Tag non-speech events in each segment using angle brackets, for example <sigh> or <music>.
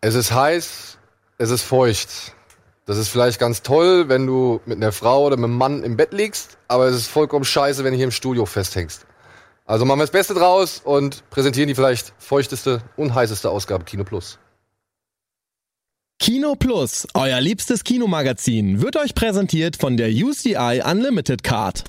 Es ist heiß, es ist feucht. Das ist vielleicht ganz toll, wenn du mit einer Frau oder mit einem Mann im Bett liegst, aber es ist vollkommen scheiße, wenn du hier im Studio festhängst. Also machen wir das Beste draus und präsentieren die vielleicht feuchteste und heißeste Ausgabe Kino Plus. Kino Plus, euer liebstes Kinomagazin, wird euch präsentiert von der UCI Unlimited Card.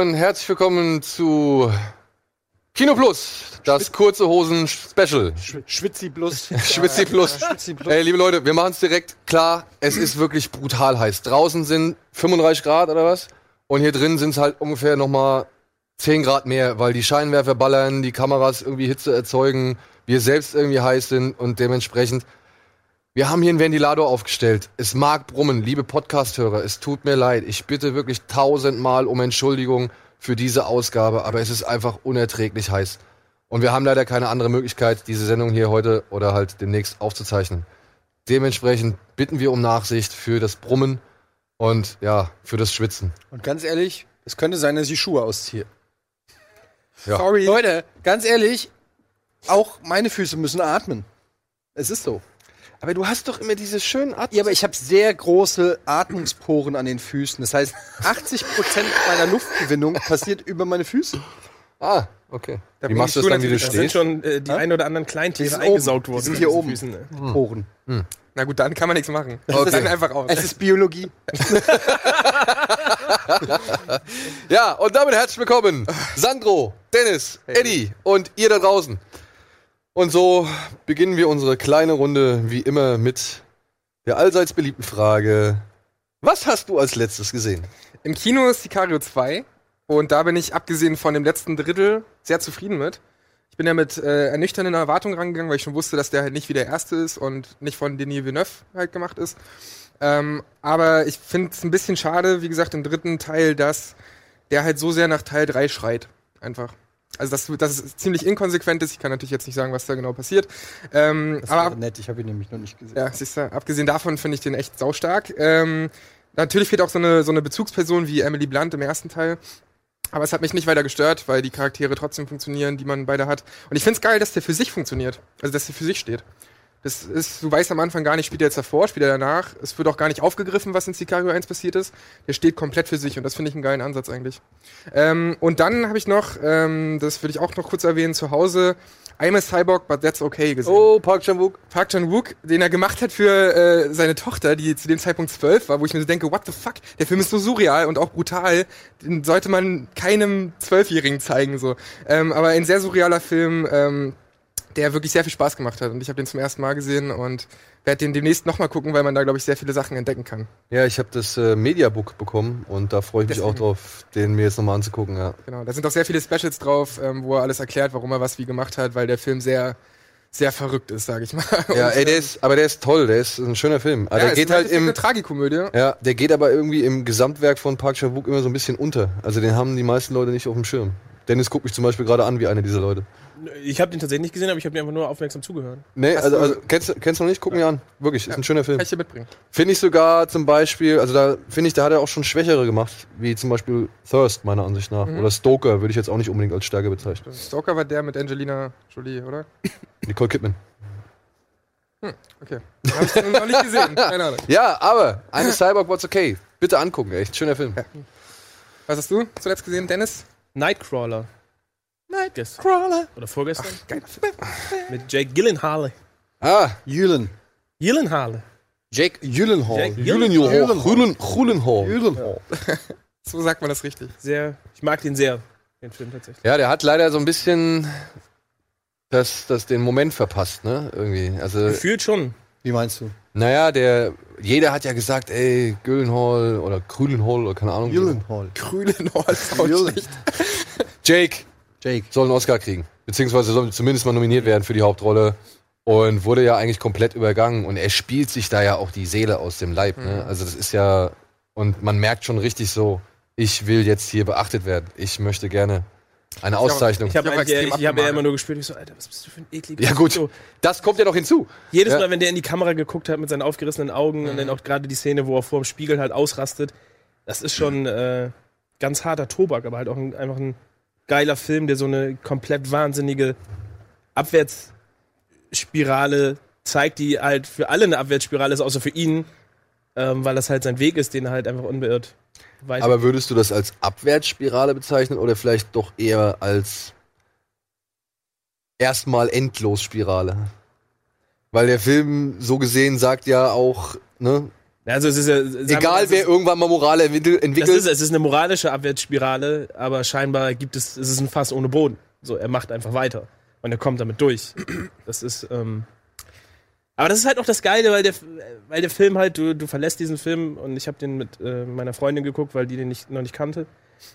Und herzlich willkommen zu Kino Plus, das kurze Hosen Special. Schwitzi plus. <laughs> Schwitzi Plus. Schwitzi plus. Ey, liebe Leute, wir machen es direkt klar. Es ist wirklich brutal heiß. Draußen sind 35 Grad oder was? Und hier drin sind es halt ungefähr nochmal 10 Grad mehr, weil die Scheinwerfer ballern, die Kameras irgendwie Hitze erzeugen, wir selbst irgendwie heiß sind und dementsprechend. Wir haben hier einen Ventilator aufgestellt. Es mag brummen, liebe Podcast-Hörer, es tut mir leid. Ich bitte wirklich tausendmal um Entschuldigung für diese Ausgabe, aber es ist einfach unerträglich heiß. Und wir haben leider keine andere Möglichkeit, diese Sendung hier heute oder halt demnächst aufzuzeichnen. Dementsprechend bitten wir um Nachsicht für das Brummen und ja, für das Schwitzen. Und ganz ehrlich, es könnte sein, dass ich die Schuhe ausziehe. Ja. Sorry. Leute, ganz ehrlich, auch meine Füße müssen atmen. Es ist so. Aber du hast doch immer diese schönen Atmen. Ja, aber ich habe sehr große Atmungsporen an den Füßen. Das heißt, 80% meiner Luftgewinnung passiert über meine Füße. Ah, okay. Da Wie machst du ich das dann, wie du natürlich- Da sind stehst? schon äh, die Hä? ein oder anderen Kleintiere sind eingesaugt oben. worden. Die sind hier oben. Füßen, ne? Poren. Na gut, dann kann man nichts machen. Das Okay. ist dann einfach aus. Es ist Biologie. <laughs> Ja, und damit herzlich willkommen, Sandro, Dennis, Eddie und ihr da draußen. Und so beginnen wir unsere kleine Runde wie immer mit der allseits beliebten Frage: Was hast du als letztes gesehen? Im Kino ist Sicario 2 und da bin ich abgesehen von dem letzten Drittel sehr zufrieden mit. Ich bin ja mit äh, ernüchternden Erwartungen rangegangen, weil ich schon wusste, dass der halt nicht wie der erste ist und nicht von Denis Villeneuve halt gemacht ist. Ähm, aber ich finde es ein bisschen schade, wie gesagt, im dritten Teil, dass der halt so sehr nach Teil 3 schreit. Einfach. Also, dass, dass es ziemlich inkonsequent ist. Ich kann natürlich jetzt nicht sagen, was da genau passiert. Ähm, Das aber nett, ich habe ihn nämlich noch nicht gesehen. ja, siehst du, abgesehen davon finde ich den echt saustark. Ähm, natürlich fehlt auch so eine, so eine Bezugsperson wie Emily Blunt im ersten Teil. Aber es hat mich nicht weiter gestört, weil die Charaktere trotzdem funktionieren, die man beide hat. Und ich finde es geil, dass der für sich funktioniert. Also, dass der für sich steht. Das ist, du weißt am Anfang gar nicht, spielt er jetzt davor, spielt er danach. Es wird auch gar nicht aufgegriffen, was in Sicario 1 passiert ist. Der steht komplett für sich und das finde ich einen geilen Ansatz eigentlich. Ähm, und dann habe ich noch, ähm, das würde ich auch noch kurz erwähnen, zu Hause I'm a Cyborg, but that's okay gesehen. Oh, Park Chan-wook. Park Chan-wook, den er gemacht hat für äh, seine Tochter, die zu dem Zeitpunkt zwölf war, wo ich mir so denke, what the fuck, der Film ist so surreal und auch brutal, den sollte man keinem Zwölfjährigen zeigen so. Ähm, aber ein sehr surrealer Film, ähm, der wirklich sehr viel Spaß gemacht hat und ich habe den zum ersten Mal gesehen und werde den demnächst nochmal gucken, weil man da glaube ich sehr viele Sachen entdecken kann. Ja, ich habe das äh, Mediabook bekommen und da freue ich mich auch Deswegen. drauf, den mir jetzt nochmal anzugucken. Ja. Genau, da sind auch sehr viele Specials drauf, ähm, wo er alles erklärt, warum er was wie gemacht hat, weil der Film sehr sehr verrückt ist, sage ich mal. <laughs> Ja, Und, ey, der ist, aber der ist toll, der ist ein schöner Film. Aber ja, der ist geht halt im, eine Tragikomödie. ja, der geht aber irgendwie im Gesamtwerk von Park Chan-wook immer so ein bisschen unter. Also den haben die meisten Leute nicht auf dem Schirm. Dennis guckt mich zum Beispiel gerade an wie einer dieser Leute. Ich habe den tatsächlich nicht gesehen, aber ich habe mir einfach nur aufmerksam zugehört. Nee, Hast also, du- also kennst, du- kennst du noch nicht? Guck mir an. Wirklich, ist ein schöner Film. Kann ich dir mitbringen. Finde ich sogar zum Beispiel, also da finde ich, da hat er auch schon Schwächere gemacht, wie zum Beispiel Thirst, meiner Ansicht nach. Mhm. Oder Stoker würde ich jetzt auch nicht unbedingt als Stärke bezeichnen. Stalker war der mit Angelina Jolie, oder? <coughs> Nicole Kidman. Okay. Hab ich den noch nicht gesehen. Keine Ahnung. Ja, aber eine Cyborg What's Okay. Bitte angucken, echt schöner Film. Was hast du zuletzt gesehen, Dennis? Nightcrawler. Nightcrawler. Oder vorgestern. Geiler Film. Mit Jake Gyllenhaal. Ah, Jülen. Gyllenhaal. Jake Jülenhall. Jake Gyllenhaal. Gyllen- Gyllenhaal. Jülenhall. <laughs> So sagt man das richtig. Sehr, ich mag den sehr, den Film tatsächlich. Ja, der hat leider so ein bisschen das, das den Moment verpasst, ne? Irgendwie. Also, Gefühlt schon. Wie meinst du? naja, der, jeder hat ja gesagt, ey, Gyllenhaal oder Grülenhall oder keine Ahnung. Auch Jülen. schlecht. Jake Jake. soll einen Oscar kriegen. beziehungsweise sollte zumindest mal nominiert werden für die Hauptrolle und wurde ja eigentlich komplett übergangen und er spielt sich da ja auch die Seele aus dem Leib. Ne? Also das ist ja und man merkt schon richtig so, ich will jetzt hier beachtet werden. Ich möchte gerne eine Auszeichnung. Ich habe Ja, ich, ich hab ja immer nur gespielt. Ich so, Alter, was bist du für ein ekliger Ja gut, So, das kommt ja noch hinzu. jedes Ja. Mal, wenn der in die Kamera geguckt hat mit seinen aufgerissenen Augen und dann auch gerade die Szene, wo er vor dem Spiegel halt ausrastet, das ist schon äh, ganz harter Tobak, aber halt auch ein, einfach ein geiler Film, der so eine komplett wahnsinnige Abwärtsspirale zeigt, die halt für alle eine Abwärtsspirale ist, außer für ihn, ähm, weil das halt sein Weg ist, den er halt einfach unbeirrt weiter. Aber würdest du das als Abwärtsspirale bezeichnen oder vielleicht doch eher als erstmal Endlosspirale? Weil der Film so gesehen sagt ja auch, ne, also es ist ja, mal, egal es wer ist- irgendwann mal Moral entwickelt, Das entwickelt ist, es ist eine moralische Abwärtsspirale, aber scheinbar gibt es, es ist ein Fass ohne Boden. So, er macht einfach weiter und er kommt damit durch. Das ist, ähm, aber das ist halt auch das Geile, weil der, weil der Film halt, du, du verlässt diesen Film und ich habe den mit äh, meiner Freundin geguckt, weil die den nicht, noch nicht kannte.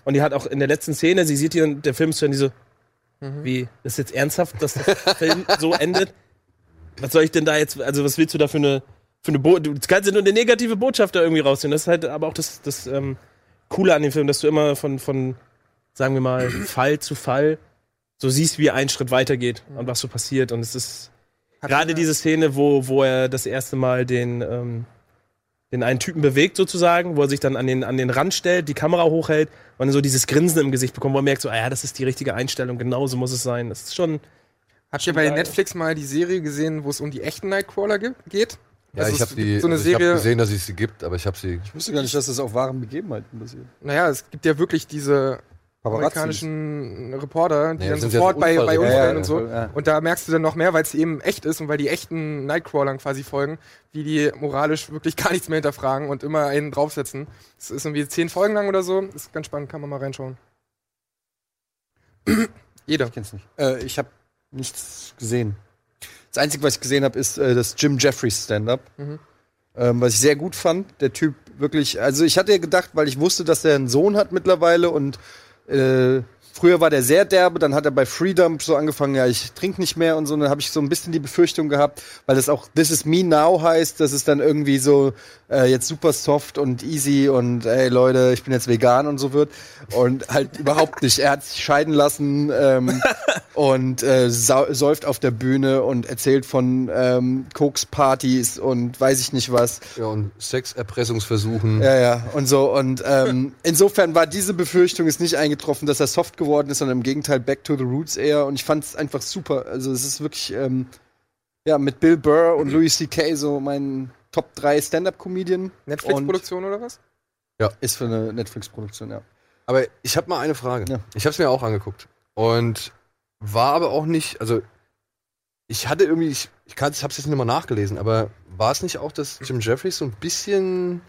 Und die hat auch in der letzten Szene, sie sieht hier, der Film ist Ende, die so, wie, ist jetzt ernsthaft, dass der <laughs> Film so endet? Was soll ich denn da jetzt, also was willst du da für eine, für eine Bo du kannst ja nur eine negative Botschaft da irgendwie rausziehen. Das ist halt aber auch das, das ähm, Coole an dem Film, dass du immer von, von, sagen wir mal, Fall zu Fall so siehst, wie ein Schritt weitergeht und was so passiert. Und es ist gerade diese Szene, wo, wo er das erste Mal den, ähm, den einen Typen bewegt, sozusagen, wo er sich dann an den, an den Rand stellt, die Kamera hochhält und so dieses Grinsen im Gesicht bekommt, wo er merkt, so, ah ja, das ist die richtige Einstellung, genau so muss es sein. Das ist schon. Habt ihr bei geil. Netflix mal die Serie gesehen, wo es um die echten Nightcrawler ge- geht? Ja, Also ich habe so eine also ich hab gesehen, dass es sie gibt, aber ich habe sie Ich wusste gar nicht, dass das auf wahren Begebenheiten basiert. Naja, es gibt ja wirklich diese Paparazzis. amerikanischen Reporter, die Ja, dann sofort so bei, bei. Unfällen Ja, ja, und so. ja. Und da merkst du dann noch mehr, weil es eben echt ist und weil die echten Nightcrawlern quasi folgen, wie die moralisch wirklich <laughs> gar nichts mehr hinterfragen und immer einen draufsetzen. Das ist irgendwie zehn Folgen lang oder so. Ist ganz spannend, kann man mal reinschauen. <clears throat> Jeder. Ich kenn's nicht. Äh, ich habe nichts gesehen. Das Einzige, was ich gesehen habe, ist äh, das Jim Jeffries Stand-up. Mhm. Ähm, was ich sehr gut fand. Der Typ wirklich, also ich hatte ja gedacht, weil ich wusste, dass er einen Sohn hat mittlerweile und äh, früher war der sehr derbe, dann hat er bei Freedom so angefangen, ja, ich trinke nicht mehr und so, und dann habe ich so ein bisschen die Befürchtung gehabt, weil das auch This is me now heißt, dass es dann irgendwie so äh, jetzt super soft und easy und ey Leute, ich bin jetzt vegan und so wird und halt <laughs> überhaupt nicht. Er hat sich scheiden lassen ähm, <laughs> und äh, säuft auf der Bühne und erzählt von ähm, Koks-Partys und weiß ich nicht was. ja und Sexerpressungsversuchen. Ja, ja, und so. Und ähm, <laughs> insofern war diese Befürchtung ist nicht eingetroffen, dass er soft geworden ist, sondern im Gegenteil back to the roots eher. Und ich fand es einfach super. Also es ist wirklich, ähm, ja, mit Bill Burr und Louis C.K. so mein Top 3 Stand-Up-Comedian. Netflix-Produktion oder was? Ist für eine Netflix-Produktion, ja. Aber ich habe mal eine Frage. Ja. Ich habe es mir auch angeguckt und war aber auch nicht, also ich hatte irgendwie, ich, ich habe es jetzt nicht mal nachgelesen, aber war es nicht auch, dass Jim Jeffries so ein bisschen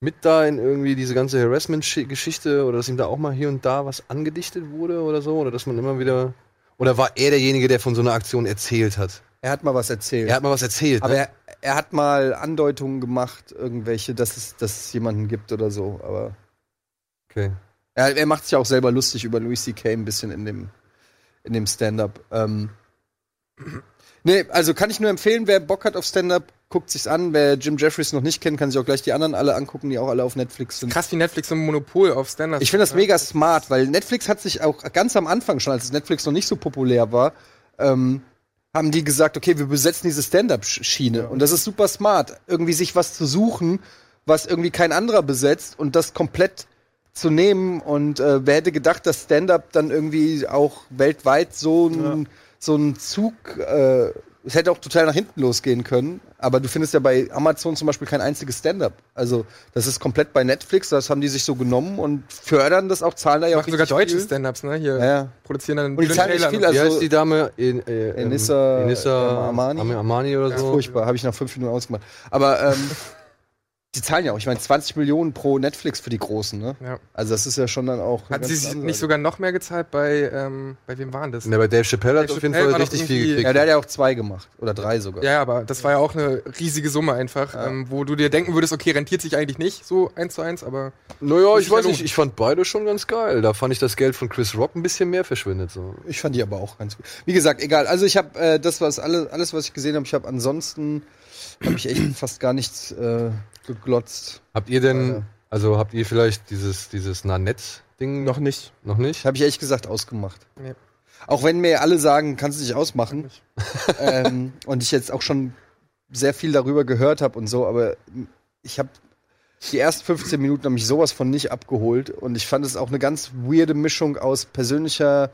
mit da in irgendwie diese ganze Harassment-Geschichte oder dass ihm da auch mal hier und da was angedichtet wurde oder so oder dass man immer wieder oder war er derjenige, der von so einer Aktion erzählt hat? Er hat mal was erzählt. Er hat mal was erzählt. aber ne? er, er hat mal Andeutungen gemacht, irgendwelche, dass es, dass es jemanden gibt oder so. Aber okay. er, er macht sich auch selber lustig über Louis C.K. ein bisschen in dem, in dem Stand-up. Ähm, nee, also kann ich nur empfehlen, wer Bock hat auf Stand-up, guckt sich's an. Wer Jim Jeffries noch nicht kennt, kann sich auch gleich die anderen alle angucken, die auch alle auf Netflix sind. Krass wie Netflix so ein Monopol auf Standards. Ich finde das Ja. mega smart, weil Netflix hat sich auch ganz am Anfang schon, als Netflix noch nicht so populär war, ähm, haben die gesagt, okay, wir besetzen diese Stand-up-Schiene. Und das ist super smart, irgendwie sich was zu suchen, was irgendwie kein anderer besetzt und das komplett zu nehmen. Und äh, wer hätte gedacht, dass Stand-up dann irgendwie auch weltweit so ein, so ein Zug, äh, es hätte auch total nach hinten losgehen können. Aber du findest ja bei Amazon zum Beispiel kein einziges Stand-up. Also das ist komplett bei Netflix, das haben die sich so genommen und fördern das auch, zahlen da ja auch Machen sogar deutsche. Stand-Ups, ne? Hier Ja, ja. produzieren dann Und die zahlen echt viel, Wie also heißt die Dame? In, äh, Enissa, Enissa ähm, Armani? Armani oder so? furchtbar, habe ich nach fünf Minuten ausgemacht. Aber ähm, <laughs> die zahlen ja auch, ich meine, 20 Millionen pro Netflix für die Großen, ne? Ja. Also das ist ja schon dann auch. Hat sie sich nicht sogar noch mehr gezahlt bei, ähm, bei wem waren das? Ja, bei Dave Chappelle hat auf jeden Fall richtig viel gekriegt. Ja, der hat ja auch zwei gemacht. Oder drei sogar. Ja, ja, aber das war ja auch eine riesige Summe einfach, ähm, wo du dir denken würdest, okay, rentiert sich eigentlich nicht so eins zu eins, aber Naja, ich ja weiß nicht, ich fand beide schon ganz geil. Da fand ich das Geld von Chris Rock ein bisschen mehr verschwindet. So. Ich fand die aber auch ganz gut. Wie gesagt, egal. Also ich habe äh, das, was alle, alles, was ich gesehen habe, ich habe ansonsten habe ich echt fast gar nichts äh, geglotzt. Habt ihr denn, Ja. also habt ihr vielleicht dieses, dieses Nanette-Ding Noch nicht. noch nicht? Habe ich ehrlich gesagt ausgemacht. Nee. Auch wenn mir alle sagen, kannst du nicht ausmachen. <laughs> ähm, und ich jetzt auch schon sehr viel darüber gehört habe und so, aber ich habe die ersten 15 Minuten haben mich sowas von nicht abgeholt und ich fand es auch eine ganz weirde Mischung aus persönlicher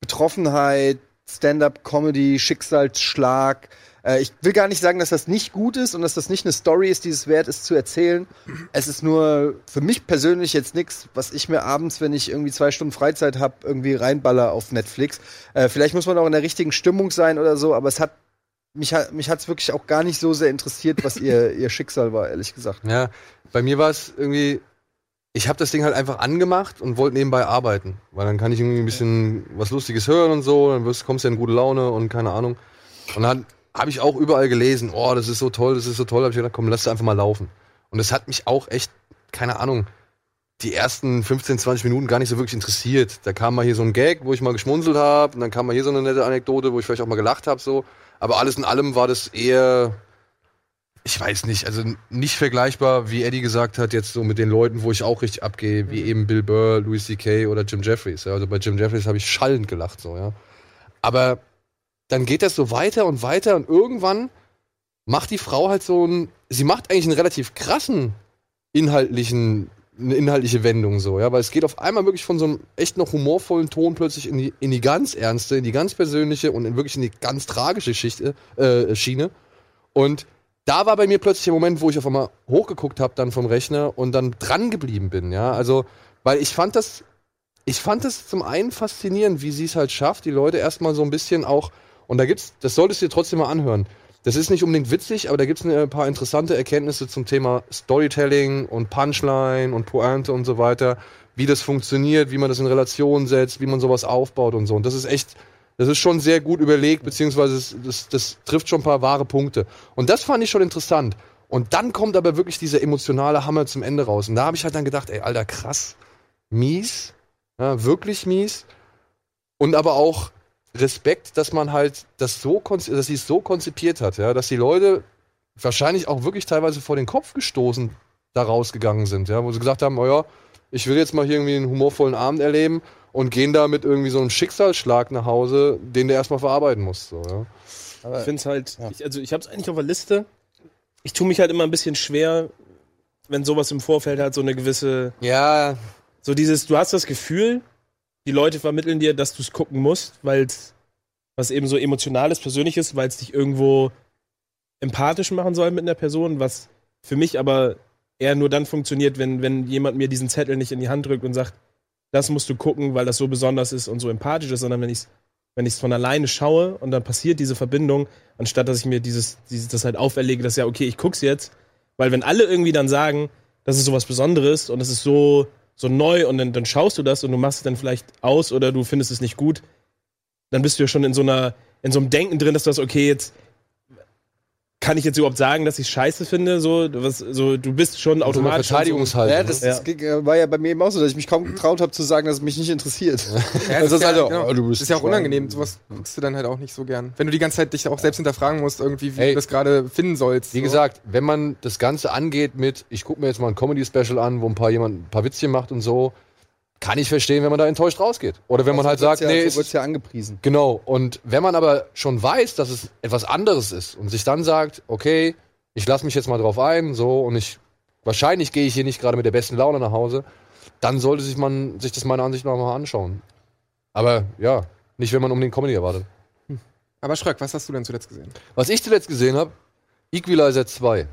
Betroffenheit, Stand-up-Comedy, Schicksalsschlag. Äh, ich will gar nicht sagen, dass das nicht gut ist und dass das nicht eine Story ist, die es wert ist zu erzählen. Es ist nur für mich persönlich jetzt nichts, was ich mir abends, wenn ich irgendwie zwei Stunden Freizeit habe, irgendwie reinballer auf Netflix. Äh, vielleicht muss man auch in der richtigen Stimmung sein oder so, aber es hat mich, hat mich hat's wirklich auch gar nicht so sehr interessiert, was ihr, ihr Schicksal war, ehrlich gesagt. Ja, bei mir war es irgendwie, ich habe das Ding halt einfach angemacht und wollte nebenbei arbeiten. Weil dann kann ich irgendwie ein bisschen was Lustiges hören und so, dann wirst, kommst du in gute Laune und keine Ahnung. Und dann habe ich auch überall gelesen, oh, das ist so toll, das ist so toll. habe ich gedacht, komm, lass es einfach mal laufen. Und das hat mich auch echt, keine Ahnung, die ersten 15, 20 Minuten gar nicht so wirklich interessiert. Da kam mal hier so ein Gag, wo ich mal geschmunzelt habe, und dann kam mal hier so eine nette Anekdote, wo ich vielleicht auch mal gelacht habe, so. Aber alles in allem war das eher, ich weiß nicht, also nicht vergleichbar, wie Eddie gesagt hat, jetzt so mit den Leuten, wo ich auch richtig abgehe, wie eben Bill Burr, Louis C.K. oder Jim Jeffries. Ja. Also bei Jim Jeffries habe ich schallend gelacht, so, ja. Aber dann geht das so weiter und weiter und irgendwann macht die Frau halt so ein, sie macht eigentlich einen relativ krassen inhaltlichen, eine inhaltliche Wendung so, ja, weil es geht auf einmal wirklich von so einem echt noch humorvollen Ton plötzlich in die, in die ganz ernste, in die ganz persönliche und in wirklich in die ganz tragische Schichte, äh, Schiene. Und da war bei mir plötzlich der Moment, wo ich auf einmal hochgeguckt habe dann vom Rechner und dann dran geblieben bin, ja, also, weil ich fand das, ich fand das zum einen faszinierend, wie sie es halt schafft, die Leute erstmal so ein bisschen auch, und da gibt's, das solltest du dir trotzdem mal anhören. Das ist nicht unbedingt witzig, aber da gibt's ein paar interessante Erkenntnisse zum Thema Storytelling und Punchline und Pointe und so weiter, wie das funktioniert, wie man das in Relation setzt, wie man sowas aufbaut und so. Und das ist echt, das ist schon sehr gut überlegt, beziehungsweise das, das, das trifft schon ein paar wahre Punkte. Und das fand ich schon interessant. Und dann kommt aber wirklich dieser emotionale Hammer zum Ende raus. Und da habe ich halt dann gedacht, ey, Alter, krass, mies, ja, wirklich mies. Und aber auch Respekt, dass man halt das so, dass sie es so konzipiert hat, ja, dass die Leute wahrscheinlich auch wirklich teilweise vor den Kopf gestoßen da rausgegangen sind, ja, wo sie gesagt haben, oh ja, ich will jetzt mal hier irgendwie einen humorvollen Abend erleben und gehen da mit irgendwie so einem Schicksalsschlag nach Hause, den der erstmal verarbeiten muss, so, ja. Ich finde es halt, ich, also ich habe es eigentlich auf der Liste. Ich tue mich halt immer ein bisschen schwer, wenn sowas im Vorfeld halt so eine gewisse, Ja, so dieses, du hast das Gefühl, die Leute vermitteln dir, dass du es gucken musst, weil es was eben so emotionales, persönliches, weil es dich irgendwo empathisch machen soll mit einer Person, was für mich aber eher nur dann funktioniert, wenn, wenn jemand mir diesen Zettel nicht in die Hand drückt und sagt, das musst du gucken, weil das so besonders ist und so empathisch ist, sondern wenn ich es wenn ich's von alleine schaue und dann passiert diese Verbindung, anstatt dass ich mir dieses, dieses das halt auferlege, dass ja, okay, ich guck's jetzt, weil wenn alle irgendwie dann sagen, das ist sowas Besonderes und es ist so, so neu und dann, dann schaust du das und du machst es dann vielleicht aus oder du findest es nicht gut, dann bist du ja schon in so einer, in so einem Denken drin, dass du das, okay, jetzt kann ich jetzt überhaupt sagen, dass ich scheiße finde, so, was, so, du bist schon so eine automatisch. Verteidigungshaltung. Ja, das, ne? das ging, äh, war ja bei mir eben auch so, dass ich mich kaum getraut habe zu sagen, dass es mich nicht interessiert. Ja, <laughs> Also das, ist ja, halt so, genau. oh, du bist das ist ja auch unangenehm. Sowas guckst du dann halt auch nicht so gern. Wenn du die ganze Zeit dich auch selbst hinterfragen musst, irgendwie, wie Ey. du das gerade finden sollst. Wie so. gesagt, wenn man das Ganze angeht mit, ich gucke mir jetzt mal ein Comedy-Special an, wo ein paar jemand ein paar Witzchen macht und so, kann ich verstehen, wenn man da enttäuscht rausgeht. Oder wenn man halt sagt, ja, nee, so wird's ja angepriesen. genau. Und wenn man aber schon weiß, dass es etwas anderes ist und sich dann sagt, okay, ich lasse mich jetzt mal drauf ein, so und ich wahrscheinlich gehe ich hier nicht gerade mit der besten Laune nach Hause, dann sollte sich man sich das meiner Ansicht nach mal anschauen. Aber ja, nicht wenn man unbedingt Comedy erwartet. Aber Schröck, was hast du denn zuletzt gesehen? Was ich zuletzt gesehen habe, Equalizer 2.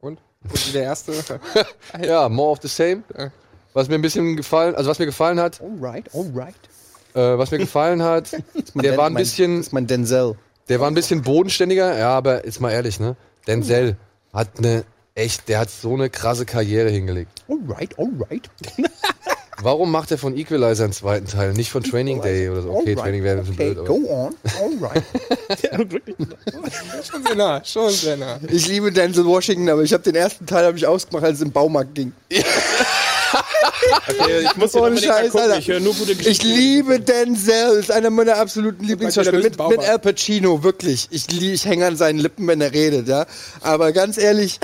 Und? Und wie der erste? <laughs> <laughs> Ja, more of the same. Was mir ein bisschen gefallen, also was mir gefallen hat, Alright, alright. äh, was mir gefallen hat, <laughs> der war ein bisschen, Das ist mein Denzel. der war ein bisschen bodenständiger. Ja, aber jetzt mal ehrlich, ne? Denzel hat eine echt, der hat so eine krasse Karriere hingelegt. Alright, alright. <laughs> Warum macht er von Equalizer einen zweiten Teil, nicht von Training Day oder so? Okay, Alright, Training wäre ein bisschen okay, blöd, aber. go on. Alright. <laughs> Ja, wirklich. Schon sehr nah, schon sehr nah. ich liebe Denzel Washington, aber ich habe den ersten Teil habe ich ausgemacht, als es im Baumarkt ging. Okay, ich muss Ohne Scheiß. Alter. Ich höre nur gute Ich liebe Denzel, ist einer meiner absoluten Lieblingsschauspieler. Mit, mit. Al Pacino, wirklich. Ich, ich hänge an seinen Lippen, wenn er redet, ja. Aber ganz ehrlich,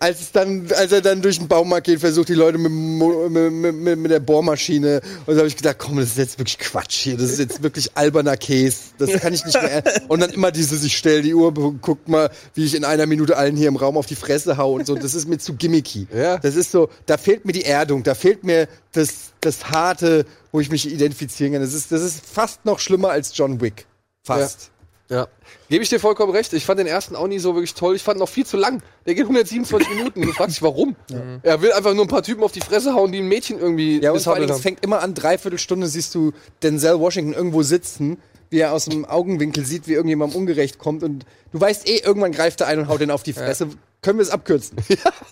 als, es dann, als er dann durch den Baumarkt geht, versucht die Leute mit, mit, mit, mit der Bohrmaschine. Und da habe ich gedacht, komm, das ist jetzt wirklich Quatsch hier. Das ist jetzt wirklich alberner Käse. Das kann ich nicht mehr. <laughs> Und dann immer dieses, ich stelle die Uhr, guck mal, wie ich in einer Minute allen hier im Raum auf die Fresse hau und so. Das ist mir zu gimmicky. Ja. Das ist so, da fehlt mir die Erdung, da fehlt mir das, das Harte, wo ich mich identifizieren kann. Das ist, das ist fast noch schlimmer als John Wick. Fast. Ja. Gebe ich dir vollkommen recht. Ich fand den ersten auch nie so wirklich toll. Ich fand ihn noch viel zu lang. Der geht 127 <laughs> Minuten. Du fragst dich, warum? Er will einfach nur ein paar Typen auf die Fresse hauen, die ein Mädchen irgendwie Ja, und misshandelt es haben. fängt immer an, dreiviertel Stunde siehst du Denzel Washington irgendwo sitzen, wie er aus dem Augenwinkel sieht, wie irgendjemandem ungerecht kommt und du weißt eh, irgendwann greift er ein und haut den auf die Fresse. Können wir es abkürzen? <laughs>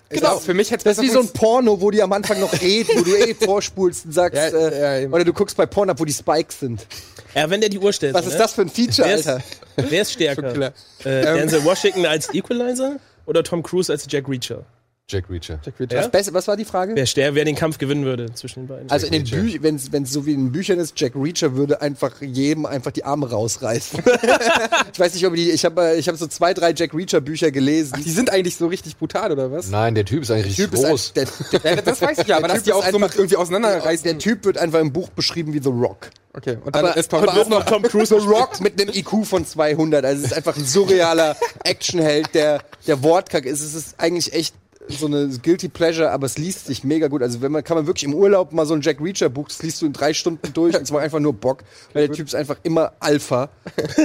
Genau. Für mich hätte Das ist wie so ein Porno, wo die am Anfang noch reden, wo du eh <laughs> vorspulst und sagst, Ja, äh, ja, oder du guckst bei Pornhub, wo die Spikes sind. Ja, wenn der die Uhr stellt. Was ne? ist das für ein Feature, Wer ist, Alter? wer ist stärker? Äh, Denzel Washington als Equalizer oder Tom Cruise als Jack Reacher? Jack Reacher. Ja? Was, Beste- was war die Frage? Wer, stär, wer den Kampf gewinnen würde zwischen den beiden? Also in den Büchern, wenn es so wie in den Büchern ist, Jack Reacher würde einfach jedem einfach die Arme rausreißen. <laughs> ich weiß nicht, ob die, ich habe ich hab so zwei, drei Jack Reacher Bücher gelesen. Die sind eigentlich so richtig brutal, oder was? Nein, der Typ ist eigentlich Typ richtig ist groß. ein, der, der, Ja, das weiß ich ja, aber dass Typ die auch so mit irgendwie auseinanderreißen. der Typ wird einfach im Buch beschrieben wie The Rock. Okay, und dann Aber, ist Tom aber auch Cruise noch Tom Cruise The Rock mit einem IQ von 200. Also es ist einfach ein surrealer <laughs> Actionheld, der der Wortkack ist. Es ist eigentlich echt so eine guilty pleasure, aber es liest sich mega gut. Also wenn man kann man wirklich im Urlaub mal so ein Jack Reacher Buch, das liest du in drei Stunden durch und zwar einfach nur Bock, weil der Typ ist einfach immer Alpha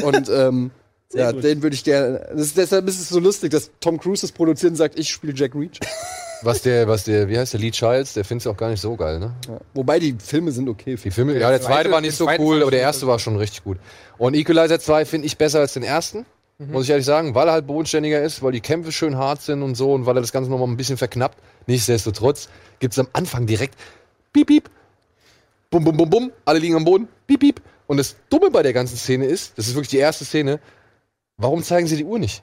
und ähm, ja, gut. den würde ich gerne. Das ist, deshalb ist es so lustig, dass Tom Cruise das produziert und sagt, ich spiele Jack Reacher. Was der, was der, wie heißt der Lee Childs, der findet es auch gar nicht so geil, ne? Wobei die Filme sind okay. Die Filme, ja, der zweite war nicht so cool, aber der erste war schon richtig gut. Und Equalizer 2 finde ich besser als den ersten, muss ich ehrlich sagen, weil er halt bodenständiger ist, weil die Kämpfe schön hart sind und so und weil er das Ganze nochmal ein bisschen verknappt. Nichtsdestotrotz gibt es am Anfang direkt piep, piep, bum, bum, bum, bum, alle liegen am Boden, piep, piep. Und das Dumme bei der ganzen Szene ist, das ist wirklich die erste Szene, warum zeigen sie die Uhr nicht?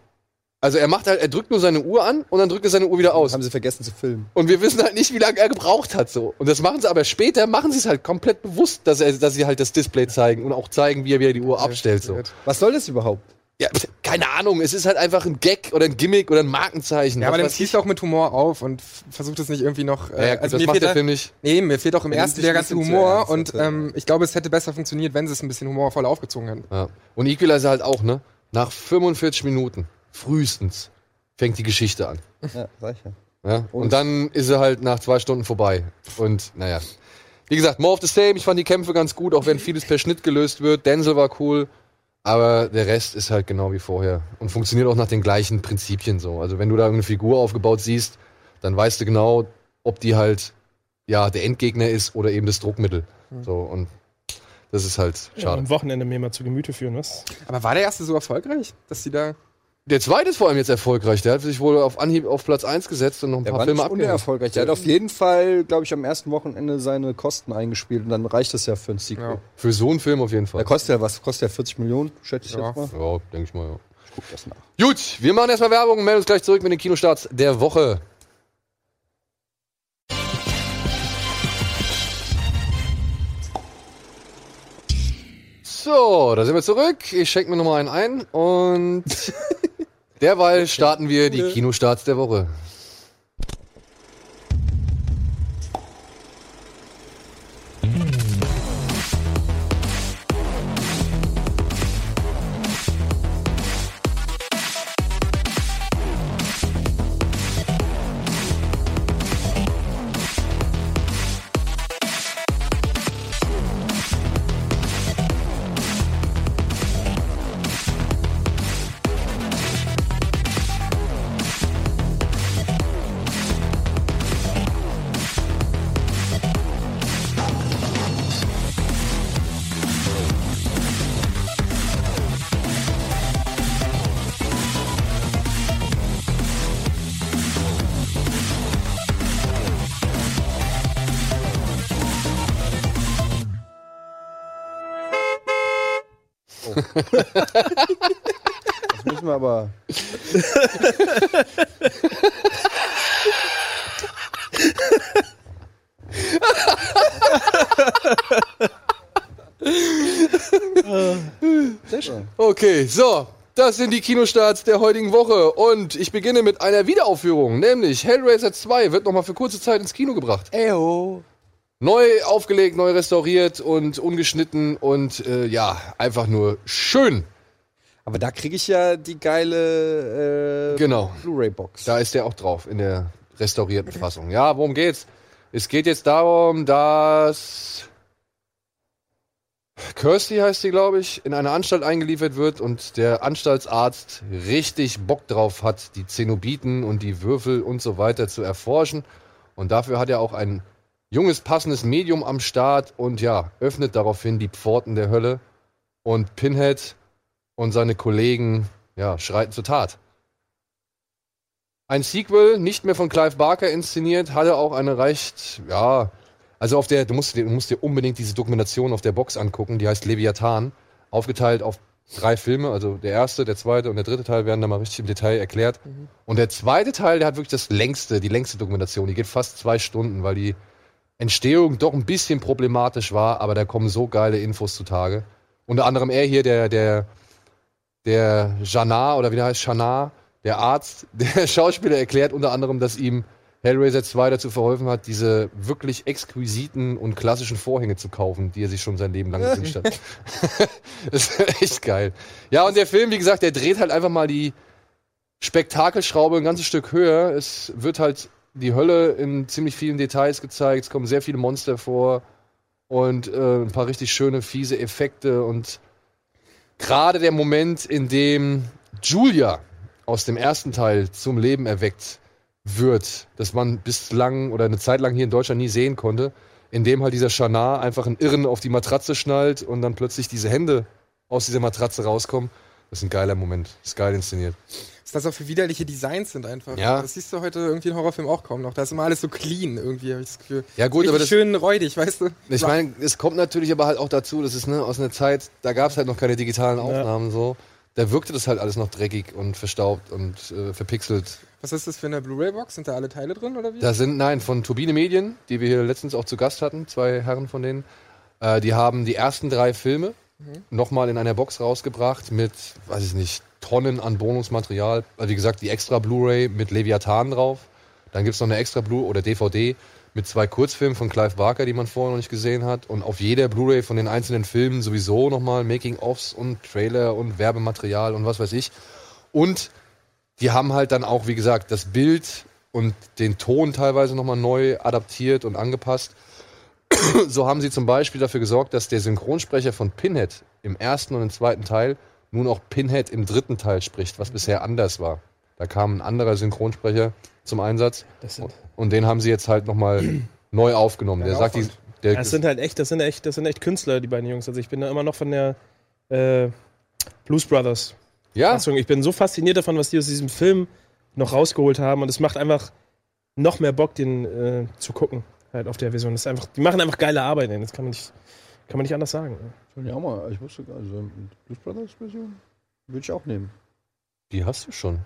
Also er macht halt, er drückt nur seine Uhr an und dann drückt er seine Uhr wieder aus. Haben sie vergessen zu filmen. Und wir wissen halt nicht, wie lange er gebraucht hat so. Und das machen sie aber später, machen sie es halt komplett bewusst, dass, er, dass sie halt das Display zeigen und auch zeigen, wie er wieder die Uhr abstellt so. Was soll das überhaupt? Ja, <laughs> keine Ahnung, es ist halt einfach ein Gag oder ein Gimmick oder ein Markenzeichen. Ja, aber dann ziehst du auch mit Humor auf und versucht es nicht irgendwie noch. ich. ja, gut, also das mir macht fehlt der da- Film nicht. Nee, mir fehlt auch im Er ersten der ganze Humor ernst, und ja. ähm, ich glaube, es hätte besser funktioniert, wenn sie es ein bisschen humorvoll aufgezogen hätten. Ja. Und Equalizer halt auch, ne? Nach 45 Minuten, frühestens, fängt die Geschichte an. Ja, sag ich ja. Ja? Und, dann ist er halt nach zwei Stunden vorbei. Und naja. Wie gesagt, more of the same. Ich fand die Kämpfe ganz gut, auch wenn vieles per Schnitt gelöst wird. Denzel war cool. Aber der Rest ist halt genau wie vorher. Und funktioniert auch nach den gleichen Prinzipien so. Also wenn du da irgendeine Figur aufgebaut siehst, dann weißt du genau, ob die halt ja der Endgegner ist oder eben das Druckmittel. So und das ist halt Ja, schade. am Wochenende mir mal zu Gemüte führen, was? Aber war der erste so erfolgreich, dass die da. Der zweite ist vor allem jetzt erfolgreich. Der hat sich wohl auf Anhieb auf Platz 1 gesetzt und noch ein Der paar war Filme nicht unerfolgreich. Der hat auf jeden Fall, glaube ich, am ersten Wochenende seine Kosten eingespielt und dann reicht das ja für ein Sequel. Ja. Für so einen Film auf jeden Der Fall. kostet ja was? Kostet ja 40 Millionen, schätze ich Ja. jetzt mal. Ja, denke ich mal, ja. Ich guck das nach. Gut, wir machen erstmal Werbung und melden uns gleich zurück mit den Kinostarts der Woche. So, da sind wir zurück. Ich schenke mir nochmal einen ein und <laughs> derweil starten wir die Kinostarts der Woche. Das sind die Kinostarts der heutigen Woche. Und ich beginne mit einer Wiederaufführung. Nämlich Hellraiser 2 wird nochmal für kurze Zeit ins Kino gebracht. Eyo. Neu aufgelegt, neu restauriert und ungeschnitten und äh, ja, einfach nur schön. Aber da kriege ich ja die geile äh, Genau. Blu-ray-Box. Da ist der auch drauf in der restaurierten Fassung. Ja, worum geht's? Es geht jetzt darum, dass Kirsty heißt sie, glaube ich, in eine Anstalt eingeliefert wird und der Anstaltsarzt richtig Bock drauf hat, die Zenobiten und die Würfel und so weiter zu erforschen. Und dafür hat er auch ein junges, passendes Medium am Start und ja, öffnet daraufhin die Pforten der Hölle. Und Pinhead und seine Kollegen, ja, schreiten zur Tat. Ein Sequel, nicht mehr von Clive Barker inszeniert, hatte auch eine recht, ja, also auf der, du musst, dir- du musst dir unbedingt diese Dokumentation auf der Box angucken, die heißt Leviathan, aufgeteilt auf drei Filme, also der erste, der zweite und der dritte Teil werden da mal richtig im Detail erklärt. Und der zweite Teil, der hat wirklich das längste, die längste Dokumentation, die geht fast zwei Stunden, weil die Entstehung doch ein bisschen problematisch war, aber da kommen so geile Infos zutage. Unter anderem er hier, der, der, der Janar, oder wie der heißt, Shanar, der Arzt, <laughs> der Schauspieler erklärt unter anderem, dass ihm Hellraiser 2 dazu verholfen hat, diese wirklich exquisiten und klassischen Vorhänge zu kaufen, die er sich schon sein Leben lang gewünscht hat. <laughs> das ist echt geil. Ja, und der Film, wie gesagt, der dreht halt einfach mal die Spektakelschraube ein ganzes Stück höher. Es wird halt die Hölle in ziemlich vielen Details gezeigt. Es kommen sehr viele Monster vor und äh, ein paar richtig schöne, fiese Effekte und gerade der Moment, in dem Julia aus dem ersten Teil zum Leben erweckt wird, das man bislang oder eine Zeit lang hier in Deutschland nie sehen konnte, in dem halt dieser Shanar einfach einen Irren auf die Matratze schnallt und dann plötzlich diese Hände aus dieser Matratze rauskommen. Das ist ein geiler Moment. Das ist geil inszeniert. Was das auch für widerliche Designs sind einfach. Ja. Das siehst du heute irgendwie in Horrorfilmen auch kaum noch. Da ist immer alles so clean irgendwie, habe ich das Gefühl. Ja, gut, aber das- schön räudig, weißt du? Ich meine, es kommt natürlich aber halt auch dazu, das ist ne, aus einer Zeit, da gab es halt noch keine digitalen Aufnahmen so. Da wirkte das halt alles noch dreckig und verstaubt und äh, verpixelt. Was ist das für eine Blu-ray-Box? Sind da alle Teile drin oder wie? Da sind, nein, von Turbine Medien, die wir hier letztens auch zu Gast hatten, zwei Herren von denen, äh, die haben die ersten drei Filme nochmal in einer Box rausgebracht mit, weiß ich nicht, Tonnen an Bonusmaterial. Also wie gesagt, die extra Blu-ray mit Leviathan drauf. Dann gibt es noch eine extra Blu- oder DVD mit zwei Kurzfilmen von Clive Barker, die man vorher noch nicht gesehen hat. Und auf jeder Blu-ray von den einzelnen Filmen sowieso nochmal Making-ofs und Trailer und Werbematerial und was weiß ich. Und die haben halt dann auch, wie gesagt, das Bild und den Ton teilweise nochmal neu adaptiert und angepasst. <clears throat> so haben sie zum Beispiel dafür gesorgt, dass der Synchronsprecher von Pinhead im ersten und im zweiten Teil nun auch Pinhead im dritten Teil spricht, was bisher anders war. Da kam ein anderer Synchronsprecher zum Einsatz Das sind, und den haben sie jetzt halt nochmal <clears throat> neu aufgenommen. Der sagt, die, der, das sind halt echt, das sind echt, das sind echt Künstler, die beiden Jungs. Also ich bin da immer noch von der äh, Blues Brothers. Ja, Fassung. Ich bin so fasziniert davon, was die aus diesem Film noch rausgeholt haben. Und es macht einfach noch mehr Bock, den äh, zu gucken. Halt auf der Version. Das ist einfach, die machen einfach geile Arbeit. Das kann man nicht, kann man nicht anders sagen. Ich auch mal, ich wusste gar nicht, also Blues Brothers Version würde ich auch nehmen. die hast du schon.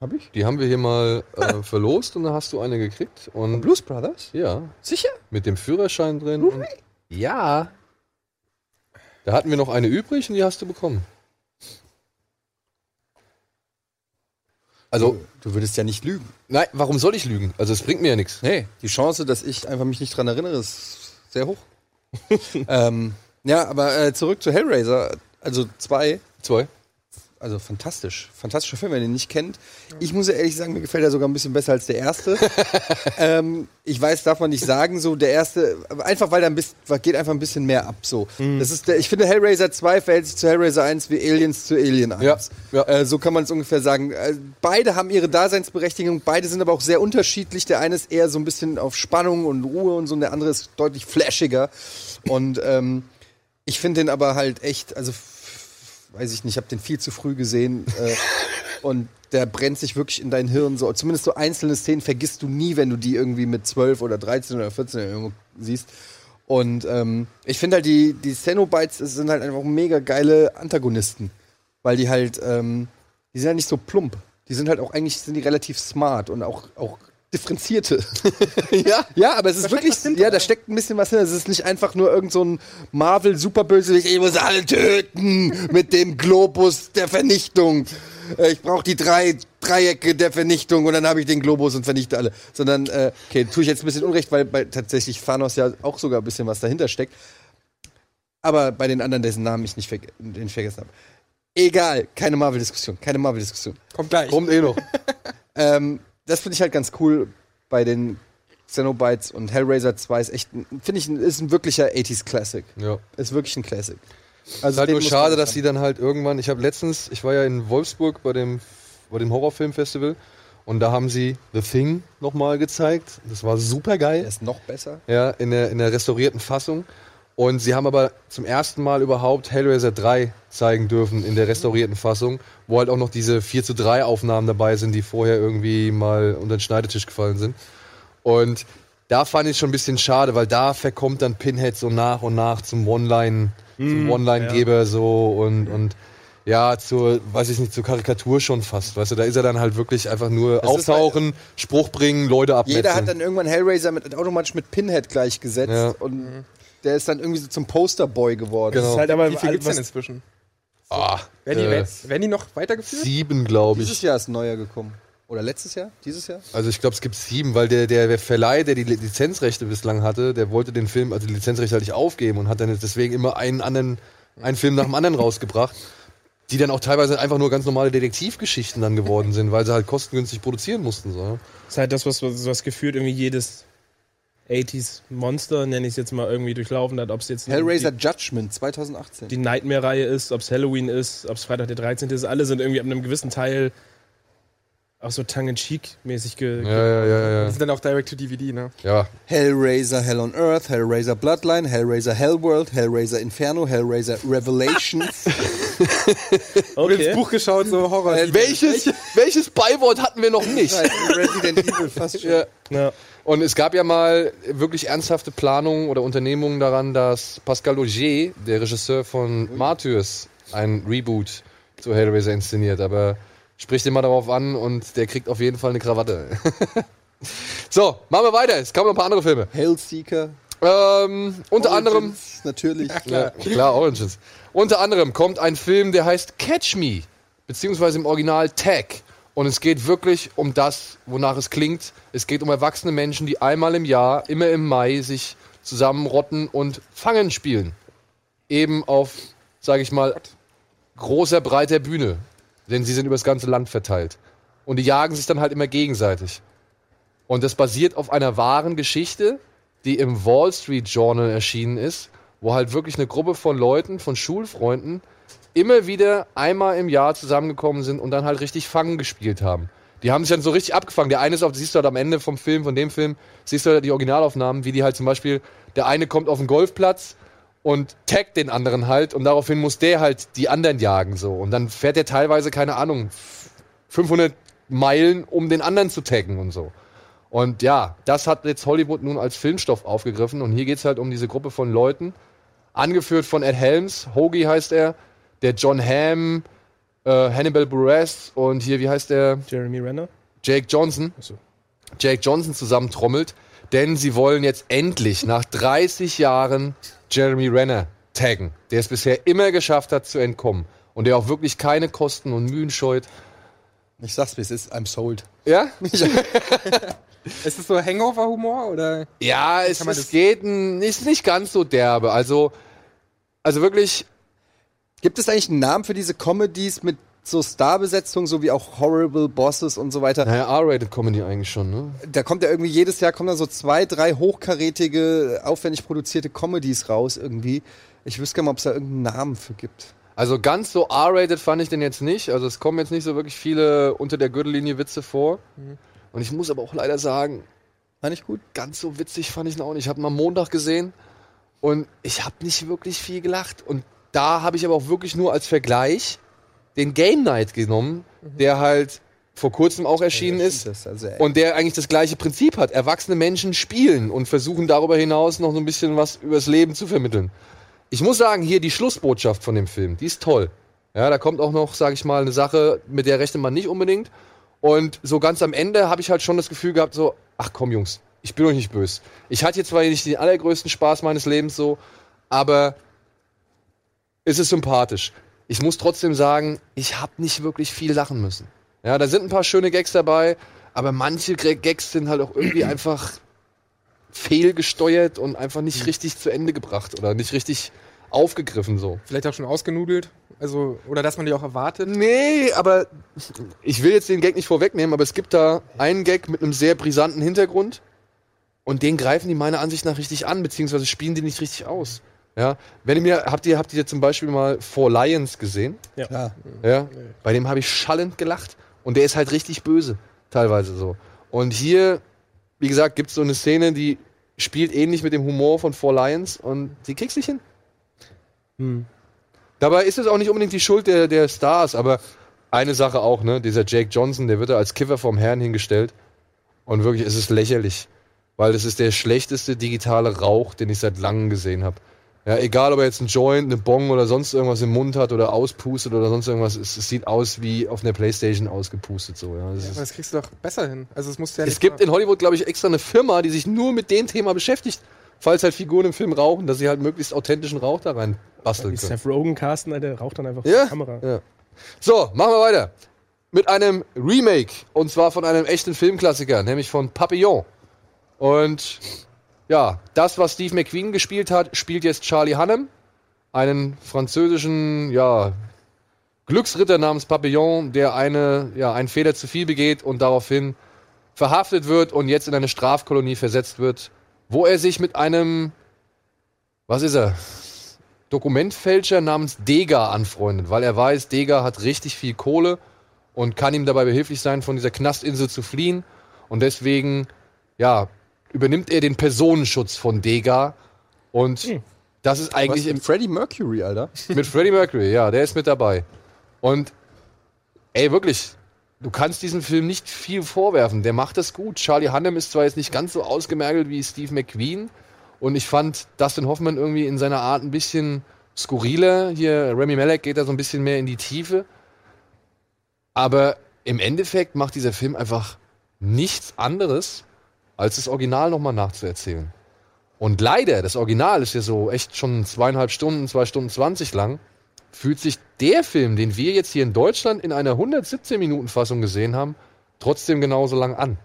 Hab ich? Die haben wir hier mal äh, verlost und da hast du eine gekriegt. Und Blues Brothers? ja, Sicher? mit dem Führerschein drin. Und, ja. Da hatten wir noch eine übrig und die hast du bekommen. Also, Du würdest ja nicht lügen. nein, warum soll ich lügen? Also, es bringt mir ja nichts. Nee, die Chance, dass ich einfach mich nicht dran erinnere, ist sehr hoch. <laughs> ähm, ja, aber äh, zurück zu Hellraiser. Also zwei, Zwei. Also fantastisch. Fantastischer Film, wenn ihr ihn nicht kennt. Ich muss ja ehrlich sagen, mir gefällt er sogar ein bisschen besser als der erste. <laughs> ähm, ich weiß, darf man nicht sagen, so der erste, einfach weil da ein bisschen, geht einfach ein bisschen mehr ab. So. Das ist der, ich finde, Hellraiser 2 verhält sich zu Hellraiser 1 wie Aliens zu Alien 1. Ja, ja. Äh, so kann man es ungefähr sagen. Äh, beide haben ihre Daseinsberechtigung, beide sind aber auch sehr unterschiedlich. Der eine ist eher so ein bisschen auf Spannung und Ruhe und so, und der andere ist deutlich flashiger. Und ähm, ich finde den aber halt echt, also weiß ich nicht, ich habe den viel zu früh gesehen äh, und der brennt sich wirklich in dein Hirn so. Zumindest so einzelne Szenen vergisst du nie, wenn du die irgendwie mit 12 oder 13 oder 14 irgendwo siehst. Und ähm, ich finde halt, die, die Cenobites sind halt einfach mega geile Antagonisten. Weil die halt, ähm, die sind halt nicht so plump. Die sind halt auch eigentlich, sind die relativ smart und auch, auch differenzierte. <laughs> ja. ja, aber es ist wirklich, ja, da steckt ein bisschen was hin. Es ist nicht einfach nur irgend so ein Marvel-Superbösewicht, ich muss alle töten mit dem Globus der Vernichtung. Äh, Ich brauche die drei Dreiecke der Vernichtung und dann habe ich den Globus und vernichte alle. Sondern, äh, okay, tue ich jetzt ein bisschen Unrecht, weil bei tatsächlich Thanos ja auch sogar ein bisschen was dahinter steckt. Aber bei den anderen, dessen Namen ich nicht verge den ich vergessen habe. Egal, keine Marvel-Diskussion, keine Marvel-Diskussion. Kommt gleich. Kommt eh noch. <laughs> Ähm, das finde ich halt ganz cool bei den Xenobites und Hellraiser 2 ist echt, finde ich, ist ein wirklicher 80s Classic. Ja. Ist wirklich ein Classic. Es ist halt nur schade, dass die dann halt irgendwann, ich habe letztens, ich war ja in Wolfsburg bei dem, bei dem Horrorfilmfestival und da haben sie The Thing nochmal gezeigt. Das war super geil. ist noch besser. Ja, in der, in der restaurierten Fassung. Und sie haben aber zum ersten Mal überhaupt Hellraiser 3 zeigen dürfen in der restaurierten Fassung, wo halt auch noch diese 4 zu 3 Aufnahmen dabei sind, die vorher irgendwie mal unter den Schneidetisch gefallen sind. Und da fand ich schon ein bisschen schade, weil da verkommt dann Pinhead so nach und nach zum One-Line, zum One-Line-Geber so und, und ja, zur, weiß ich nicht, zur Karikatur schon fast. Weißt du, da ist er dann halt wirklich einfach nur Das ist auftauchen, Spruch bringen, Leute abmetzeln. Jeder hat dann irgendwann Hellraiser mit, automatisch mit Pinhead gleichgesetzt Ja. und der ist dann irgendwie so zum Posterboy geworden. Genau. Das ist halt aber Wie viel gibt's was, denn inzwischen? ah, Werden die, äh, werden die noch weitergeführt? sieben, glaube ich. Dieses Jahr ist ein neuer gekommen. Oder letztes Jahr? Dieses Jahr? Also ich glaube, es gibt sieben, weil der, der Verleih, der die Lizenzrechte bislang hatte, der wollte den Film, also die Lizenzrechte halt nicht aufgeben und hat dann deswegen immer einen anderen, einen Film nach dem anderen rausgebracht, die dann auch teilweise einfach nur ganz normale Detektivgeschichten dann geworden sind, weil sie halt kostengünstig produzieren mussten. So. ist halt das, was, was, was gefühlt irgendwie jedes 80s Monster, nenne ich es jetzt mal, irgendwie durchlaufen hat. Ob es jetzt Hellraiser Judgment 2018. die, die Nightmare-Reihe ist, ob es Halloween ist, ob es Freitag der 13. ist. Alle sind irgendwie ab einem gewissen Teil auch so tongue-in-cheek-mäßig ge Ja, ja, ja, Die ja. sind dann auch direct to DVD, ne? Ja, Hellraiser Hell on Earth, Hellraiser Bloodline, Hellraiser Hellworld, Hellraiser Inferno, Hellraiser Revelations. Oder ins <laughs> Okay. Buch geschaut, so Horror. welches, welches Beiwort hatten wir noch nicht? Resident Evil fast schon. Ja. Ja. Und es gab ja mal wirklich ernsthafte Planungen oder Unternehmungen daran, dass Pascal Augier, der Regisseur von Martyrs, ein Reboot zu Hellraiser inszeniert. Aber spricht ihn mal darauf an und der kriegt auf jeden Fall eine Krawatte. <laughs> so, machen wir weiter. Es kamen noch ein paar andere Filme. Hellseeker. Ähm, unter anderem. Origins, Natürlich. Ja, klar, Origins. Unter anderem kommt ein Film, der heißt Catch Me, beziehungsweise im Original Tag. Und es geht wirklich um das, wonach es klingt. Es geht um erwachsene Menschen, die einmal im Jahr, immer im Mai, sich zusammenrotten und Fangen spielen. Eben auf, sage ich mal, großer, breiter Bühne. Denn sie sind übers ganze Land verteilt. Und die jagen sich dann halt immer gegenseitig. Und das basiert auf einer wahren Geschichte, die im Wall Street Journal erschienen ist, wo halt wirklich eine Gruppe von Leuten, von Schulfreunden, immer wieder einmal im Jahr zusammengekommen sind und dann halt richtig Fangen gespielt haben. Die haben sich dann so richtig abgefangen. Der eine ist auf, siehst du halt am Ende vom Film, von dem Film, siehst du halt die Originalaufnahmen, wie die halt zum Beispiel, der eine kommt auf den Golfplatz und taggt den anderen halt und daraufhin muss der halt die anderen jagen so. Und dann fährt er teilweise, keine Ahnung, 500 Meilen, um den anderen zu taggen und so. Und ja, das hat jetzt Hollywood nun als Filmstoff aufgegriffen. Und hier geht's halt um diese Gruppe von Leuten, angeführt von Ed Helms, Hoagie heißt er, der John Hamm, äh, Hannibal Buress und hier, wie heißt der, Jeremy Renner. Jake Johnson. Achso. Jake Johnson zusammentrommelt, denn sie wollen jetzt endlich nach 30 Jahren Jeremy Renner taggen, der es bisher immer geschafft hat zu entkommen und der auch wirklich keine Kosten und Mühen scheut. Ich sag's wie es ist, I'm sold. Ja? <laughs> <laughs> Ist das so Hangover-Humor oder? Ja, es, es geht ist nicht ganz so derbe. Also, also wirklich, Gibt es eigentlich einen Namen für diese Comedies mit so Starbesetzung, so wie auch Horrible Bosses und so weiter? naja, R-Rated Comedy eigentlich schon, ne? Da kommt ja irgendwie jedes Jahr kommen da so zwei, drei hochkarätige, aufwendig produzierte Comedies raus irgendwie. Ich wüsste gerne mal, ob es da irgendeinen Namen für gibt. Also ganz so R-Rated fand ich den jetzt nicht. Also es kommen jetzt nicht so wirklich viele unter der Gürtellinie Witze vor. Und ich muss aber auch leider sagen, War nicht gut? ganz so witzig fand ich ihn auch nicht. Ich habe ihn am Montag gesehen und ich habe nicht wirklich viel gelacht. Und da habe ich aber auch wirklich nur als Vergleich den Game Night genommen, der halt vor kurzem auch erschienen Ja, ist. das, also. Und der eigentlich das gleiche Prinzip hat. Erwachsene Menschen spielen und versuchen darüber hinaus noch so ein bisschen was übers Leben zu vermitteln. Ich muss sagen, hier die Schlussbotschaft von dem Film, die ist toll. Ja, da kommt auch noch, sage ich mal, eine Sache, mit der rechnet man nicht unbedingt. Und so ganz am Ende habe ich halt schon das Gefühl gehabt, so, ach komm Jungs, ich bin euch nicht böse. Ich hatte jetzt zwar nicht den allergrößten Spaß meines Lebens so, aber es ist sympathisch. Ich muss trotzdem sagen, ich habe nicht wirklich viel lachen müssen. Ja, da sind ein paar schöne Gags dabei, aber manche Gags sind halt auch irgendwie einfach fehlgesteuert und einfach nicht richtig zu Ende gebracht oder nicht richtig aufgegriffen so. Vielleicht auch schon ausgenudelt. Also, oder dass man die auch erwartet. Nee, aber ich will jetzt den Gag nicht vorwegnehmen, aber es gibt da einen Gag mit einem sehr brisanten Hintergrund und den greifen die meiner Ansicht nach richtig an, beziehungsweise spielen die nicht richtig aus. Ja, wenn ihr mir, habt ihr, habt ihr zum Beispiel mal Four Lions gesehen? Klar. Ja, bei dem habe ich schallend gelacht und der ist halt richtig böse, teilweise so. Und hier, wie gesagt, gibt es so eine Szene, die spielt ähnlich mit dem Humor von Four Lions und die kriegst nicht hin. Dabei ist es auch nicht unbedingt die Schuld der, der Stars, aber eine Sache auch, ne? Dieser Jake Johnson, der wird da als Kiffer vom Herrn hingestellt. Und wirklich, es ist lächerlich. Weil das ist der schlechteste digitale Rauch, den ich seit langem gesehen habe. Ja, egal ob er jetzt einen Joint, eine Bong oder sonst irgendwas im Mund hat oder auspustet oder sonst irgendwas, es, es sieht aus wie auf einer Playstation ausgepustet so. Ja. Das Aber ist, das kriegst du doch besser hin. Also es muss ja es nicht gibt mal- in Hollywood, glaube ich, extra eine Firma, die sich nur mit dem Thema beschäftigt, falls halt Figuren im Film rauchen, dass sie halt möglichst authentischen Rauch da rein basteln Wie können. Seth Rogen casten, der raucht dann einfach Ja, die Kamera. ja. So, machen wir weiter. Mit einem Remake. Und zwar von einem echten Filmklassiker, nämlich von Papillon. Und ja, das, was Steve McQueen gespielt hat, spielt jetzt Charlie Hunnam. Einen französischen, ja, Glücksritter namens Papillon, der eine, ja, einen Fehler zu viel begeht und daraufhin verhaftet wird und jetzt in eine Strafkolonie versetzt wird, wo er sich mit einem, was ist er? Dokumentfälscher namens Dega anfreundet, weil er weiß, Dega hat richtig viel Kohle und kann ihm dabei behilflich sein, von dieser Knastinsel zu fliehen. Und deswegen, ja, übernimmt er den Personenschutz von Dega. Und das ist Was eigentlich im mit Freddie Mercury, Alter. <laughs> mit Freddie Mercury, ja, der ist mit dabei. Und ey, wirklich, du kannst diesem Film nicht viel vorwerfen. Der macht das gut. Charlie Hunnam ist zwar jetzt nicht ganz so ausgemergelt wie Steve McQueen. Und ich fand Dustin Hoffman irgendwie in seiner Art ein bisschen skurriler. Hier, Remy Malek geht da so ein bisschen mehr in die Tiefe. Aber im Endeffekt macht dieser Film einfach nichts anderes, als das Original nochmal nachzuerzählen. Und leider, das Original ist ja so echt schon zweieinhalb Stunden, zwei Stunden zwanzig lang, fühlt sich der Film, den wir jetzt hier in Deutschland in einer 117-Minuten-Fassung gesehen haben, trotzdem genauso lang an.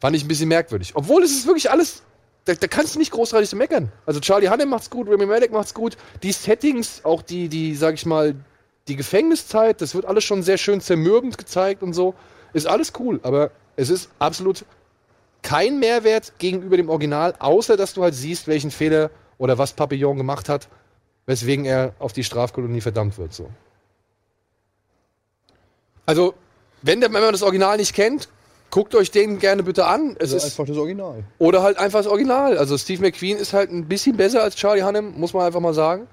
Fand ich ein bisschen merkwürdig. Obwohl es ist wirklich alles, da, da kannst du nicht großartig meckern. Also Charlie Hunnam macht's gut, Remy Malek macht's gut. Die Settings, auch die, die, sag ich mal, die Gefängniszeit, das wird alles schon sehr schön zermürbend gezeigt und so. Ist alles cool, aber es ist absolut kein Mehrwert gegenüber dem Original, außer dass du halt siehst, welchen Fehler oder was Papillon gemacht hat, weswegen er auf die Strafkolonie verdammt wird. So. Also, wenn, der, wenn man das Original nicht kennt, guckt euch den gerne bitte an. Es ist, das Original. oder halt einfach das Original. Also Steve McQueen ist halt ein bisschen besser als Charlie Hunnam, muss man einfach mal sagen.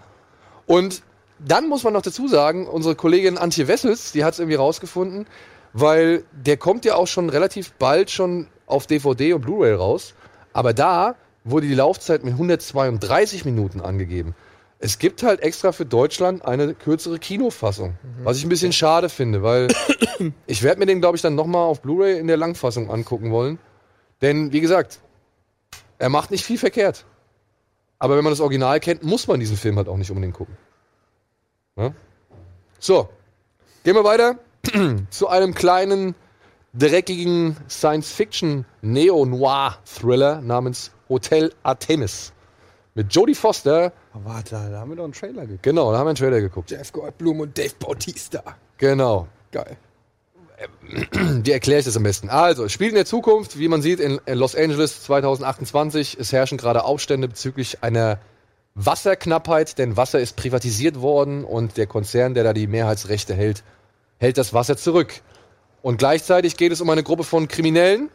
Und dann muss man noch dazu sagen, unsere Kollegin Antje Wessels, die hat es irgendwie rausgefunden, weil der kommt ja auch schon relativ bald schon auf DVD und Blu-ray raus. Aber da wurde die Laufzeit mit 132 Minuten angegeben. Es gibt halt extra für Deutschland eine kürzere Kinofassung, was ich ein bisschen schade finde, weil <coughs> ich werde mir den, glaube ich, dann nochmal auf Blu-ray in der Langfassung angucken wollen. Denn, wie gesagt, er macht nicht viel verkehrt. Aber wenn man das Original kennt, muss man diesen Film halt auch nicht unbedingt gucken. Ja? So, gehen wir weiter <clears throat> zu einem kleinen, dreckigen Science-Fiction-Neo-Noir-Thriller namens Hotel Artemis. Mit Jodie Foster, Aber warte, da haben wir doch einen Trailer gekriegt. genau, da haben wir einen Trailer geguckt. Jeff Goldblum und Dave Bautista. Genau. Geil. Wie erkläre ich das am besten? Also, es spielt in der Zukunft, wie man sieht, in Los Angeles 2028. Es herrschen gerade Aufstände bezüglich einer Wasserknappheit, denn Wasser ist privatisiert worden und der Konzern, der da die Mehrheitsrechte hält, hält das Wasser zurück. Und gleichzeitig geht es um eine Gruppe von Kriminellen.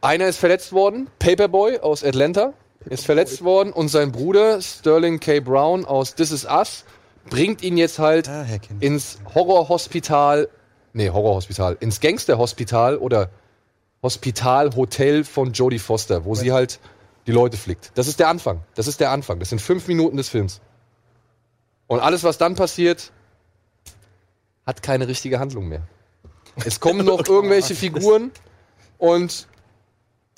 Einer ist verletzt worden, Paperboy aus Atlanta ist verletzt worden und sein Bruder Sterling K. Brown aus This Is Us bringt ihn jetzt halt Ah, ins Horrorhospital nee, Horrorhospital, ins Gangsterhospital oder Hospitalhotel von Jodie Foster, wo sie halt die Leute flickt. Das ist der Anfang. Das ist der Anfang. Das sind fünf Minuten des Films. Und alles, was dann passiert, hat keine richtige Handlung mehr. Es kommen noch <laughs> irgendwelche Figuren und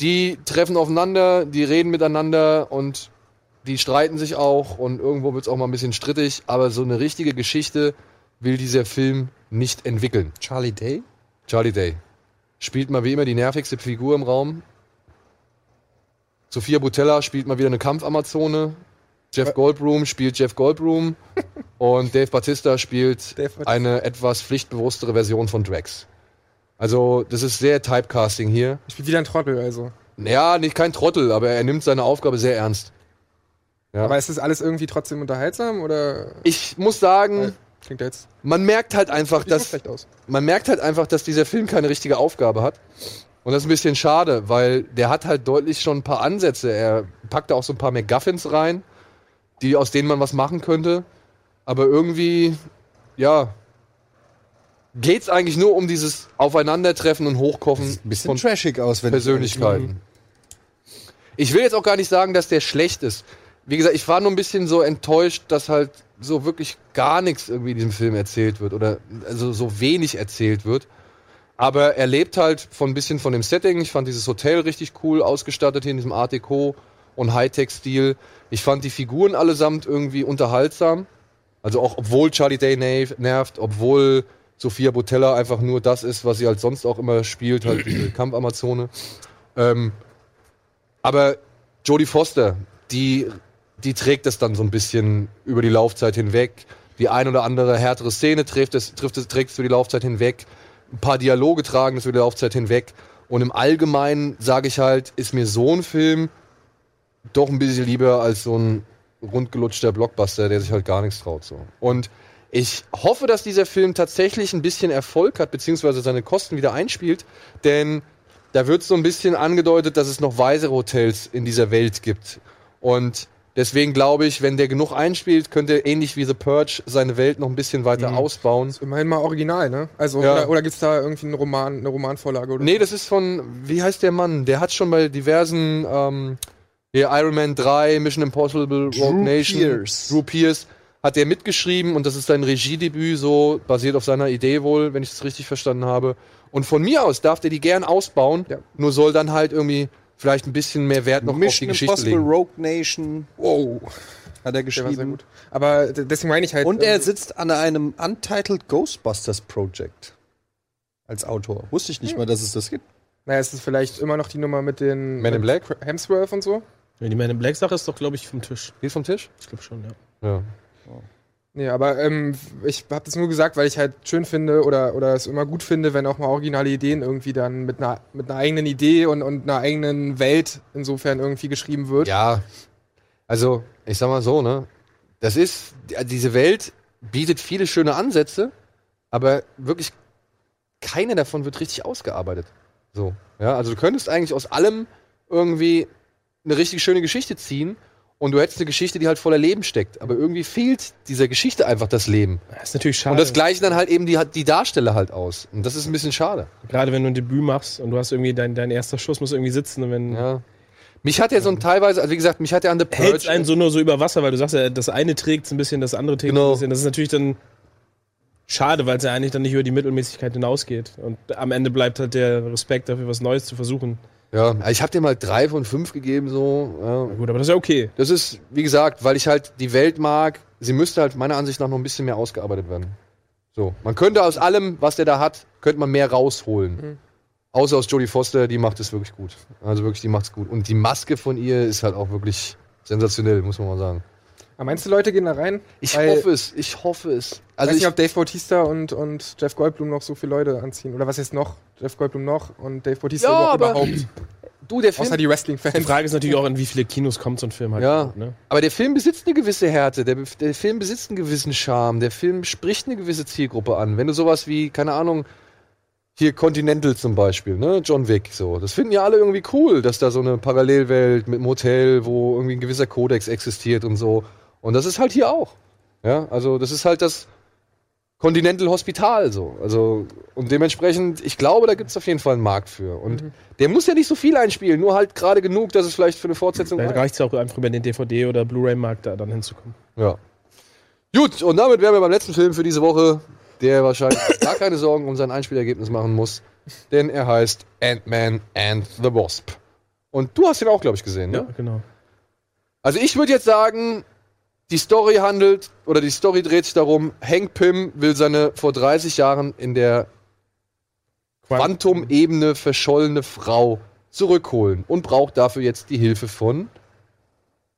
die treffen aufeinander, die reden miteinander und die streiten sich auch und irgendwo wird es auch mal ein bisschen strittig, aber so eine richtige Geschichte will dieser Film nicht entwickeln. Charlie Day? Charlie Day spielt mal wie immer die nervigste Figur im Raum. Sophia Butella spielt mal wieder eine Kampfamazone. Jeff Goldblum spielt Jeff Goldblum. <laughs> und Dave Batista spielt Dave Bautista. eine etwas pflichtbewusstere Version von Drax. Also, das ist sehr Typecasting hier. Ich bin wieder ein Trottel, also. Ja, nicht kein Trottel, aber er nimmt seine Aufgabe sehr ernst. Ja. Aber ist das alles irgendwie trotzdem unterhaltsam oder Ich muss sagen, klingt der jetzt man merkt halt einfach, dass man merkt halt einfach, dass dieser Film keine richtige Aufgabe hat. Und das ist ein bisschen schade, weil der hat halt deutlich schon ein paar Ansätze. Er packt da auch so ein paar McGuffins rein, die, aus denen man was machen könnte. Aber irgendwie, ja, geht's eigentlich nur um dieses Aufeinandertreffen und Hochkochen Ein bisschen von trashig aus, wenn Persönlichkeiten. Ich will jetzt auch gar nicht sagen, dass der schlecht ist. Wie gesagt, ich war nur ein bisschen so enttäuscht, dass halt so wirklich gar nichts irgendwie in diesem Film erzählt wird oder also so wenig erzählt wird. Aber er lebt halt von ein bisschen von dem Setting. Ich fand dieses Hotel richtig cool ausgestattet hier in diesem Art Deco und Hightech-Stil. Ich fand die Figuren allesamt irgendwie unterhaltsam. Also auch obwohl Charlie Day nerv- nervt, obwohl Sophia Botella einfach nur das ist, was sie halt sonst auch immer spielt, halt diese <clears throat> Kampfamazone. Ähm, aber Jodie Foster, die, die trägt es dann so ein bisschen über die Laufzeit hinweg. Die ein oder andere härtere Szene trifft es, trifft es, trägt es für die Laufzeit hinweg. Ein paar Dialoge tragen es für die Laufzeit hinweg. Und im Allgemeinen sage ich halt, ist mir so ein Film doch ein bisschen lieber als so ein rundgelutschter Blockbuster, der sich halt gar nichts traut. So. Und ich hoffe, dass dieser Film tatsächlich ein bisschen Erfolg hat, beziehungsweise seine Kosten wieder einspielt, denn da wird so ein bisschen angedeutet, dass es noch weitere Hotels in dieser Welt gibt. Und deswegen glaube ich, wenn der genug einspielt, könnte er ähnlich wie The Purge seine Welt noch ein bisschen weiter ausbauen. Immerhin mal original, ne? Also, Ja. oder, oder gibt's da irgendwie einen Roman, eine Romanvorlage oder Nee, das ist von, wie heißt der Mann? Der hat schon bei diversen, ähm, hier Iron Man 3, Mission Impossible, Rogue Nation, Pierce. Drew Pierce, hat der mitgeschrieben und das ist sein Regiedebüt, so basiert auf seiner Idee wohl, wenn ich das richtig verstanden habe. Und von mir aus darf der die gern ausbauen, Ja. nur soll dann halt irgendwie vielleicht ein bisschen mehr Wert noch auf die Mission Geschichte Impossible legen. Rogue Nation Wow, hat er der war sehr geschrieben. gut. Aber deswegen meine ich halt. Und er ähm, sitzt an einem Untitled Ghostbusters Project als Autor. Wusste ich nicht mal, dass es das gibt. Naja, ist es vielleicht immer noch die Nummer mit den. Men in Black? Hemsworth und so? Ja, die Man in Black Sache ist doch, glaube ich, vom Tisch. Die ist vom Tisch? Ich glaube schon, ja. Ja. Nee, aber ähm, ich habe das nur gesagt, weil ich halt schön finde oder, oder es immer gut finde, wenn auch mal originale Ideen irgendwie dann mit einer, mit einer eigenen Idee und, und einer eigenen Welt insofern irgendwie geschrieben wird. Ja, also ich sag mal so, ne? Das ist, diese Welt bietet viele schöne Ansätze, aber wirklich keine davon wird richtig ausgearbeitet. So, ja, also du könntest eigentlich aus allem irgendwie eine richtig schöne Geschichte ziehen und du hättest eine Geschichte, die halt voller Leben steckt, aber irgendwie fehlt dieser Geschichte einfach das Leben. Das ist natürlich schade. Und das gleichen dann halt eben die, die Darsteller halt aus. Und das ist ein bisschen schade. Gerade wenn du ein Debüt machst und du hast irgendwie dein, dein erster Schuss muss irgendwie sitzen und wenn Ja. Mich hat ja so ein teilweise, also wie gesagt, mich hat ja an The hältst Purge einen so nur so über Wasser, weil du sagst ja, das eine trägt ein bisschen, das andere trägt Genau. ein bisschen. Das ist natürlich dann schade, weil es ja eigentlich dann nicht über die Mittelmäßigkeit hinausgeht. Und am Ende bleibt halt der Respekt dafür, was Neues zu versuchen. Ja, ich habe dem halt drei von fünf gegeben, so. Ja. Na gut, aber das ist ja okay. Das ist, wie gesagt, weil ich halt die Welt mag, sie müsste halt meiner Ansicht nach noch ein bisschen mehr ausgearbeitet werden. So. Man könnte aus allem, was der da hat, könnte man mehr rausholen. Außer aus Jodie Foster, die macht es wirklich gut. Also wirklich, die macht's gut. Und die Maske von ihr ist halt auch wirklich sensationell, muss man mal sagen. Aber meinst du, Leute gehen da rein? Ich Weil- hoffe es, ich hoffe es. Also weiß ich, nicht, ob Dave Bautista und, und Jeff Goldblum noch so viele Leute anziehen. Oder was ist noch? Jeff Goldblum noch und Dave Bautista Ja, überhaupt- aber- überhaupt. du, der Film, Außer die Die Wrestling-Fans. Frage ist natürlich auch, in wie viele Kinos kommt so ein Film halt. Ja. Ne? aber der Film besitzt eine gewisse Härte, der, der Film besitzt einen gewissen Charme, der Film spricht eine gewisse Zielgruppe an. Wenn du sowas wie, keine Ahnung, hier Continental zum Beispiel, ne, John Wick, so, das finden ja alle irgendwie cool, dass da so eine Parallelwelt mit einem Hotel, wo irgendwie ein gewisser Kodex existiert und so. Und das ist halt hier auch. Ja, also das ist halt das Continental Hospital so. Also, und dementsprechend, ich glaube, da gibt es auf jeden Fall einen Markt für. Und der muss ja nicht so viel einspielen, nur halt gerade genug, dass es vielleicht für eine Fortsetzung Vielleicht reicht. reicht es auch einfach über den DVD- oder Blu-ray-Markt da dann hinzukommen. Ja. Gut, und damit wären wir beim letzten Film für diese Woche, der wahrscheinlich <laughs> gar keine Sorgen um sein Einspielergebnis machen muss, denn er heißt Ant-Man and the Wasp. Und du hast ihn auch, glaube ich, gesehen, ne? Ja, genau. Also ich würde jetzt sagen, die Story handelt, oder die Story dreht sich darum, Hank Pym will seine vor 30 Jahren in der Quantum-Ebene verschollene Frau zurückholen und braucht dafür jetzt die Hilfe von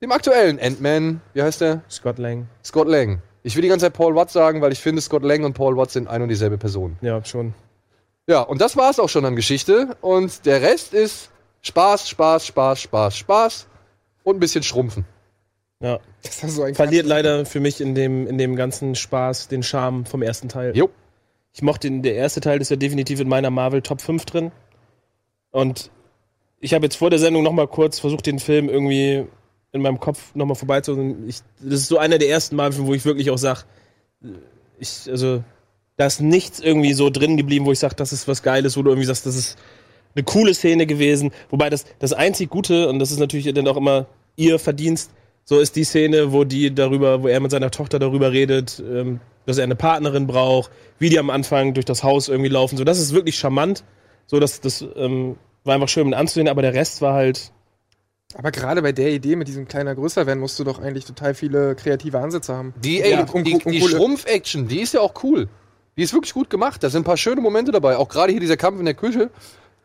dem aktuellen Ant-Man, wie heißt der? Scott Lang. Scott Lang. Ich will die ganze Zeit Paul Watts sagen, weil ich finde, Scott Lang und Paul Watts sind ein und dieselbe Person. Ja, schon. Ja, und das war's auch schon an Geschichte. Und der Rest ist Spaß, Spaß, Spaß, Spaß, Spaß und ein bisschen Schrumpfen. Ja. Das ist so ein Verliert leider für mich in dem, in dem ganzen Spaß den Charme vom ersten Teil. Jo. Ich mochte den, der erste Teil ist ja definitiv in meiner Marvel Top 5 drin. Und ich habe jetzt vor der Sendung noch mal kurz versucht, den Film irgendwie in meinem Kopf noch mal vorbeizuholen. Ich, das ist so einer der ersten Marvel-Filme, wo ich wirklich auch sage, ich, also, da ist nichts irgendwie so drin geblieben, wo ich sage, das ist was Geiles, wo du irgendwie sagst, das ist eine coole Szene gewesen. Wobei das, das einzig Gute, und das ist natürlich dann auch immer ihr Verdienst, so ist die Szene, wo die darüber, wo er mit seiner Tochter darüber redet, ähm, dass er eine Partnerin braucht, wie die am Anfang durch das Haus irgendwie laufen. So, das ist wirklich charmant. So, das, das ähm, war einfach schön mit anzusehen, aber der Rest war halt. Aber gerade bei der Idee mit diesem kleiner größer werden, musst du doch eigentlich total viele kreative Ansätze haben. Die, ey, Ja, die, und- die, und die Schrumpf-Action, die ist ja auch cool. Die ist wirklich gut gemacht. Da sind ein paar schöne Momente dabei. Auch gerade hier dieser Kampf in der Küche.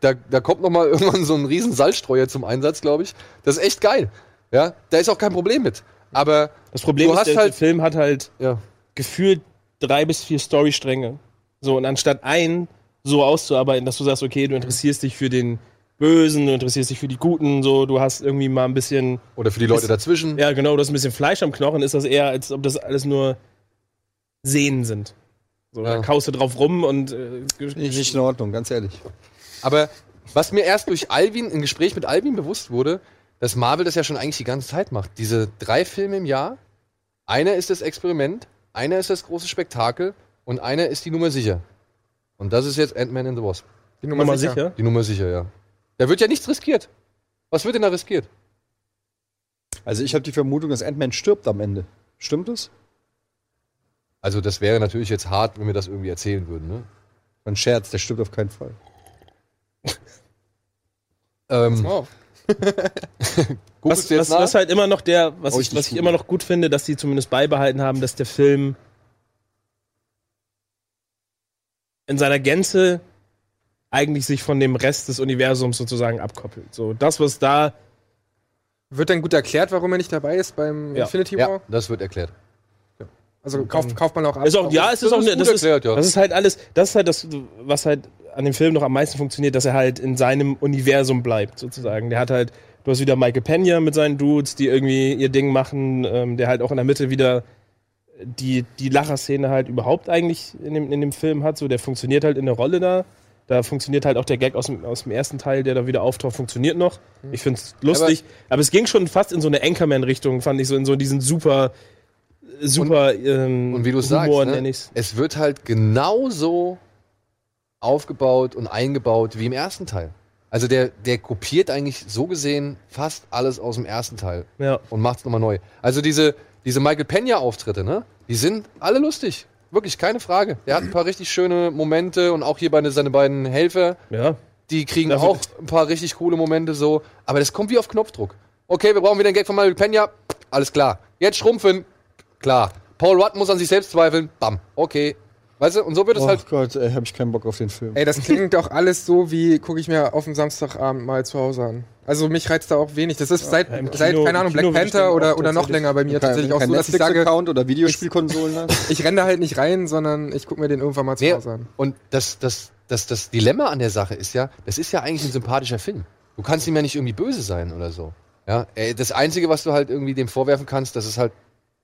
Da, da kommt noch mal <laughs> irgendwann so ein riesen Salzstreuer zum Einsatz, glaube ich. Das ist echt geil. Ja, da ist auch kein Problem mit. Aber, Das Problem Du ist, hast der, halt- der Film hat halt ja. gefühlt drei bis vier Storystränge. So, und anstatt einen so auszuarbeiten, dass du sagst, okay, du interessierst dich für den Bösen, du interessierst dich für die Guten, so, du hast irgendwie mal ein bisschen, Oder für die Leute Ist- dazwischen. ja genau, du hast ein bisschen Fleisch am Knochen, ist das eher, als ob das alles nur Sehnen sind. So, Ja. da kaust du drauf rum und äh, Nicht, nicht in Ordnung, ganz ehrlich. Aber was mir erst durch Alvin, im Gespräch mit Alvin bewusst wurde, dass Marvel das ja schon eigentlich die ganze Zeit macht. Diese drei Filme im Jahr. Einer ist das Experiment, einer ist das große Spektakel und einer ist die Nummer sicher. Und das ist jetzt Ant-Man and the Wasp. Die Nummer sicher. Die Nummer sicher, ja. Da wird ja nichts riskiert. Was wird denn da riskiert? Also ich habe die Vermutung, dass Ant-Man stirbt am Ende. Stimmt das? Also, das wäre natürlich jetzt hart, wenn wir das irgendwie erzählen würden, ne? Ein Scherz, der stirbt auf keinen Fall. <laughs> Ähm, Oh. guckst <laughs> Was, was, was halt immer noch der, was, Oh, ich, was ich immer noch gut finde, dass sie zumindest beibehalten haben, dass der Film in seiner Gänze eigentlich sich von dem Rest des Universums sozusagen abkoppelt. So, das, was da, Wird dann gut erklärt, warum er nicht dabei ist beim Ja. Infinity ja, War? das wird erklärt. Also kauft, kauft man auch ab. ist auch, ja, es ist auch, ist ne- gut das ist, erklärt, ja. das ist halt alles, das ist halt das, was halt an dem Film noch am meisten funktioniert, dass er halt in seinem Universum bleibt, sozusagen. Der hat halt, du hast wieder Michael Pena mit seinen Dudes, die irgendwie ihr Ding machen, ähm, der halt auch in der Mitte wieder die, die Lacher-Szene halt überhaupt eigentlich in dem, in dem Film hat, so, der funktioniert halt in der Rolle da. Da funktioniert halt auch der Gag aus dem, aus dem ersten Teil, der da wieder auftaucht, funktioniert noch. Ich find's lustig. Aber, es ging schon fast in so eine Anchorman-Richtung, fand ich, so in so diesen super, super ähm, Und wie du sagst, Humor, ne, es wird halt genauso aufgebaut und eingebaut wie im ersten Teil. Also der, der kopiert eigentlich so gesehen fast alles aus dem ersten Teil Ja. und macht's nochmal neu. Also diese, diese Michael Pena-Auftritte, ne? Die sind alle lustig. Wirklich, keine Frage. Der hat ein paar richtig schöne Momente und auch hier bei seine beiden Helfer, Ja. die kriegen Dafür- auch ein paar richtig coole Momente so. Aber das kommt wie auf Knopfdruck. Okay, wir brauchen wieder einen Gag von Michael Pena. Alles klar. Jetzt schrumpfen. Klar. Paul Rudd muss an sich selbst zweifeln. Bam. Okay. Weißt du, und so wird es Oh halt. Gott, ey, hab ich keinen Bock auf den Film. Ey, das klingt doch alles so, wie gucke ich mir auf dem Samstagabend mal zu Hause an. Also mich reizt da auch wenig. Das ist seit, Ja, seit Kino- keine Ahnung, Black Panther oder, oder noch länger bei mir Kein, tatsächlich auch so, dass ich sage, Netflix-Account oder Videospielkonsolen hast? <laughs> ich renne da halt nicht rein, sondern ich gucke mir den irgendwann mal zu Nee, Hause an. und das, das, das, das Dilemma an der Sache ist ja, das ist ja eigentlich ein sympathischer Film. Du kannst ihm ja nicht irgendwie böse sein oder so. Ja, das Einzige, was du halt irgendwie dem vorwerfen kannst, dass es halt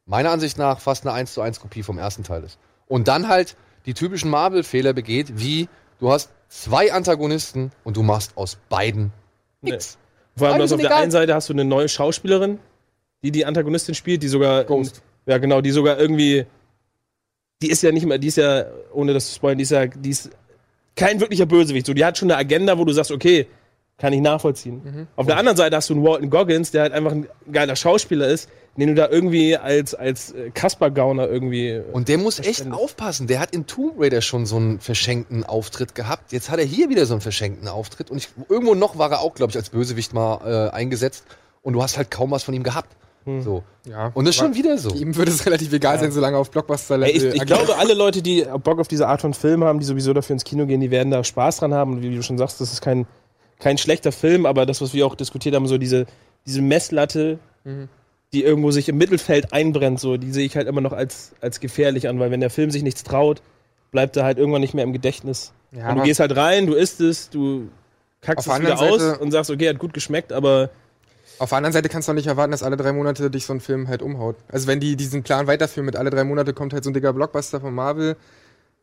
meiner Ansicht nach fast eine 1 zu 1 Kopie vom ersten Teil ist. Und dann halt die typischen Marvel-Fehler begeht, wie du hast zwei Antagonisten und du machst aus beiden nix. Vor allem, dass auf der egal. einen Seite hast du eine neue Schauspielerin, die die Antagonistin spielt, die sogar. Ghost. Ja, genau, die sogar irgendwie die ist ja nicht mehr, die ist ja, ohne das zu spoilern, die ist ja, die ist kein wirklicher Bösewicht. So, die hat schon eine Agenda, wo du sagst, okay, kann ich nachvollziehen. Auf der anderen Seite hast du einen Walton Goggins, der halt einfach ein geiler Schauspieler ist, den du da irgendwie als, als äh, Kasper-Gauner irgendwie. Und der muss echt aufpassen. Der hat in Tomb Raider schon so einen verschenkten Auftritt gehabt. Jetzt hat er hier wieder so einen verschenkten Auftritt. Und ich, irgendwo noch war er auch, glaube ich, als Bösewicht mal äh, eingesetzt. Und du hast halt kaum was von ihm gehabt. So. Ja. Und das ist schon wieder so. Ihm würde es <laughs> relativ egal sein, solange er auf Blockbuster Ey, ich, ich glaube, alle Leute, die Bock auf diese Art von Film haben, die sowieso dafür ins Kino gehen, die werden da Spaß dran haben. Und wie du schon sagst, das ist kein, kein schlechter Film, aber das, was wir auch diskutiert haben, so diese, diese Messlatte, die irgendwo sich im Mittelfeld einbrennt, so, die sehe ich halt immer noch als, als gefährlich an, weil wenn der Film sich nichts traut, bleibt er halt irgendwann nicht mehr im Gedächtnis. Ja, und du gehst halt rein, du isst es, du kackst es der wieder anderen aus Seite- und sagst, okay, hat gut geschmeckt, aber Auf der anderen Seite kannst du auch nicht erwarten, dass alle drei Monate dich so ein Film halt umhaut. Also wenn die diesen Plan weiterführen, mit alle drei Monate kommt halt so ein dicker Blockbuster von Marvel,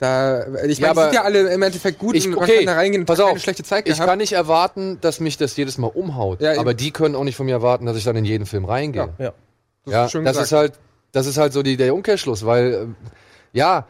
da, ich Ja, meine, aber sind ja alle im Endeffekt gut Ich, und okay, kann da reingehen und pass auf. keine schlechte Zeit Ich gehabt. kann nicht erwarten, dass mich das jedes Mal umhaut. Ja, aber die können auch nicht von mir erwarten, dass ich dann in jeden Film reingehe. Ja. ja. Das Ja, ist das ist halt, das ist halt so die, der Umkehrschluss, weil, ähm, ja,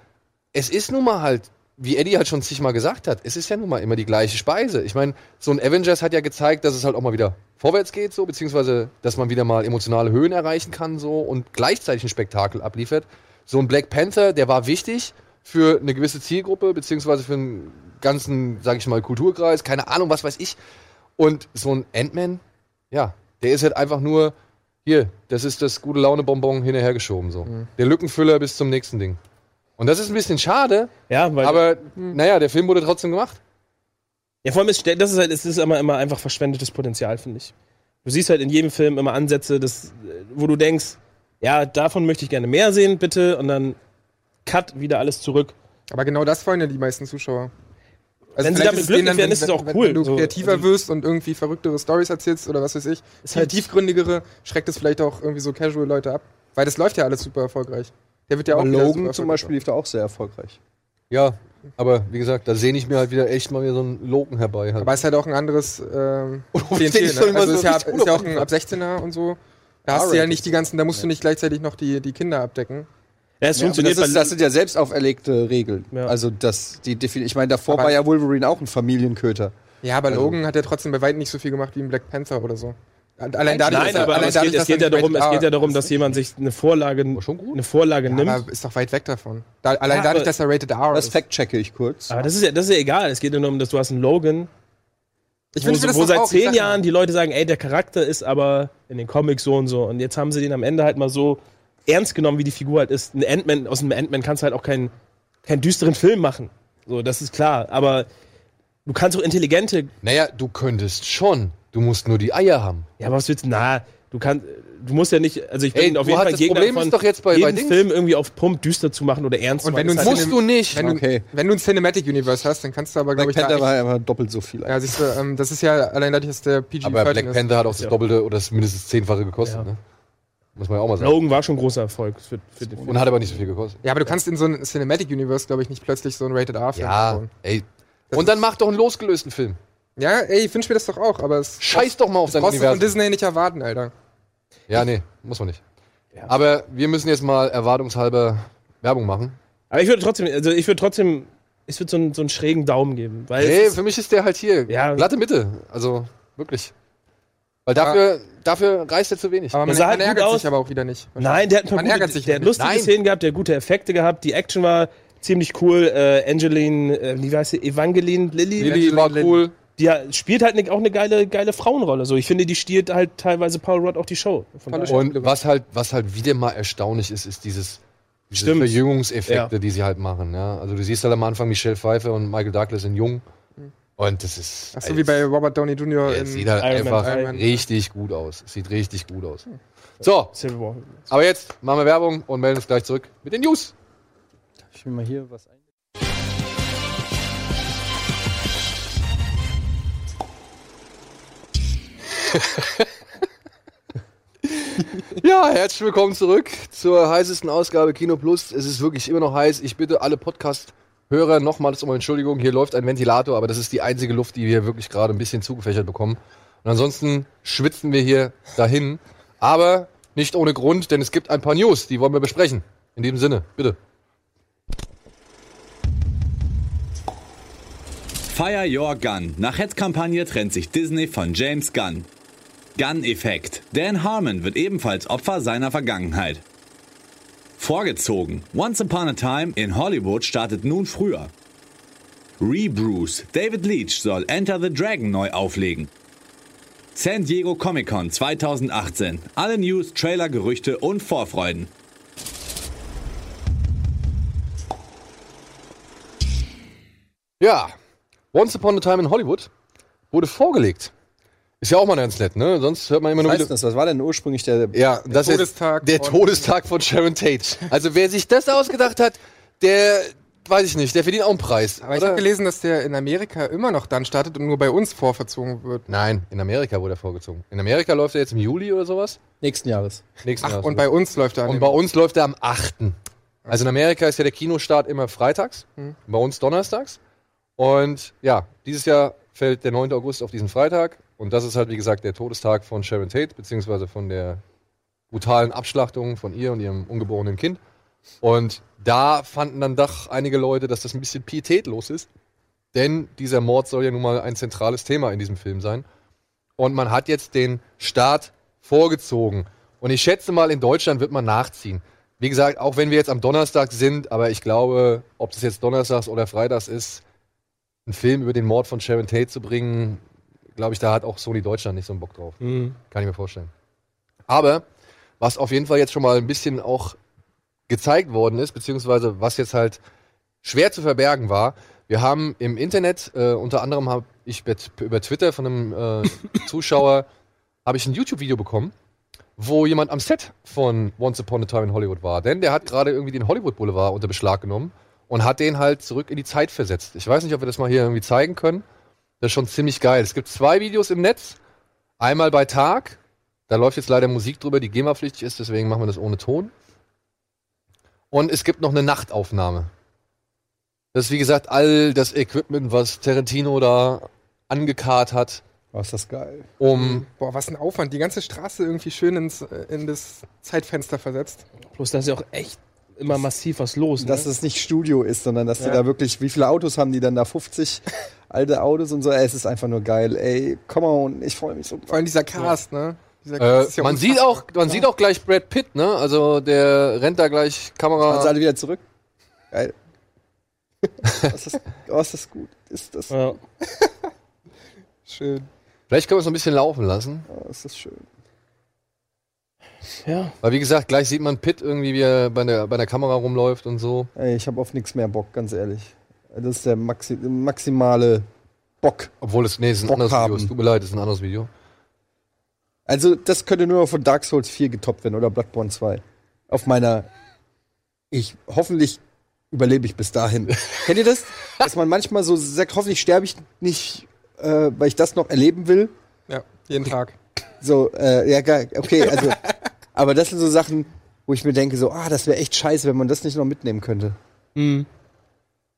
es ist nun mal halt, wie Eddie halt schon zigmal gesagt hat, es ist ja nun mal immer die gleiche Speise. Ich meine, so ein Avengers hat ja gezeigt, dass es halt auch mal wieder vorwärts geht, so, beziehungsweise, dass man wieder mal emotionale Höhen erreichen kann, so, und gleichzeitig ein Spektakel abliefert. So ein Black Panther, der war wichtig für eine gewisse Zielgruppe, beziehungsweise für einen ganzen, sag ich mal, Kulturkreis, keine Ahnung, was weiß ich. Und so ein Ant-Man, ja, der ist halt einfach nur, hier, das ist das gute Laune-Bonbon hinterhergeschoben, so. Der Lückenfüller bis zum nächsten Ding. Und das ist ein bisschen schade, Ja, weil aber naja, der Film wurde trotzdem gemacht. Ja, vor allem ist das ist halt, es ist immer, immer einfach verschwendetes Potenzial, finde ich. Du siehst halt in jedem Film immer Ansätze, das, wo du denkst, ja, davon möchte ich gerne mehr sehen, bitte, und dann cut wieder alles zurück. Aber genau das wollen ja die meisten Zuschauer. Also Wenn sie damit glücklich werden, ist es auch wenn, cool. Wenn du So, kreativer also- wirst und irgendwie verrücktere Stories erzählst oder was weiß ich, Ist halt- tiefgründigere, schreckt es vielleicht auch irgendwie so casual Leute ab. Weil das läuft ja alles super erfolgreich. Der wird ja auch Aber super Logan zum. Beispiel lief da auch sehr erfolgreich. Ja, aber wie gesagt, da sehne ich mir halt wieder echt mal wieder so einen Loken herbei. Halt. Aber es ist halt auch ein anderes ähm, <laughs> Klientel, den ne? Also so ist ja, ist ja auch ein ab 16er und so. Da hast du ja nicht die ganzen, da musst du nicht gleichzeitig noch die, die Kinder abdecken. Ja, es Ja, aber funktioniert das, ist, das sind ja selbst auferlegte Regeln. Ja. Also das, die ich meine, davor Aber- war ja Wolverine auch ein Familienköter. Ja, aber Also- Logan hat ja trotzdem bei weitem nicht so viel gemacht wie ein Black Panther oder so. Allein dadurch, Nein, dass er- aber, aber allein es dadurch, geht, es dass geht er ja darum, es geht ja darum, dass jemand sich eine Vorlage, War schon gut. eine Vorlage Ja, nimmt. aber ist doch weit weg davon. Da, allein Ja, dadurch, aber- dass er rated R Das ist. fact-checke ich kurz. Aber das ist ja, das ist ja egal. Es geht ja nur um, dass du hast einen Logan, Ich wo, das wo seit zehn Jahren die Leute sagen, ey, der Charakter ist aber in den Comics so und so. Und jetzt haben sie den am Ende halt mal so ernst genommen, wie die Figur halt ist. Ein Ant-Man, aus einem Ant-Man kannst du halt auch keinen, keinen düsteren Film machen. So, das ist klar. Aber du kannst auch intelligente, Naja, du könntest schon. Du musst nur die Eier haben. ja, aber was willst du, na, du kannst, du musst ja nicht, also ich bin Ey, auf du jeden Fall das Gegner Problem von ist doch jetzt bei- bei jeden Dings. Film irgendwie auf Pump düster zu machen oder ernst Und zu wenn machen. du halt- Musst du nicht. Wenn, Okay. du, wenn du ein Cinematic Universe hast, dann kannst du aber, glaube Black ich, da Panther war ja doppelt so viel. ja, siehst du, ähm, das ist ja allein dadurch, dass der PG Aber Black ist. Panther hat auch das. Doppelte oder das mindestens Zehnfache gekostet. Ja. Ne? Muss man ja auch mal sagen. Logan war schon ein großer Erfolg für, für den Film. Und hat aber nicht so viel gekostet. Ja, aber du kannst in so ein Cinematic Universe, glaube ich, nicht plötzlich so ein Rated R-Film Ja, bauen. ey. Und dann mach doch einen losgelösten Film. Ja, ey, ich wünsche mir das doch auch, aber es Scheiß doch mal auf das dein du von Universum. Disney nicht erwarten, Alter. Ja, nee, muss man nicht. Aber wir müssen jetzt mal erwartungshalber Werbung machen. Aber ich würde trotzdem, also ich würde trotzdem, ich würde so, einen- so einen schrägen Daumen geben. Weil ist, für mich ist der halt hier. Ja. Glatte Mitte. Also, wirklich. Weil dafür, dafür reißt er zu wenig. Aber man, sah man halt gut ärgert aus. sich aber auch wieder nicht. nein, der hat, Man gute, ärgert sich der hat lustige Nein. Szenen gehabt, der hat gute Effekte gehabt, die Action war ziemlich cool. Äh, Angeline, äh, wie heißt sie, Evangeline Lilly, Lilly war cool. die spielt halt ne, auch eine geile, geile Frauenrolle. So, ich finde, die stiehlt halt teilweise Paul Rudd auch die Show. Und was halt, was halt wieder mal erstaunlich ist, ist dieses diese Stimmt. Verjüngungseffekte, Ja. die sie halt machen. Ja? Also du siehst halt am Anfang Michelle Pfeiffer und Michael Douglas in jung. Und das ist. Ach so wie bei Robert Downey Jr. Ja, sieht halt Iron Man, einfach Man. richtig gut aus. Es sieht richtig gut aus. So, Civil War. aber jetzt machen wir Werbung und melden uns gleich zurück mit den News. Ich will mal hier was ein. <laughs> Ja, herzlich willkommen zurück zur heißesten Ausgabe Kino Plus. Es ist wirklich immer noch heiß. Ich bitte alle Hörer, nochmals um Entschuldigung, hier läuft ein Ventilator, aber das ist die einzige Luft, die wir wirklich gerade ein bisschen zugefächert bekommen. Und ansonsten schwitzen wir hier dahin. Aber nicht ohne Grund, denn es gibt ein paar News, die wollen wir besprechen. In dem Sinne, bitte. Fire Your Gun. Nach Hetzkampagne trennt sich Disney von James Gunn. Gun-Effekt. Dan Harmon wird ebenfalls Opfer seiner Vergangenheit. Vorgezogen. Once Upon a Time in Hollywood startet nun früher. Rebruce. David Leach soll Enter the Dragon neu auflegen. San Diego Comic Con 2018. Alle News, Trailer, Gerüchte und Vorfreuden. Ja, Once Upon a Time in Hollywood wurde vorgelegt. Ist ja auch mal ganz nett, ne? Sonst hört man immer Was nur wieder. das? Was war denn ursprünglich der. Ja, das Todestag ist der von- Todestag von Sharon Tate. Also wer sich das ausgedacht hat, der weiß ich nicht, der verdient auch einen Preis. Aber ich oder? habe gelesen, dass der in Amerika immer noch dann startet und nur bei uns vorverzogen wird. Nein, in Amerika wurde er vorgezogen. In Amerika läuft er jetzt im Juli oder sowas. Nächsten Jahres. Nächsten Ach, Jahres. und bei uns läuft er und bei uns läuft er am 8. Also in Amerika ist ja der Kinostart immer freitags, Hm. bei uns donnerstags. Und ja, dieses Jahr fällt der 9. August auf diesen Freitag. Und das ist halt, wie gesagt, der Todestag von Sharon Tate, beziehungsweise von der brutalen Abschlachtung von ihr und ihrem ungeborenen Kind. Und da fanden dann doch einige Leute, dass das ein bisschen pietätlos ist. Denn dieser Mord soll ja nun mal ein zentrales Thema in diesem Film sein. Und man hat jetzt den Start vorgezogen. Und ich schätze mal, in Deutschland wird man nachziehen. Wie gesagt, auch wenn wir jetzt am Donnerstag sind, aber ich glaube, ob das jetzt Donnerstags oder Freitags ist, einen Film über den Mord von Sharon Tate zu bringen, glaube ich, da hat auch Sony Deutschland nicht so einen Bock drauf. Mhm. Kann ich mir vorstellen. Aber was auf jeden Fall jetzt schon mal ein bisschen auch gezeigt worden ist, beziehungsweise was jetzt halt schwer zu verbergen war, wir haben im Internet, äh, unter anderem habe ich über Twitter von einem äh, <laughs> Zuschauer, habe ich ein YouTube-Video bekommen, wo jemand am Set von Once Upon a Time in Hollywood war. Denn der hat gerade irgendwie den Hollywood Boulevard unter Beschlag genommen und hat den halt zurück in die Zeit versetzt. Ich weiß nicht, ob wir das mal hier irgendwie zeigen können. Das ist schon ziemlich geil. Es gibt zwei Videos im Netz. Einmal bei Tag. Da läuft jetzt leider Musik drüber, die GEMA-pflichtig ist, deswegen machen wir das ohne Ton. Und es gibt noch eine Nachtaufnahme. Das ist, wie gesagt, all das Equipment, was Tarantino da angekarrt hat, Oh, ist das geil. um. Boah, was ein Aufwand. Die ganze Straße irgendwie schön ins, äh, in das Zeitfenster versetzt. Bloß da ist ja auch echt immer massiv was los. Ne? Dass es nicht Studio ist, sondern dass die Ja. da wirklich, wie viele Autos haben die dann da? 50 <laughs> alte Autos und so. Ey, es ist einfach nur geil. Ey, come on, ich freue mich so. Vor allem dieser Cast, ne? Dieser Äh, Cast ist ja man sieht auch, man sieht auch gleich Brad Pitt, ne? Also der rennt da gleich Kamera. Fahren sie alle wieder zurück. Geil. <laughs> das ist, oh, ist das gut. Ist das, ja. <laughs> schön. Vielleicht können wir es noch ein bisschen laufen lassen. oh, ist das schön. ja. Weil wie gesagt, gleich sieht man Pitt irgendwie, wie er bei der, bei der Kamera rumläuft und so. Ey, ich habe auf nichts mehr Bock, ganz ehrlich. Das ist der Maxi maximale Bock. Obwohl es, nee, es ist ein Bock anderes haben. Video. Es tut mir leid, es ist ein anderes Video. Also, das könnte nur noch von Dark Souls 4 getoppt werden oder Bloodborne 2. Auf meiner. Ich hoffentlich überlebe ich bis dahin. <laughs> Kennt ihr das? Dass man manchmal so sagt, hoffentlich sterbe ich nicht, äh, weil ich das noch erleben will. Ja, jeden Tag. So, äh, ja, geil, okay, also. <laughs> aber das sind so Sachen, wo ich mir denke, so, ah, das wäre echt scheiße, wenn man das nicht noch mitnehmen könnte. Mhm.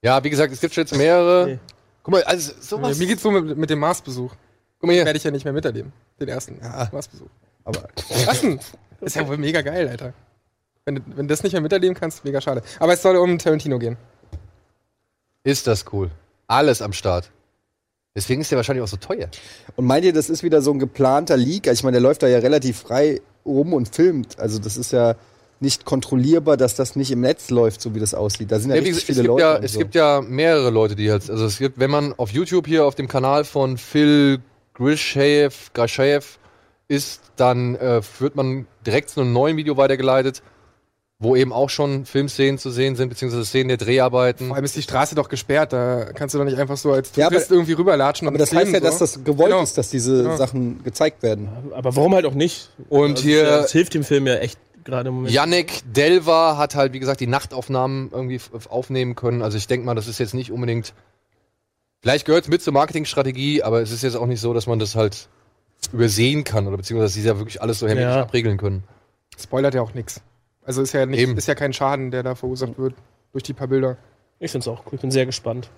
Ja, wie gesagt, es gibt jetzt mehrere. Nee. Guck mal, also sowas. Mir geht's so mit, mit dem Marsbesuch. Guck mal hier. Werde ich ja nicht mehr miterleben. Den ersten Ja. Marsbesuch. Aber Was denn? Ist ja wohl mega geil, Alter. Wenn, du- wenn du das nicht mehr miterleben kannst, mega schade. Aber es soll um Tarantino gehen. Ist das cool. Alles am Start. Deswegen ist der wahrscheinlich auch so teuer. Und meint ihr, das ist wieder so ein geplanter Leak? Also Ich meine, der läuft da ja relativ frei rum und filmt. Also das ist ja nicht kontrollierbar, dass das nicht im Netz läuft, so wie das aussieht. Da sind ja Ja, richtig es viele gibt Leute. ja, es so. gibt ja mehrere Leute, die jetzt, also es gibt, wenn man auf YouTube hier auf dem Kanal von Phil Grishaev, Grashaev ist, dann äh, wird man direkt zu einem neuen Video weitergeleitet, wo eben auch schon Filmszenen zu sehen sind, beziehungsweise Szenen der Dreharbeiten. Vor allem ist die Straße doch gesperrt. Da kannst du doch nicht einfach so als Ja, aber- Tourist irgendwie rüberlatschen. aber und das heißt ja, filmen, dass so. das gewollt Genau. ist, dass diese Genau. Sachen gezeigt werden. Aber warum halt auch nicht? Und Also, hier- Das hilft dem Film ja echt gerade im Moment. Yannick Delva hat halt, wie gesagt, die Nachtaufnahmen irgendwie aufnehmen können. Also ich denke mal, das ist jetzt nicht unbedingt. Vielleicht gehört es mit zur Marketingstrategie, aber es ist jetzt auch nicht so, dass man das halt übersehen kann oder beziehungsweise dass sie ja wirklich alles so hermetisch Ja. abregeln können. Spoilert ja auch nichts. Also ist ja nicht, Eben. ist ja kein Schaden, der da verursacht wird durch die paar Bilder. Ich find's auch cool. Ich bin sehr gespannt.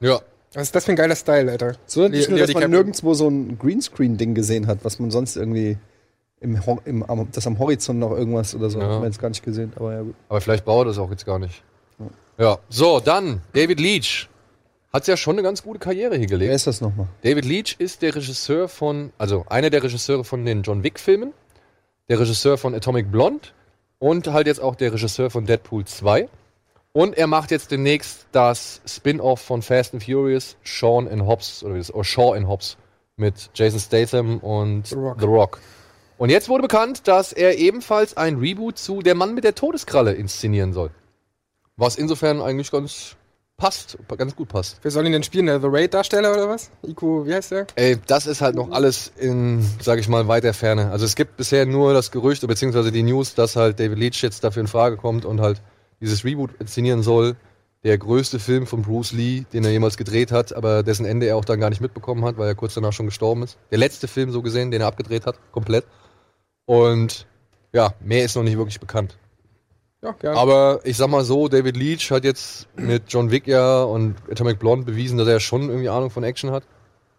Ja. Was ist das für ein geiler Style, Alter? So nicht Le- nur, dass man nirgendwo so ein Greenscreen-Ding gesehen hat, was man sonst irgendwie im, im am, das am Horizont noch irgendwas oder so. Ja. Haben wir jetzt gar nicht gesehen, aber ja gut. Aber vielleicht braucht er das auch jetzt gar nicht. Ja, so, dann David Leach hat ja schon eine ganz gute Karriere hier Wer gelegt. ist das nochmal? David Leach ist der Regisseur von, also einer der Regisseure von den John Wick-Filmen, der Regisseur von Atomic Blonde und halt jetzt auch der Regisseur von Deadpool 2. Und er macht jetzt demnächst das Spin-off von Fast and Furious, Sean and Hobbs, oder, wie das, oder Shaw and Hobbs, mit Jason Statham und The Rock. Rock. Und jetzt wurde bekannt, dass er ebenfalls ein Reboot zu Der Mann mit der Todeskralle inszenieren soll. Was insofern eigentlich ganz passt, ganz gut passt. Wer soll ihn denn spielen? Der The Raid-Darsteller oder was? Ico, wie heißt der? Ey, das ist halt noch alles in, sag ich mal, weiter Ferne. Also es gibt bisher nur das Gerücht, beziehungsweise die News, dass halt David Leach jetzt dafür in Frage kommt und halt dieses Reboot inszenieren soll. Der größte Film von Bruce Lee, den er jemals gedreht hat, aber dessen Ende er auch dann gar nicht mitbekommen hat, weil er kurz danach schon gestorben ist. Der letzte Film so gesehen, den er abgedreht hat, komplett. Und ja, mehr ist noch nicht wirklich bekannt. Ja, gerne. Aber ich sag mal so, David Leach hat jetzt mit John Wick ja und Atomic Blonde bewiesen, dass er schon irgendwie Ahnung von Action hat.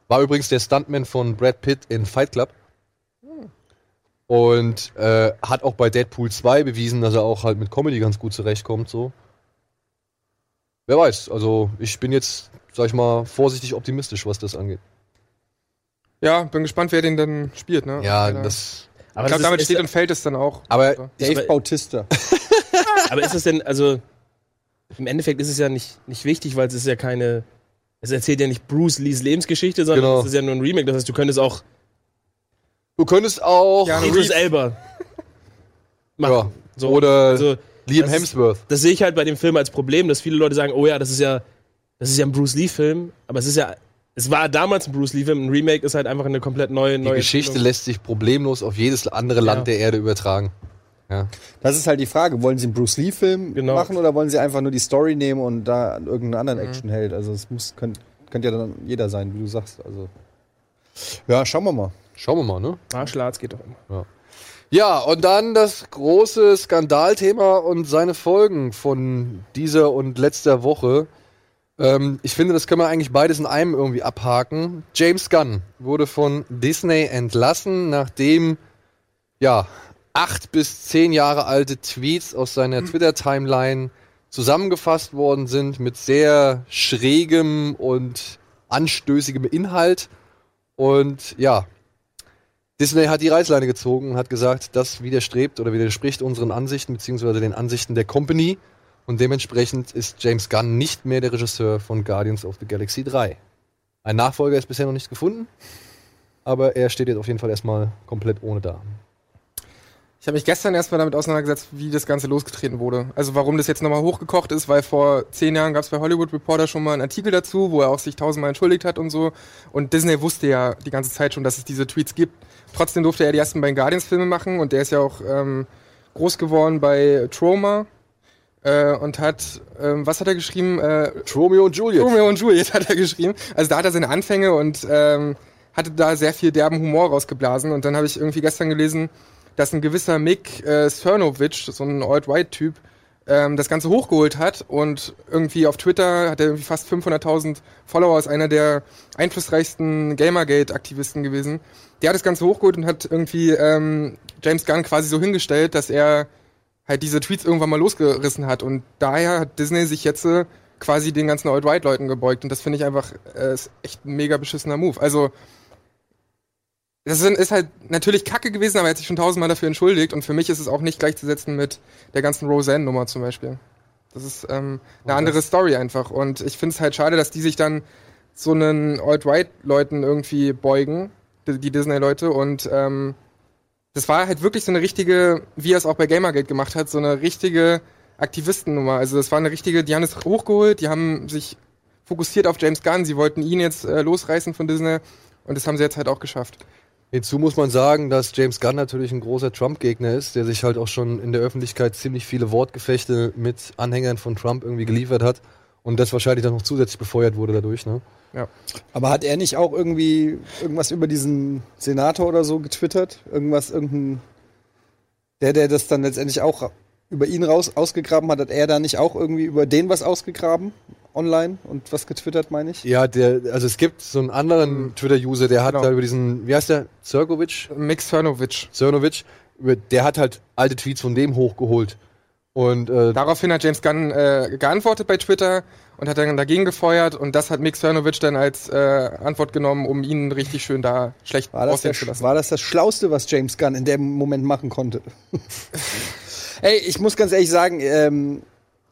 War übrigens der Stuntman von Brad Pitt in Fight Club. Und äh, hat auch bei Deadpool 2 bewiesen, dass er auch halt mit Comedy ganz gut zurechtkommt. So. Wer weiß, also ich bin jetzt, sag ich mal, vorsichtig optimistisch, was das angeht. ja, bin gespannt, wer den dann spielt, ne? Ja, Alter. das. Aber, ich glaube, damit ist, steht ist, und fällt es dann auch. Aber Dave Bautista. <laughs> aber ist es denn, also im Endeffekt ist es ja nicht, nicht wichtig, weil es ist ja keine. Es erzählt ja nicht Bruce Lees Lebensgeschichte, sondern Genau. es ist ja nur ein Remake. Das heißt, du könntest auch du könntest auch. Ja, Idris Elba machen. Ja. So, Oder also, Liam das ist- Hemsworth. das sehe ich halt bei dem Film als Problem, dass viele Leute sagen, oh ja, das ist ja, das ist ja ein Bruce Lee-Film, aber es ist ja, es war damals ein Bruce Lee-Film, ein Remake ist halt einfach eine komplett neue, Die neue Geschichte Erzählung. lässt sich problemlos auf jedes andere Land Ja. der Erde übertragen. Ja. Das ist halt die Frage. Wollen sie einen Bruce Lee-Film Genau. machen oder wollen sie einfach nur die Story nehmen und da irgendeinen anderen Actionheld? Also es muss, könnte könnt ja dann jeder sein, wie du sagst. Also ja, schauen wir mal. Schauen wir mal, ne? Ah, Schlatz geht doch immer. Ja, und dann das große Skandalthema und seine Folgen von dieser und letzter Woche. Ähm, ich finde, das können wir eigentlich beides in einem irgendwie abhaken. James Gunn wurde von Disney entlassen, nachdem ja acht bis zehn Jahre alte Tweets aus seiner Twitter-Timeline zusammengefasst worden sind mit sehr schrägem und anstößigem Inhalt. Und ja, Disney hat die Reißleine gezogen und hat gesagt, das widerstrebt oder widerspricht unseren Ansichten beziehungsweise den Ansichten der Company. Und dementsprechend ist James Gunn nicht mehr der Regisseur von Guardians of the Galaxy 3. Ein Nachfolger ist bisher noch nicht gefunden, aber er steht jetzt auf jeden Fall erstmal komplett ohne da. Ich habe mich gestern erstmal damit auseinandergesetzt, wie das Ganze losgetreten wurde. Also warum das jetzt nochmal hochgekocht ist, weil vor zehn Jahren gab es bei Hollywood Reporter schon mal einen Artikel dazu, wo er auch sich tausendmal entschuldigt hat und so. Und Disney wusste ja die ganze Zeit schon, dass es diese Tweets gibt. Trotzdem durfte er die ersten beiden Guardians-Filme machen und der ist ja auch ähm, groß geworden bei Troma äh, und hat, ähm, was hat er geschrieben? Äh, Romeo und Juliet. Romeo und Juliet <laughs> hat er geschrieben. Also da hat er seine Anfänge und ähm, hatte da sehr viel derben Humor rausgeblasen. Und dann habe ich irgendwie gestern gelesen, dass ein gewisser Mick äh, Cernovich, so ein Alt-Right-Typ, ähm, das Ganze hochgeholt hat und irgendwie auf Twitter hat er irgendwie fast 500.000 Follower, ist einer der einflussreichsten Gamergate-Aktivisten gewesen. Der hat das Ganze hochgeholt und hat irgendwie ähm, James Gunn quasi so hingestellt, dass er halt diese Tweets irgendwann mal losgerissen hat. Und daher hat Disney sich jetzt äh, quasi den ganzen Alt-Right-Leuten gebeugt. Und das finde ich einfach äh, ist echt ein mega beschissener Move. Also, das ist, halt natürlich kacke gewesen, aber er hat sich schon tausendmal dafür entschuldigt. Und für mich ist es auch nicht gleichzusetzen mit der ganzen Roseanne-Nummer zum Beispiel. Das ist ähm, eine andere Story einfach. Und ich finde es halt schade, dass die sich dann so einen Alt-Right-Leuten irgendwie beugen, die, die Disney-Leute. Und ähm, das war halt wirklich so eine richtige, wie er es auch bei Gamergate gemacht hat, so eine richtige Aktivistennummer. Also das war eine richtige, die haben es hochgeholt, die haben sich fokussiert auf James Gunn, sie wollten ihn jetzt äh, losreißen von Disney und das haben sie jetzt halt auch geschafft. Hinzu muss man sagen, dass James Gunn natürlich ein großer Trump-Gegner ist, der sich halt auch schon in der Öffentlichkeit ziemlich viele Wortgefechte mit Anhängern von Trump irgendwie geliefert hat und das wahrscheinlich dann noch zusätzlich befeuert wurde dadurch. Ne? Aber hat er nicht auch irgendwie irgendwas über diesen Senator oder so getwittert? Irgendwas, irgendein. Der, der das dann letztendlich auch über ihn raus ausgegraben hat, hat er da nicht auch irgendwie über den was ausgegraben? Online und was getwittert, meine ich? Ja, der, also es gibt so einen anderen Twitter-User, der hat Genau. da über diesen, wie heißt der? Mick Cernovich. Cernovic, über- der hat halt alte Tweets von dem hochgeholt Und äh, Daraufhin hat James Gunn äh, geantwortet bei Twitter und hat dann dagegen gefeuert und das hat Mick Cernovich dann als äh, Antwort genommen, um ihn richtig schön da schlecht War aussehen zu lassen. war das das Schlauste, was James Gunn in dem Moment machen konnte? <laughs> Ey, ich muss ganz ehrlich sagen, ähm,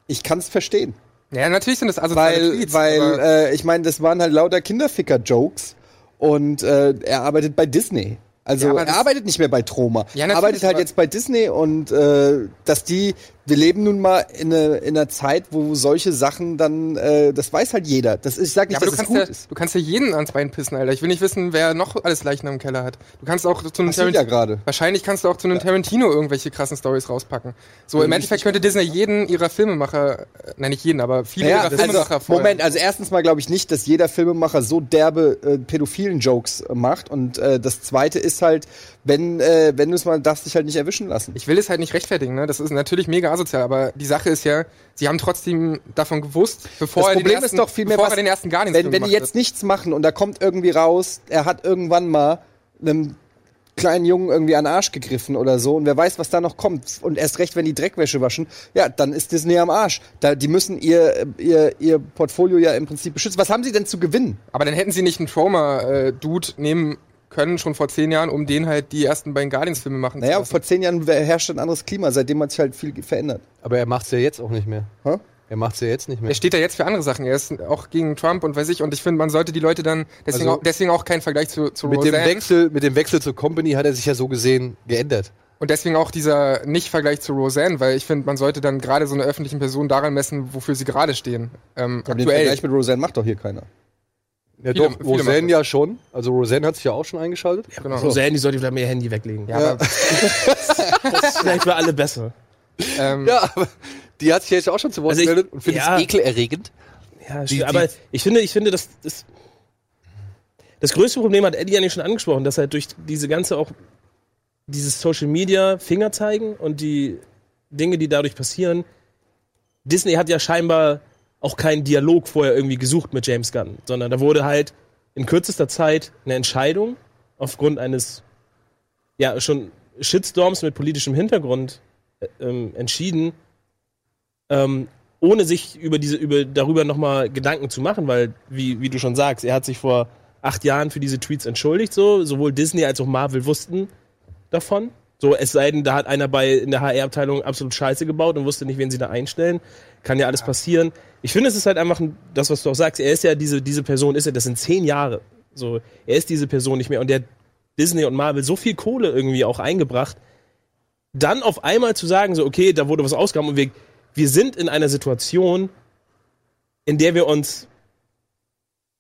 ich kann es verstehen. Ja, natürlich sind das also Weil, weil äh, ich meine, das waren halt lauter Kinderficker-Jokes und äh, er arbeitet bei Disney. Also Ja, er arbeitet nicht mehr bei Troma. Ja, er arbeitet halt jetzt bei Disney und äh, dass die, wir leben nun mal in, eine, in einer Zeit, wo solche Sachen dann, äh, das weiß halt jeder. Das ist, ich sag nicht, ja, dass es kannst, gut ja, ist. du kannst ja jeden ans Bein pissen, Alter. Ich will nicht wissen, wer noch alles Leichen im Keller hat. Du kannst auch zu einem Passiert ja gerade. Wahrscheinlich kannst du auch zu einem Tarantino irgendwelche krassen Stories rauspacken. So, im Endeffekt könnte Disney jeden ihrer Filmemacher, äh, nein, nicht jeden, aber viele Ja, ihrer also, Filmemacher vorher- Moment, also erstens mal glaube ich nicht, dass jeder Filmemacher so derbe äh, pädophilen Jokes äh, macht und äh, das zweite ist halt, wenn äh, wenn du es mal darfst dich halt nicht erwischen lassen. Ich will es halt nicht rechtfertigen, ne? Das ist natürlich mega asozial, aber die Sache ist ja, sie haben trotzdem davon gewusst, bevor Das er Problem den ersten, ist doch vielmehr, bevor was- er den ersten Guardians wenn, wenn die jetzt nichts machen und da kommt irgendwie raus, er hat irgendwann mal einem kleinen Jungen irgendwie an den Arsch gegriffen oder so und wer weiß, was da noch kommt und erst recht, wenn die Dreckwäsche waschen, ja, dann ist Disney am Arsch. Da, die müssen ihr, ihr, ihr Portfolio ja im Prinzip beschützen. Was haben sie denn zu gewinnen? Aber dann hätten sie nicht einen Trauma-Dude nehmen können, schon vor zehn Jahren, um den halt die ersten beiden Guardians-Filme machen Naja, zu lassen. vor zehn Jahren herrscht ein anderes Klima, seitdem hat sich halt viel verändert. aber er macht's ja jetzt auch nicht mehr. Hä? Er macht's ja jetzt nicht mehr. Er steht da jetzt für andere Sachen. Er ist auch gegen Trump und weiß ich. Und ich finde, man sollte die Leute dann, deswegen, Also- auch, deswegen auch kein Vergleich zu, zu Mit dem, Roseanne. Wechsel, mit dem Wechsel zur Company hat er sich ja so gesehen geändert. Und deswegen auch dieser Nicht-Vergleich zu Roseanne, weil ich finde, man sollte dann gerade so eine öffentlichen Person daran messen, wofür sie gerade stehen. Ähm, Aber den aktuell. Vergleich mit Roseanne macht doch hier keiner. Ja, Viele- doch, viele Roseanne ja schon. Also Roseanne hat sich ja auch schon eingeschaltet. Genau. So sehr, die sollte vielleicht mehr Handy weglegen. Ja, aber, <laughs> Das ist vielleicht für alle besser. ähm, Ja, aber die hat sich jetzt auch schon zu Wort Also ich- gemeldet und findet ja. es ekelerregend. Ja, Die- aber die- ich finde, ich finde, das, das, das größte Problem hat Eddie ja nicht schon angesprochen, dass halt durch diese ganze auch dieses Social Media Finger zeigen und die Dinge, die dadurch passieren. Disney hat ja scheinbar auch keinen Dialog vorher irgendwie gesucht mit James Gunn, sondern da wurde halt in kürzester Zeit eine Entscheidung aufgrund eines ja schon Shitstorms mit politischem Hintergrund äh, ähm, entschieden, ähm, ohne sich über diese über darüber nochmal Gedanken zu machen, weil wie wie du schon sagst, er hat sich vor acht Jahren für diese Tweets entschuldigt, so sowohl Disney als auch Marvel wussten davon. So, es sei denn, da hat einer bei in der HR-Abteilung absolut Scheiße gebaut und wusste nicht, wen sie da einstellen. Kann ja alles passieren. Ich finde, es ist halt einfach ein, das, was du auch sagst. Er ist ja diese, diese Person, ist er, das sind zehn Jahre. So, er ist diese Person nicht mehr und der Disney und Marvel so viel Kohle irgendwie auch eingebracht. Dann auf einmal zu sagen, so, okay, da wurde was ausgegraben und wir, wir sind in einer Situation, in der wir uns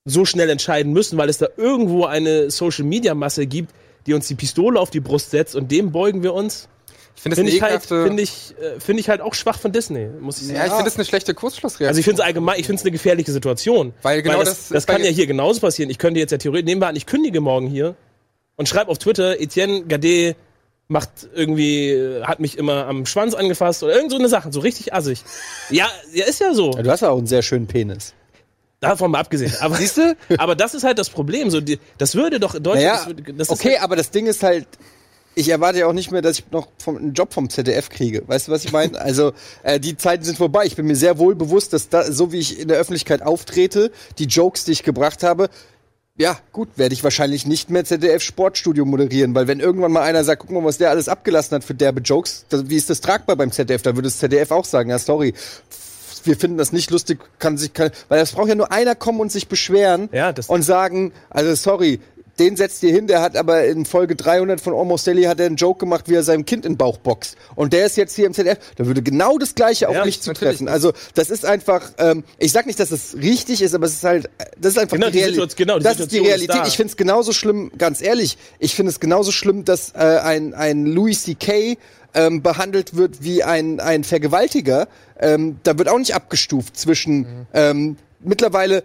so schnell entscheiden müssen, weil es da irgendwo eine Social-Media-Masse gibt, die uns die Pistole auf die Brust setzt und dem beugen wir uns. Ich finde das ich, halt, finde ich, äh, finde ich halt auch schwach von Disney, muss ich sagen. ja, ich finde das eine schlechte Kurzschlussreaktion. Also ich finde es allgemein, ich finde es eine gefährliche Situation. Weil genau das, das- das bei- kann ja hier genauso passieren. Ich könnte jetzt ja theoretisch, nehmen wir an, ich kündige morgen hier und schreibe auf Twitter, Etienne Gade macht irgendwie, äh, hat mich immer am Schwanz angefasst oder irgend so eine Sache, so richtig assig. Ja, ja, ist ja so. Ja, du hast ja auch einen sehr schönen Penis. Davon mal abgesehen. <laughs> Aber, Siehst du? aber das ist halt das Problem. So, die, das würde doch in Deutschland. Naja, das das okay, ist halt, aber das Ding ist halt, ich erwarte ja auch nicht mehr, dass ich noch vom, einen Job vom ZDF kriege. Weißt du, was ich meine? Also, äh, die Zeiten sind vorbei. Ich bin mir sehr wohl bewusst, dass da, so wie ich in der Öffentlichkeit auftrete, die Jokes, die ich gebracht habe, ja, gut, werde ich wahrscheinlich nicht mehr ZDF Sportstudio moderieren, weil wenn irgendwann mal einer sagt, guck mal, was der alles abgelassen hat für derbe Jokes, das, wie ist das tragbar beim ZDF? Da würde das ZDF auch sagen, ja, sorry, wir finden das nicht lustig, kann sich, kann, weil es braucht ja nur einer kommen und sich beschweren Ja, das- und sagen, also sorry, den setzt ihr hin, der hat aber in Folge 300 von Almost Daily hat er einen Joke gemacht, wie er seinem Kind in den Bauch boxt. Und der ist jetzt hier im ZDF. Da würde genau das Gleiche auf Ja, mich zutreffen. Also das ist einfach, ähm, ich sag nicht, dass es richtig ist, aber es ist halt, das ist einfach Genau, die, die Reali- Situation- genau, die das ist die Situation ist Realität. da. ich finde es genauso schlimm, ganz ehrlich, ich finde es genauso schlimm, dass äh, ein, ein Louis C.K. Ähm, behandelt wird wie ein, ein Vergewaltiger. Ähm, da wird auch nicht abgestuft zwischen ähm, mittlerweile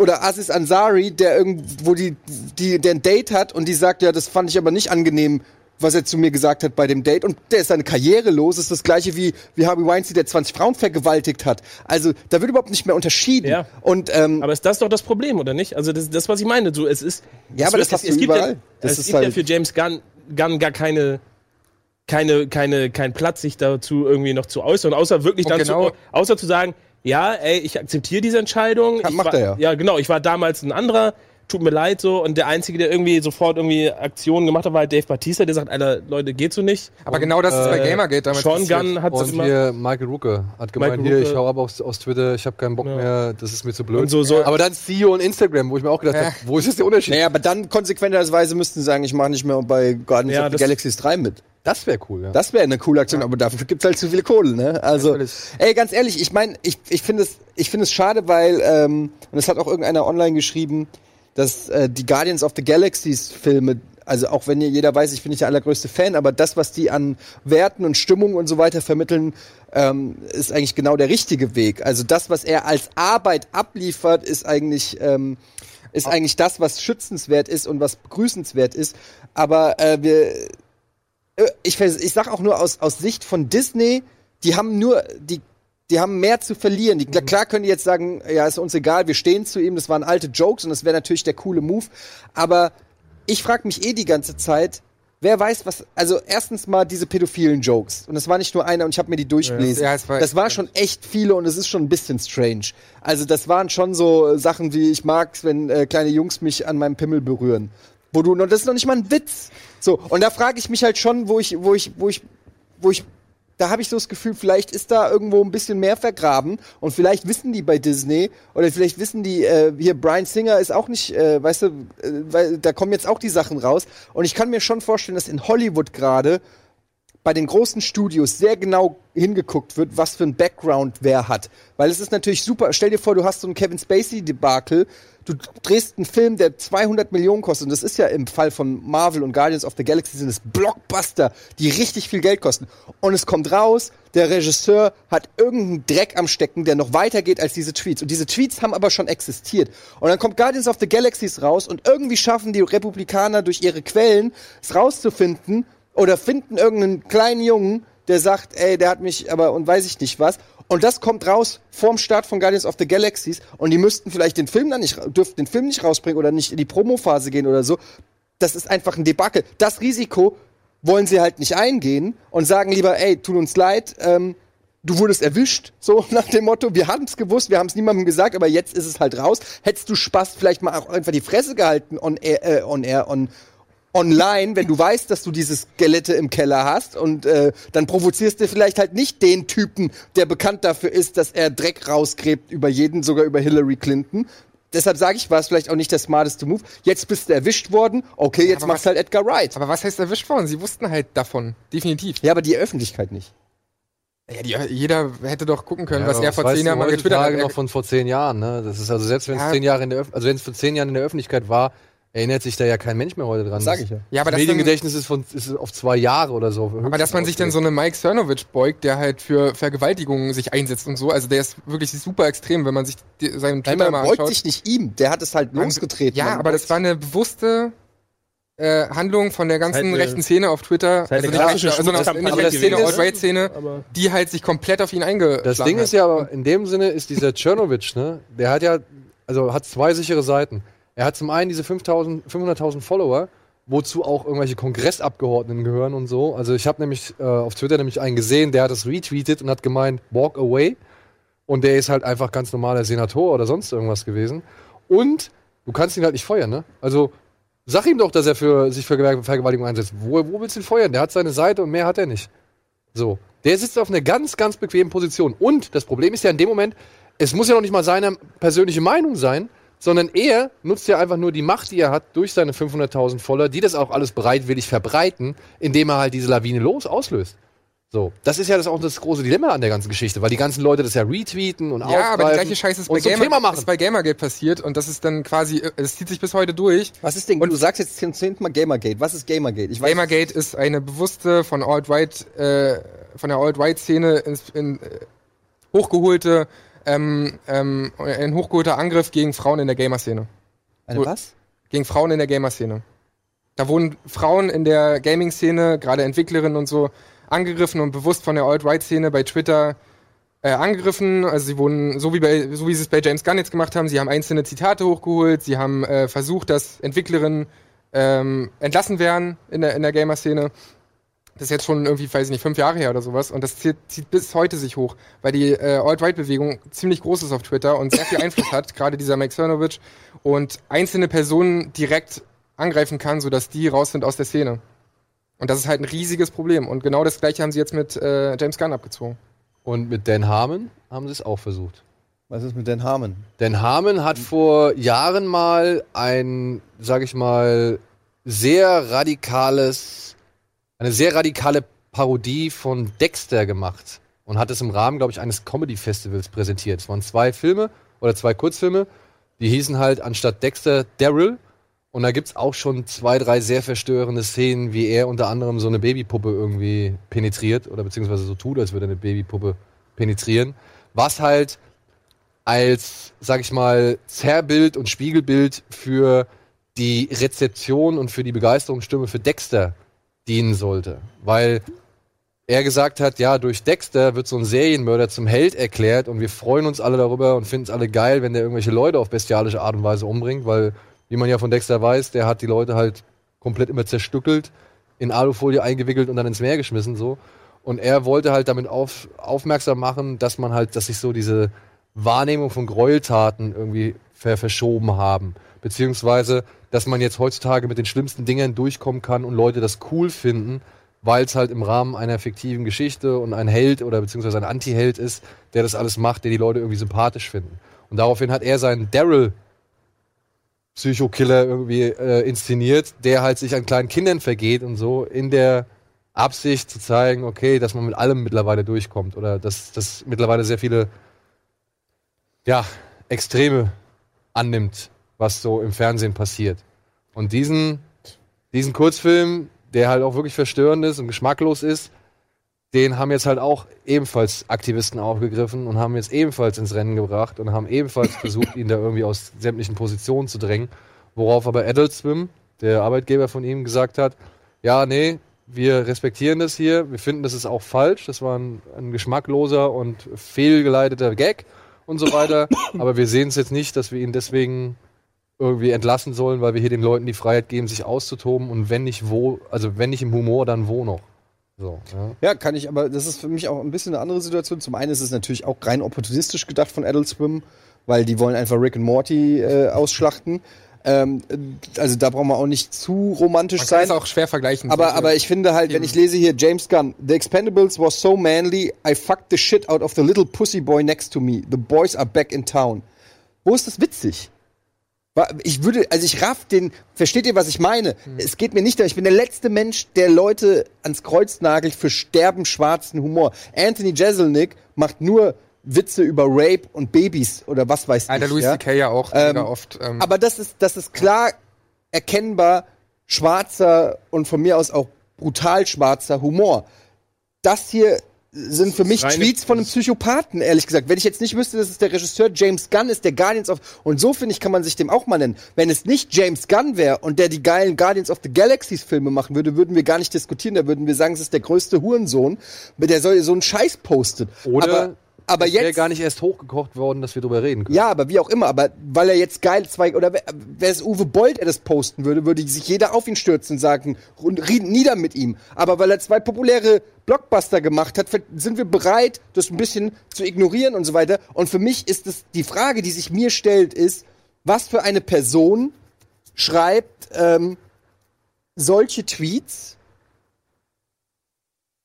oder Aziz Ansari, der irgendwo die, die, der ein Date hat und die sagt, ja, das fand ich aber nicht angenehm, was er zu mir gesagt hat bei dem Date. Und der ist seine Karriere los, ist das gleiche wie, wie Harvey Weinstein, der 20 Frauen vergewaltigt hat. Also da wird überhaupt nicht mehr unterschieden. Ja. Und ähm, aber ist das doch das Problem, oder nicht? Also das, das was ich meine. So, es ist, Ja, es aber das hast du gibt überall. Ja, Das es gibt ja halt- für James Gunn, Gunn gar keine keine, keine, kein Platz, sich dazu irgendwie noch zu äußern, außer wirklich dann genau- zu, außer zu sagen, ja, ey, ich akzeptiere diese Entscheidung. Ja, ich macht war, er ja. Ja, genau. Ich war damals ein anderer, tut mir leid so. Und der Einzige, der irgendwie sofort irgendwie Aktionen gemacht hat, war halt Dave Batista, der sagt, Alter, Leute, geht so nicht. Aber genau das ist bei äh, Gamergate damals Sean. Gunn hat Und immer hier Michael Rucke hat gemeint, Michael hier, Rucke. ich hau ab aus, aus Twitter, ich habe keinen Bock Ja. mehr, das ist mir zu blöd. und so, so. Aber dann CEO und Instagram, wo ich mir auch gedacht Ja. habe, wo ist jetzt der Unterschied? Naja, aber dann konsequenterweise müssten sie sagen, ich mache nicht mehr bei Guardians Ja, of the das- Galaxies 3 mit. Das wäre cool, ja. Das wäre eine coole Aktion, aber dafür gibt's halt zu viel Kohle, ne? Also, ey, ganz ehrlich, ich meine, ich, ich finde es, ich finde es schade, weil, ähm, und es hat auch irgendeiner online geschrieben, dass äh, die Guardians of the Galaxies Filme, also auch wenn jeder weiß, ich bin nicht der allergrößte Fan, aber das, was die an Werten und Stimmung und so weiter vermitteln, ähm, ist eigentlich genau der richtige Weg. Also das, was er als Arbeit abliefert, ist eigentlich ähm, ist eigentlich das, was schützenswert ist und was begrüßenswert ist. Aber äh, wir, ich, vers- ich sag auch nur aus, aus Sicht von Disney, die haben nur, die, die haben mehr zu verlieren. Die, klar, klar können die jetzt sagen, ja, ist uns egal, wir stehen zu ihm, das waren alte Jokes und das wäre natürlich der coole Move. Aber ich frage mich eh die ganze Zeit, wer weiß, was, also erstens mal diese pädophilen Jokes. Und das war nicht nur einer und ich habe mir die durchgelesen. Ja, es war- das war schon echt viele und es ist schon ein bisschen strange. Also das waren schon so Sachen wie, ich mag's, wenn äh, kleine Jungs mich an meinem Pimmel berühren. Wo du, und das ist noch nicht mal ein Witz. So, und da frage ich mich halt schon, wo ich, wo ich, wo ich, wo ich, da habe ich so das Gefühl, vielleicht ist da irgendwo ein bisschen mehr vergraben und vielleicht wissen die bei Disney oder vielleicht wissen die, äh, hier Brian Singer ist auch nicht, äh, weißt du, äh, weil da kommen jetzt auch die Sachen raus und ich kann mir schon vorstellen, dass in Hollywood gerade bei den großen Studios sehr genau hingeguckt wird, was für ein Background wer hat. Weil es ist natürlich super. Stell dir vor, du hast so ein Kevin Spacey-Debakel. Du drehst einen Film, der 200 Millionen kostet. Und das ist ja im Fall von Marvel und Guardians of the Galaxy sind es Blockbuster, die richtig viel Geld kosten. Und es kommt raus, der Regisseur hat irgendeinen Dreck am Stecken, der noch weitergeht als diese Tweets. Und diese Tweets haben aber schon existiert. Und dann kommt Guardians of the Galaxies raus und irgendwie schaffen die Republikaner durch ihre Quellen es rauszufinden, oder finden irgendeinen kleinen Jungen, der sagt, ey, der hat mich aber und weiß ich nicht was. Und das kommt raus vorm Start von Guardians of the Galaxies und die müssten vielleicht den Film dann nicht, dürften den Film nicht rausbringen oder nicht in die Promophase gehen oder so. Das ist einfach ein Debakel. Das Risiko wollen sie halt nicht eingehen und sagen lieber, ey, tut uns leid, ähm, du wurdest erwischt, so <laughs> nach dem Motto, wir haben es gewusst, wir haben es niemandem gesagt, aber jetzt ist es halt raus. Hättest du Spaß, vielleicht mal auch einfach die Fresse gehalten on air, äh, on air, on, online, wenn du weißt, dass du diese Skelette im Keller hast und äh, dann provozierst du vielleicht halt nicht den Typen, der bekannt dafür ist, dass er Dreck rausgräbt über jeden, sogar über Hillary Clinton. Deshalb sage ich, war es vielleicht auch nicht der smarteste Move. Jetzt bist du erwischt worden. Okay, jetzt aber macht was- halt Edgar Wright. Aber was heißt erwischt worden? Sie wussten halt davon. Definitiv. Ja, aber die Öffentlichkeit nicht. Ja, die, jeder hätte doch gucken können, Ja, was aber er vor zehn Jahren mal getwittert hat. noch von vor zehn Jahren, ne? Das ist also selbst wenn es Ja. zehn Jahre in der also wenn es vor zehn Jahren in der Öffentlichkeit war, erinnert sich da ja kein Mensch mehr heute dran. Das sage ich ja. Ja, aber das das dann, Mediengedächtnis ist von ist auf zwei Jahre oder so. aber dass man sich dann so eine Mike Cernovich beugt, der halt für Vergewaltigungen sich einsetzt und so, also der ist wirklich super extrem, wenn man sich die, seinen Nein, Twitter man mal beugt anschaut. sich nicht ihm, der hat es halt losgetreten. Ja, aber das war eine bewusste äh, Handlung von der ganzen Halt eine- rechten Szene auf Twitter. halt eine nicht sondern Schmutzkampagne nicht rechte. Szene, Alt-Right-Szene, die halt sich komplett auf ihn eingeschlagen Das Ding hat. ist ja aber, in dem Sinne ist dieser Czernowitsch, ne, der hat ja, also hat zwei sichere Seiten. Er hat zum einen diese 5000, 500.000 Follower, wozu auch irgendwelche Kongressabgeordneten gehören und so. Also ich habe nämlich äh, auf Twitter nämlich einen gesehen, der hat das retweetet und hat gemeint, walk away. Und der ist halt einfach ganz normaler Senator oder sonst irgendwas gewesen. Und du kannst ihn halt nicht feuern, ne? Also sag ihm doch, dass er für sich für Vergew- Vergewaltigung einsetzt. Wo, wo willst du ihn feuern? Der hat seine Seite und mehr hat er nicht. So. Der sitzt auf einer ganz, ganz bequemen Position. Und das Problem ist ja in dem Moment, es muss ja noch nicht mal seine persönliche Meinung sein, sondern er nutzt ja einfach nur die Macht, die er hat, durch seine 500.000 Follower, die das auch alles bereitwillig verbreiten, indem er halt diese Lawine los auslöst. So, das ist ja das auch das große Dilemma an der ganzen Geschichte, weil die ganzen Leute das ja retweeten und Ja, aber die gleiche Scheiße ist bei, Gamer, Thema machen. ist bei Gamergate passiert und das ist dann quasi, äh, es zieht sich bis heute durch. Was ist denn, Und- du sagst jetzt zum zehnten Mal Gamergate. Was ist Gamergate? Ich weiß, Gamergate ist eine bewusste von Alt-Right, äh, von der Alt-Right-Szene ins- in, äh, hochgeholte, ähm, ähm, ein hochgeholter Angriff gegen Frauen in der Gamer-Szene. eine was? Gegen Frauen in der Gamer-Szene. Da wurden Frauen in der Gaming-Szene, gerade Entwicklerinnen und so, angegriffen und bewusst von der Alt-Right-Szene bei Twitter äh, angegriffen. Also sie wurden, so wie, bei, so wie sie es bei James Gunn jetzt gemacht haben, sie haben einzelne Zitate hochgeholt, sie haben äh, versucht, dass Entwicklerinnen ähm, entlassen werden in der, in der Gamer-Szene. Das ist jetzt schon irgendwie, weiß ich nicht, fünf Jahre her oder sowas. Und das zieht, zieht bis heute sich hoch, weil die äh, Alt-Right-Bewegung ziemlich groß ist auf Twitter und sehr viel <coughs> Einfluss hat, gerade dieser Mike Cernovich, und einzelne Personen direkt angreifen kann, sodass die raus sind aus der Szene. Und das ist halt ein riesiges Problem. Und genau das gleiche haben sie jetzt mit äh, James Gunn abgezogen. Und mit Dan Harmon haben sie es auch versucht. Was ist mit Dan Harmon? Dan Harmon hat vor Jahren mal ein, sag ich mal, sehr radikales, eine sehr radikale Parodie von Dexter gemacht und hat es im Rahmen, glaube ich, eines Comedy-Festivals präsentiert. Es waren zwei Filme oder zwei Kurzfilme, die hießen halt anstatt Dexter Daryl. Und da gibt's auch schon zwei, drei sehr verstörende Szenen, wie er unter anderem so eine Babypuppe irgendwie penetriert oder beziehungsweise so tut, als würde eine Babypuppe penetrieren. Was halt als, sag ich mal, Zerrbild und Spiegelbild für die Rezeption und für die Begeisterungsstimme für Dexter dienen sollte. Weil er gesagt hat, ja, durch Dexter wird so ein Serienmörder zum Held erklärt und wir freuen uns alle darüber und finden es alle geil, wenn der irgendwelche Leute auf bestialische Art und Weise umbringt, weil, wie man ja von Dexter weiß, der hat die Leute halt komplett immer zerstückelt, in Alufolie eingewickelt und dann ins Meer geschmissen, so. Und er wollte halt damit auf, aufmerksam machen, dass man halt, dass sich so diese Wahrnehmung von Gräueltaten irgendwie ver verschoben haben. Beziehungsweise, dass man jetzt heutzutage mit den schlimmsten Dingern durchkommen kann und Leute das cool finden, weil es halt im Rahmen einer fiktiven Geschichte und ein Held oder beziehungsweise ein Anti-Held ist, der das alles macht, der die Leute irgendwie sympathisch finden. Und daraufhin hat er seinen Daryl Psychokiller irgendwie äh, inszeniert, der halt sich an kleinen Kindern vergeht und so, in der Absicht zu zeigen, okay, dass man mit allem mittlerweile durchkommt oder dass, dass mittlerweile sehr viele ja, Extreme annimmt, was so im Fernsehen passiert. Und diesen, diesen Kurzfilm, der halt auch wirklich verstörend ist und geschmacklos ist, den haben jetzt halt auch ebenfalls Aktivisten aufgegriffen und haben jetzt ebenfalls ins Rennen gebracht und haben ebenfalls <laughs> versucht, ihn da irgendwie aus sämtlichen Positionen zu drängen. Worauf aber Adult Swim, der Arbeitgeber von ihm, gesagt hat, ja, nee, wir respektieren das hier, wir finden, das ist auch falsch, das war ein, ein geschmackloser und fehlgeleiteter Gag und so weiter, <coughs> aber wir sehen es jetzt nicht, dass wir ihn deswegen irgendwie entlassen sollen, weil wir hier den Leuten die Freiheit geben, sich auszutoben und wenn nicht wo, also wenn nicht im Humor, dann wo noch. So, ja. Ja, kann ich, aber das ist für mich auch ein bisschen eine andere Situation. Zum einen ist es natürlich auch rein opportunistisch gedacht von Adult Swim, weil die wollen einfach Rick and Morty äh, ausschlachten. Ähm, also da brauchen wir auch nicht zu romantisch Man sein. es auch schwer vergleichen. Aber, aber ich finde halt, wenn ich lese hier James Gunn, The Expendables was so manly, I fucked the shit out of the little pussy boy next to me. The boys are back in town. Wo ist das witzig? Ich würde, also ich raff den, versteht ihr, was ich meine? Es geht mir nicht, darum, ich bin der letzte Mensch, der Leute ans Kreuz nagelt für sterbenschwarzen Humor. Anthony Jeselnik macht nur Witze über Rape und Babys oder was weiß Alter, ich. Louis ja? C.K. ja auch Ähm, mega oft. Ähm, Aber das ist, das ist klar erkennbar schwarzer und von mir aus auch brutal schwarzer Humor. Das hier sind für mich Tweets von einem Psychopathen, ehrlich gesagt. Wenn ich jetzt nicht wüsste, dass es der Regisseur James Gunn ist, der Guardians of... Und so, finde ich, kann man sich dem auch mal nennen. Wenn es nicht James Gunn wäre und der die geilen Guardians of the Galaxies Filme machen würde, würden wir gar nicht diskutieren. Da würden wir sagen, es ist der größte Hurensohn, der so einen Scheiß postet. Oder aber, aber wäre jetzt... gar nicht erst hochgekocht worden, dass wir drüber reden können. Ja, aber wie auch immer, aber weil er jetzt geil zwei oder wer wer es Uwe Bold, der das posten würde, würde sich jeder auf ihn stürzen und sagen, und reden nieder mit ihm. Aber weil er zwei populäre Blockbuster gemacht hat, sind wir bereit, das ein bisschen zu ignorieren und so weiter. Und für mich ist es die Frage, die sich mir stellt, ist, was für eine Person schreibt ähm, solche Tweets?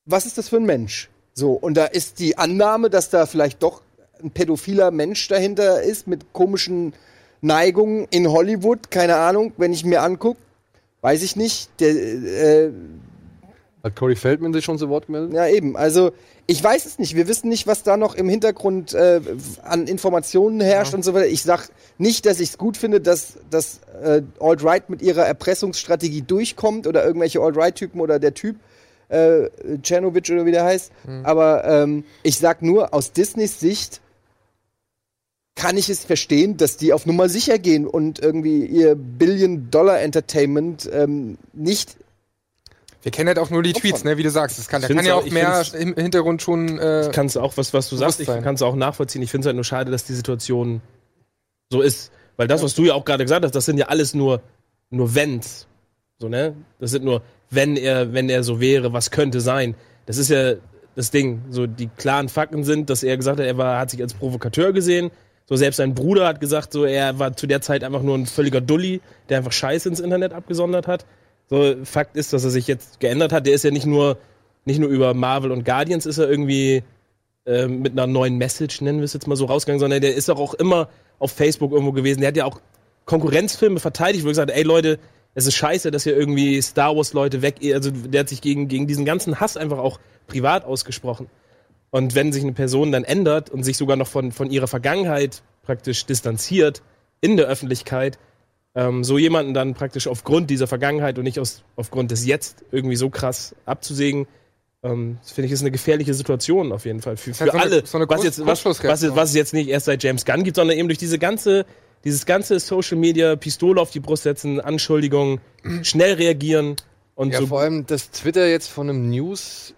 Was ist das für ein Mensch? So, und da ist die Annahme, dass da vielleicht doch ein pädophiler Mensch dahinter ist mit komischen Neigungen in Hollywood, keine Ahnung, wenn ich mir angucke, weiß ich nicht. Der, äh, Hat Corey Feldman sich schon zu Wort gemeldet? ja, eben. Also, ich weiß es nicht. Wir wissen nicht, was da noch im Hintergrund äh, an Informationen herrscht und so weiter. Ich sag nicht, dass ich es gut finde, dass, dass äh, Alt-Right mit ihrer Erpressungsstrategie durchkommt oder irgendwelche Alt-Right-Typen oder der Typ, äh, Czernovic oder wie der heißt. Aber ähm, ich sag nur, aus Disneys Sicht kann ich es verstehen, dass die auf Nummer sicher gehen und irgendwie ihr Billion-Dollar-Entertainment ähm, nicht wir kennen halt auch nur die. Tweets, ne, wie du sagst. Das kann, Ich kann ja auch auch- ich mehr im Hintergrund schon. Äh, kannst du auch, was, was du sagst, ich kann es auch nachvollziehen. Ich finde es halt nur schade, dass die Situation so ist. Weil das, was du ja auch gerade gesagt hast, das sind ja alles nur, nur Wenns. So, ne? Das sind nur wenn er, wenn er so wäre, was könnte sein. Das ist ja das Ding. So, die klaren Fakten sind, dass er gesagt hat, er war, hat sich als Provokateur gesehen. So, selbst sein Bruder hat gesagt, so, er war zu der Zeit einfach nur ein völliger Dulli, der einfach Scheiße ins Internet abgesondert hat. So, Fakt ist, dass er sich jetzt geändert hat. Der ist ja nicht nur, nicht nur über Marvel und Guardians ist er irgendwie äh, mit einer neuen Message, nennen wir es jetzt mal so, rausgegangen, sondern der ist auch, auch immer auf Facebook irgendwo gewesen. Der hat ja auch Konkurrenzfilme verteidigt, wo er gesagt hat, ey Leute, es ist scheiße, dass hier irgendwie Star Wars Leute weg, also der hat sich gegen, gegen diesen ganzen Hass einfach auch privat ausgesprochen. Und wenn sich eine Person dann ändert und sich sogar noch von, von ihrer Vergangenheit praktisch distanziert in der Öffentlichkeit, ähm, so jemanden dann praktisch aufgrund dieser Vergangenheit und nicht aus, aufgrund des Jetzt irgendwie so krass abzusägen, ähm, das finde ich ist eine gefährliche Situation auf jeden Fall für, für eine- alle. so eine was, jetzt, was, was, was es jetzt nicht erst seit James Gunn gibt, sondern eben durch diese ganze, dieses ganze Social Media, Pistole auf die Brust setzen, Anschuldigungen, schnell reagieren und Ja, so. vor allem, dass Twitter jetzt von einem News,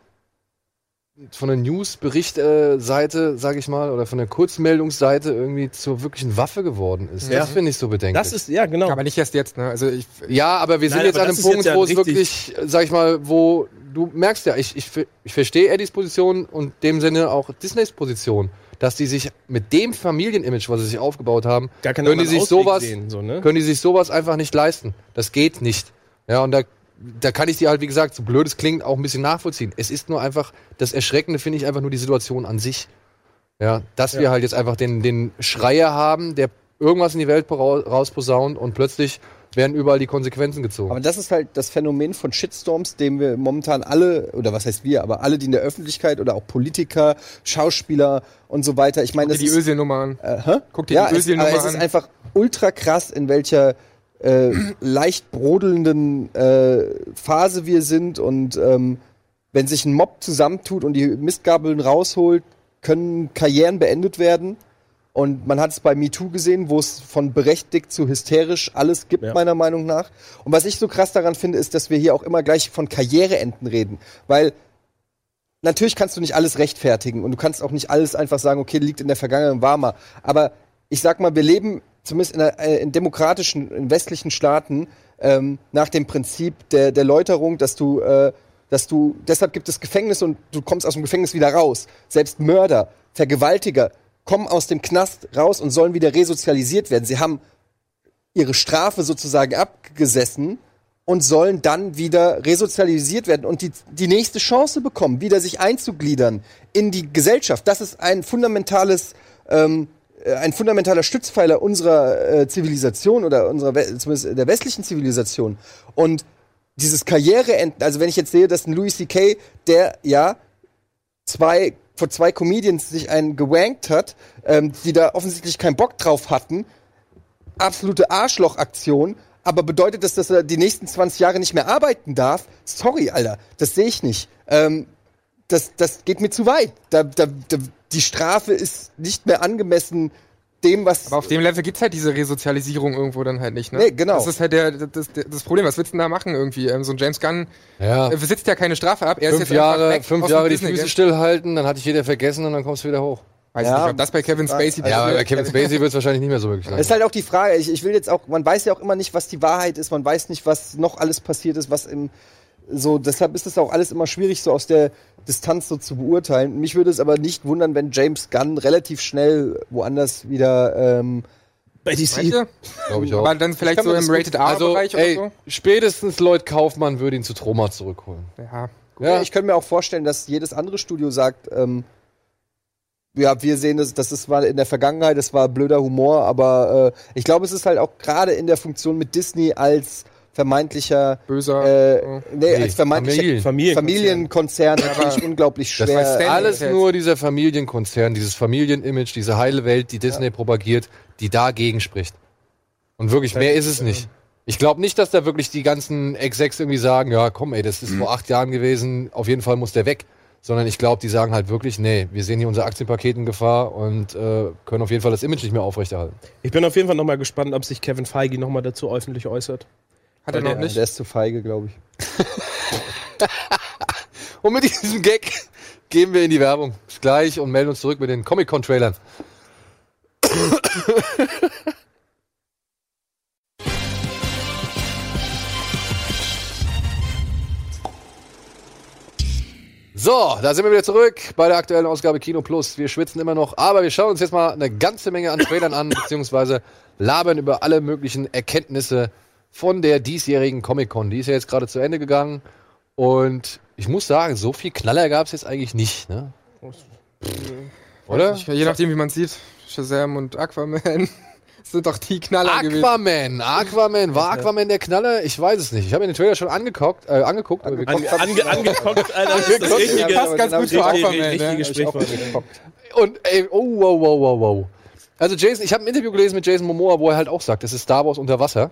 von einer News-Bericht-Seite, sag ich mal, oder von der Kurzmeldungsseite irgendwie zur wirklichen Waffe geworden ist. Ja. Das finde ich so bedenklich. Das ist, ja, genau. Aber nicht erst jetzt, ne? Also ich, ja, aber wir sind Nein, jetzt an einem Punkt, ja wo es wirklich, sag ich mal, wo du merkst ja, ich, ich, ich verstehe Eddies Position und in dem Sinne auch Disneys Position, dass die sich mit dem Familienimage, was sie sich aufgebaut haben, können die sich Ausweg sowas, sehen, so, ne? können die sich sowas einfach nicht leisten. Das geht nicht. Ja, und da, da kann ich dir halt, wie gesagt, so blöd es klingt, auch ein bisschen nachvollziehen. Es ist nur einfach, das Erschreckende finde ich einfach nur die Situation an sich. Ja, dass wir halt jetzt einfach den, den Schreier haben, der irgendwas in die Welt rausposaunt und plötzlich werden überall die Konsequenzen gezogen. Aber das ist halt das Phänomen von Shitstorms, dem wir momentan alle, oder was heißt wir, aber alle, die in der Öffentlichkeit oder auch Politiker, Schauspieler und so weiter, ich meine, die das ist, Özil-Nummer an. äh, hä? Guck dir ja, die es, Özil-Nummer aber es ist an. einfach ultra krass, in welcher äh, <clears throat> leicht brodelnden äh, Phase wir sind und ähm, wenn sich ein Mob zusammentut und die Mistgabeln rausholt, können Karrieren beendet werden. Und man hat es bei MeToo gesehen, wo es von berechtigt zu hysterisch alles gibt, Ja. meiner Meinung nach. Und was ich so krass daran finde, ist, dass wir hier auch immer gleich von Karriereenden reden. Weil natürlich kannst du nicht alles rechtfertigen und du kannst auch nicht alles einfach sagen, okay, liegt in der Vergangenheit war mal. Aber ich sag mal, wir leben zumindest in, einer, äh, in demokratischen, in westlichen Staaten ähm, nach dem Prinzip der, der Läuterung, dass du, äh, dass du, deshalb gibt es Gefängnis und du kommst aus dem Gefängnis wieder raus. Selbst Mörder, Vergewaltiger kommen aus dem Knast raus und sollen wieder resozialisiert werden. Sie haben ihre Strafe sozusagen abgesessen und sollen dann wieder resozialisiert werden und die, die nächste Chance bekommen, wieder sich einzugliedern in die Gesellschaft. Das ist ein fundamentales, ähm, äh, ein fundamentaler Stützpfeiler unserer äh, Zivilisation oder unserer, zumindest der westlichen Zivilisation. Und dieses Karriereenden, also wenn ich jetzt sehe, dass ein Louis C.K., der ja zwei vor zwei Comedians sich einen gewankt hat, ähm, die da offensichtlich keinen Bock drauf hatten, absolute Arschlochaktion, aber bedeutet das, dass er die nächsten 20 Jahre nicht mehr arbeiten darf? Sorry, Alter, das sehe ich nicht. Ähm, das, das geht mir zu weit. Da, da, da, die Strafe ist nicht mehr angemessen dem, was. Aber auf dem Level gibt's halt diese Resozialisierung irgendwo dann halt nicht, ne? Nee, genau. Das ist halt der, das, das Problem. Was willst du denn da machen irgendwie? Ähm, so ein James Gunn ja. äh, sitzt ja keine Strafe ab. Er ist Fünf jetzt einfach Jahre, weg fünf Jahre die. Füße stillhalten, dann hat dich jeder vergessen und dann kommst du wieder hoch. Weiß Ja. nicht, ob das bei Kevin Spacey Ja, aber bei. Kevin Spacey wird es wahrscheinlich nicht mehr so wirklich Das ist halt auch die Frage. Ich, ich will jetzt auch, man weiß ja auch immer nicht, was die Wahrheit ist. Man weiß nicht, was noch alles passiert ist, was im so. Deshalb ist es auch alles immer schwierig, so aus der Distanz so zu beurteilen. Mich würde es aber nicht wundern, wenn James Gunn relativ schnell woanders wieder. Ähm, Bei DC. Glaube ich auch. Aber dann vielleicht so im Rated Also, R-Bereich ey, oder spätestens Lloyd Kaufmann würde ihn zu Troma zurückholen. so? Ja. Ja. Ich könnte mir auch vorstellen, dass jedes andere Studio sagt, ähm, ja, wir sehen das, das ist, war in der Vergangenheit, das war blöder Humor, aber äh, ich glaube, es ist halt auch gerade in der Funktion mit Disney als vermeintlicher, Böser. äh, so. nee, als vermeintlicher Familien. Familienkonzern. Familienkonzern natürlich unglaublich Das schwer. ist Standing alles nur dieser Familienkonzern, dieses Familienimage, diese heile Welt, die Disney propagiert, die dagegen spricht. Und wirklich, mehr ist es nicht. Ich glaube nicht, dass da wirklich die ganzen Execs irgendwie sagen, ja, komm, ey, das ist vor acht Jahren gewesen, auf jeden Fall muss der weg. Sondern ich glaube, die sagen halt wirklich, nee, wir sehen hier unser Aktienpaket in Gefahr und äh, können auf jeden Fall das Image nicht mehr aufrechterhalten. Ich bin auf jeden Fall noch mal gespannt, ob sich Kevin Feige noch mal dazu öffentlich äußert. Hat er noch Ja, nicht. der ist zu feige, glaube ich. <laughs> Und mit diesem Gag gehen wir in die Werbung. Bis gleich und melden uns zurück mit den Comic-Con-Trailern. <laughs> So, da sind wir wieder zurück bei der aktuellen Ausgabe Kino Plus. Wir schwitzen immer noch, aber wir schauen uns jetzt mal eine ganze Menge an Trailern an, beziehungsweise labern über alle möglichen Erkenntnisse von der diesjährigen Comic-Con. Die ist ja jetzt gerade zu Ende gegangen. Und ich muss sagen, so viel Knaller gab es jetzt eigentlich nicht, ne? Oder? Ich, je nachdem, wie man sieht, Shazam und Aquaman <laughs> sind doch die Knaller gewesen. Aquaman, Aquaman, war Aquaman der Knaller? Ich weiß es nicht. Ich habe mir den Trailer schon angeguckt, äh, angeguckt, aber wir Ange, ange, angekockt, Alter, das ist das richtige, passt ganz gut für Aquaman, ne? Und ey, oh, wow, wow, wow, wow. Also Jason, ich habe ein Interview gelesen mit Jason Momoa, wo er halt auch sagt, es ist Star Wars unter Wasser.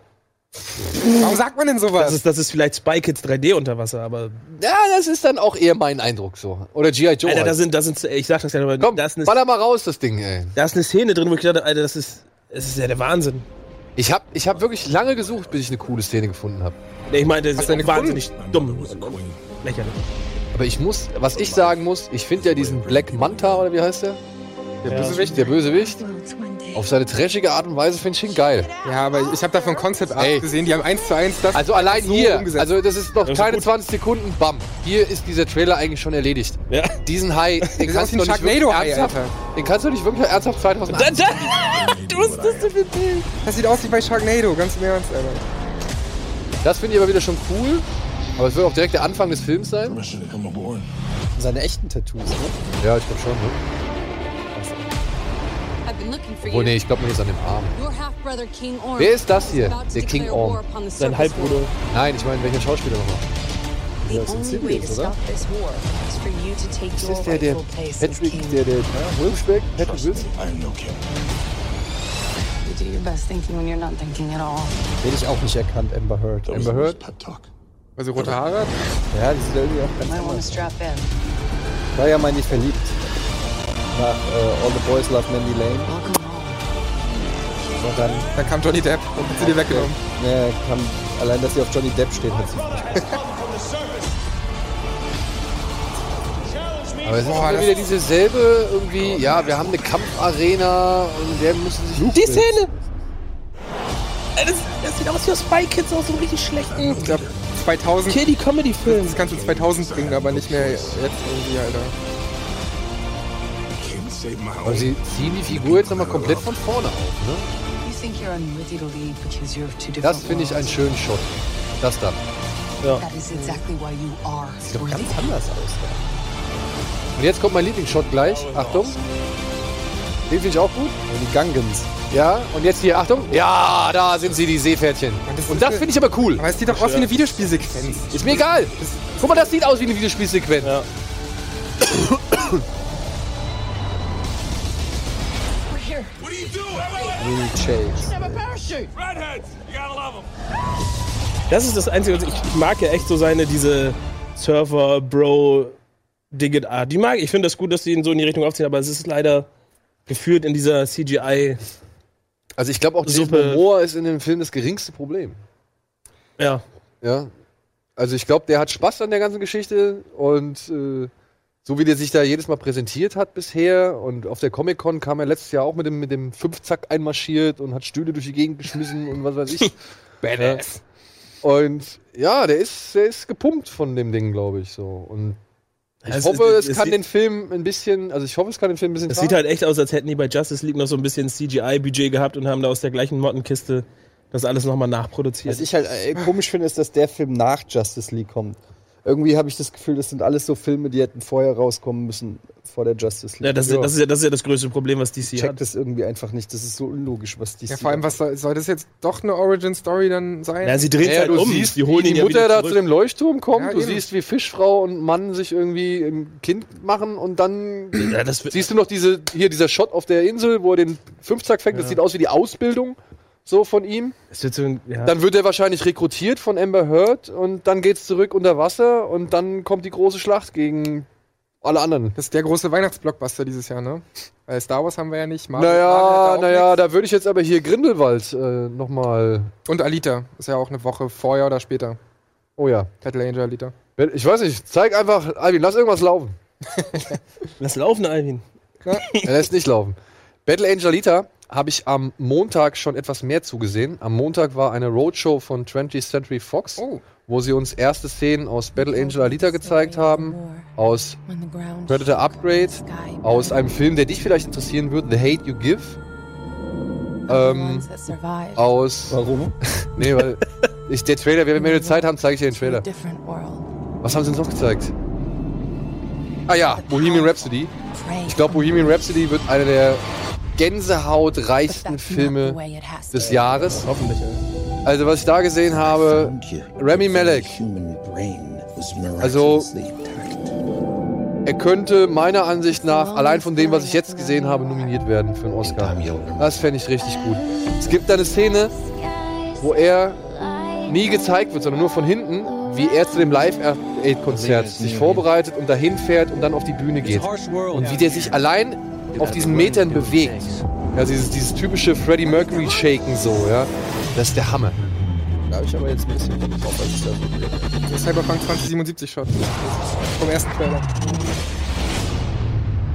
Warum sagt man denn sowas? Das ist, das ist vielleicht Spy Kids 3D unter Wasser, aber Ja, das ist dann auch eher mein Eindruck so. Oder G.I. Joe. Alter, da halt. sind, da sind, ich sag das ja, aber Komm, da ist eine, baller mal raus, das Ding, ey. da ist eine Szene drin, wo ich gedacht habe, Alter, das ist, das ist ja der Wahnsinn. Ich habe ich hab wirklich lange gesucht, bis ich eine coole Szene gefunden habe. Nee, ich meine, das Hast ist eine wahnsinnig dumm lächerlich. Aber ich muss, was ich sagen muss, ich finde ja diesen Black Manta, oder wie heißt der? Der Ja. Bösewicht, der Bösewicht. Auf seine trashige Art und Weise finde ich ihn geil. ja, aber ich habe davon Concept Art Ey. gesehen, die haben eins zu eins das Also allein so hier, umgesetzt. also das ist noch Das ist keine gut. 20 Sekunden, bam. Hier ist dieser Trailer eigentlich schon erledigt. Ja. Diesen Hai, den <laughs> kannst du nicht wirklich ernsthaft, den kannst du nicht wirklich ernsthaft 2008. du musst das so viel das sieht aus wie bei Sharknado, ganz im Ernst, Alter. Das finde ich aber wieder schon cool. Aber es wird auch direkt der Anfang des Films sein. Seine echten Tattoos, ne? Ja, ich glaube schon. Ne? Obwohl, nee, ich glaube das ist an dem Arm. Wer ist das hier? Der King Orm. Sein Halbbruder. Nein, ich meine, welcher Schauspieler nochmal? Take Ist das der, der Patrick, der, der, Wilmsberg? Patrick Wilson? Hätte ich auch nicht erkannt, Amber Heard. Amber Heard? Weil sie rote Haare hat. Ja, die sieht irgendwie auch ganz Might want to anders. strap in. War ja mal nicht verliebt. Nach äh, All the Boys Love Mandy Lane. Home. Aber dann, Dann kam Johnny Depp und hat sie dir weggenommen. ne, kam, allein, dass sie auf Johnny Depp steht, hat sie Aber es ist Boah, immer wieder diese selbe irgendwie, ja, wir haben eine Kampfarena und der müssen sich... Die Szene! Ey, Das, das sieht aus wie aus Spy Kids aus so einem richtig schlechten Ich glaube 2000. Kiddie-Comedy-Film. Das kannst du 2000 bringen, aber nicht mehr jetzt irgendwie, Alter. Aber sie ziehen die Figur jetzt nochmal komplett von vorne auf, ne? Das finde ich einen schönen Shot. Das you are Sieht doch ganz anders aus. Und jetzt kommt mein Lieblingsshot gleich. Achtung. Den finde ich auch gut. Ja. Die Gungans. Ja, und jetzt hier, Achtung. Ja, da sind sie, die Seepferdchen. Und das finde ich aber cool. Aber es sieht doch aus wie eine Videospielsequenz. Ist mir egal. Guck mal, das sieht aus wie eine Videospielsequenz. Ja. <coughs> Das ist das Einzige, was ich, ich mag ja echt so seine, diese Surfer, Bro, Digit Art. Die mag ich. Ich finde das gut, dass sie ihn so in die Richtung aufziehen, aber es ist leider geführt in dieser CGI. Also ich glaube auch, Suppe. Momoa ist in dem Film das geringste Problem. Ja. Ja. Also ich glaube, der hat Spaß an der ganzen Geschichte und äh, so wie der sich da jedes Mal präsentiert hat bisher und auf der Comic-Con kam er letztes Jahr auch mit dem, mit dem Fünfzack einmarschiert und hat Stühle durch die Gegend geschmissen und was weiß ich. <laughs> Badass. Und ja, der ist, der ist gepumpt von dem Ding, glaube ich, so. Und ich Es- hoffe, es- es, es kann sieht- den Film ein bisschen, also ich hoffe, es kann den Film ein bisschen Es sieht halt echt aus, als hätten die bei Justice League noch so ein bisschen CGI-Budget gehabt und haben da aus der gleichen Mottenkiste das alles nochmal nachproduziert. Was ich halt äh, komisch finde, ist, dass der Film nach Justice League kommt. Irgendwie habe ich das Gefühl, das sind alles so Filme, die hätten vorher rauskommen müssen, vor der Justice League. ja, das, ist- das, ist ja, das ist ja das größte Problem, was DC ich check hat. das irgendwie einfach nicht. Das ist so unlogisch, was die Ja, vor allem, was soll, soll das jetzt doch eine Origin-Story dann sein? Ja, sie drehen Ja, halt du um. siehst, die holen die ja Mutter wieder da zurück. zu dem Leuchtturm kommt. Ja, du eben. siehst, wie Fischfrau und Mann sich irgendwie ein Kind machen und dann Ja, siehst du noch diese hier dieser Shot auf der Insel, wo er den Fünfzack fängt. Das sieht aus wie die Ausbildung so von ihm. So ein, ja. Dann wird er wahrscheinlich rekrutiert von Amber Heard und dann geht's zurück unter Wasser und dann kommt die große Schlacht gegen alle anderen. Das ist der große Weihnachtsblockbuster dieses Jahr, ne? Weil Star Wars haben wir ja nicht. Marvel- Naja, naja, nichts. da würde ich jetzt aber hier Grindelwald äh, nochmal. Und Alita. Ist ja auch eine Woche vorher oder später. Oh ja. Battle Angel Alita. Ich weiß nicht, zeig einfach, Alvin, lass irgendwas laufen. Lass laufen, Alvin. Er lässt nicht laufen. Battle Angel Alita habe ich am Montag schon etwas mehr zugesehen. Am Montag war eine Roadshow von 20th Century Fox. Oh. wo sie uns erste Szenen aus Battle Angel Alita gezeigt haben, aus Predator Upgrade, aus einem Film, der dich vielleicht interessieren wird, The Hate You Give. Ähm, aus. Warum? <laughs> Nee, weil ich, der Trailer, wenn wir Zeit haben, zeige ich dir den Trailer. Was haben sie uns noch gezeigt? Ah ja, Bohemian Rhapsody. Ich glaube, Bohemian Rhapsody wird einer der gänsehautreichsten Filme des Jahres. Hoffentlich. Also was ich da gesehen habe, Remy Malek. Also er könnte meiner Ansicht nach, allein von dem, was ich jetzt gesehen habe, nominiert werden für einen Oscar. Das fände ich richtig gut. Es gibt da eine Szene, wo er nie gezeigt wird, sondern nur von hinten, wie er zu dem Live-Aid-Konzert sich vorbereitet und dahin fährt und dann auf die Bühne geht. Und wie der sich allein auf diesen Metern bewegt. Ja, dieses, dieses typische Freddie Mercury-Shaken so, ja. Das ist der Hammer. Da habe ich aber jetzt ein bisschen drauf, als ich da Der Cyberpunk 2077 Shot. Vom ersten Trailer.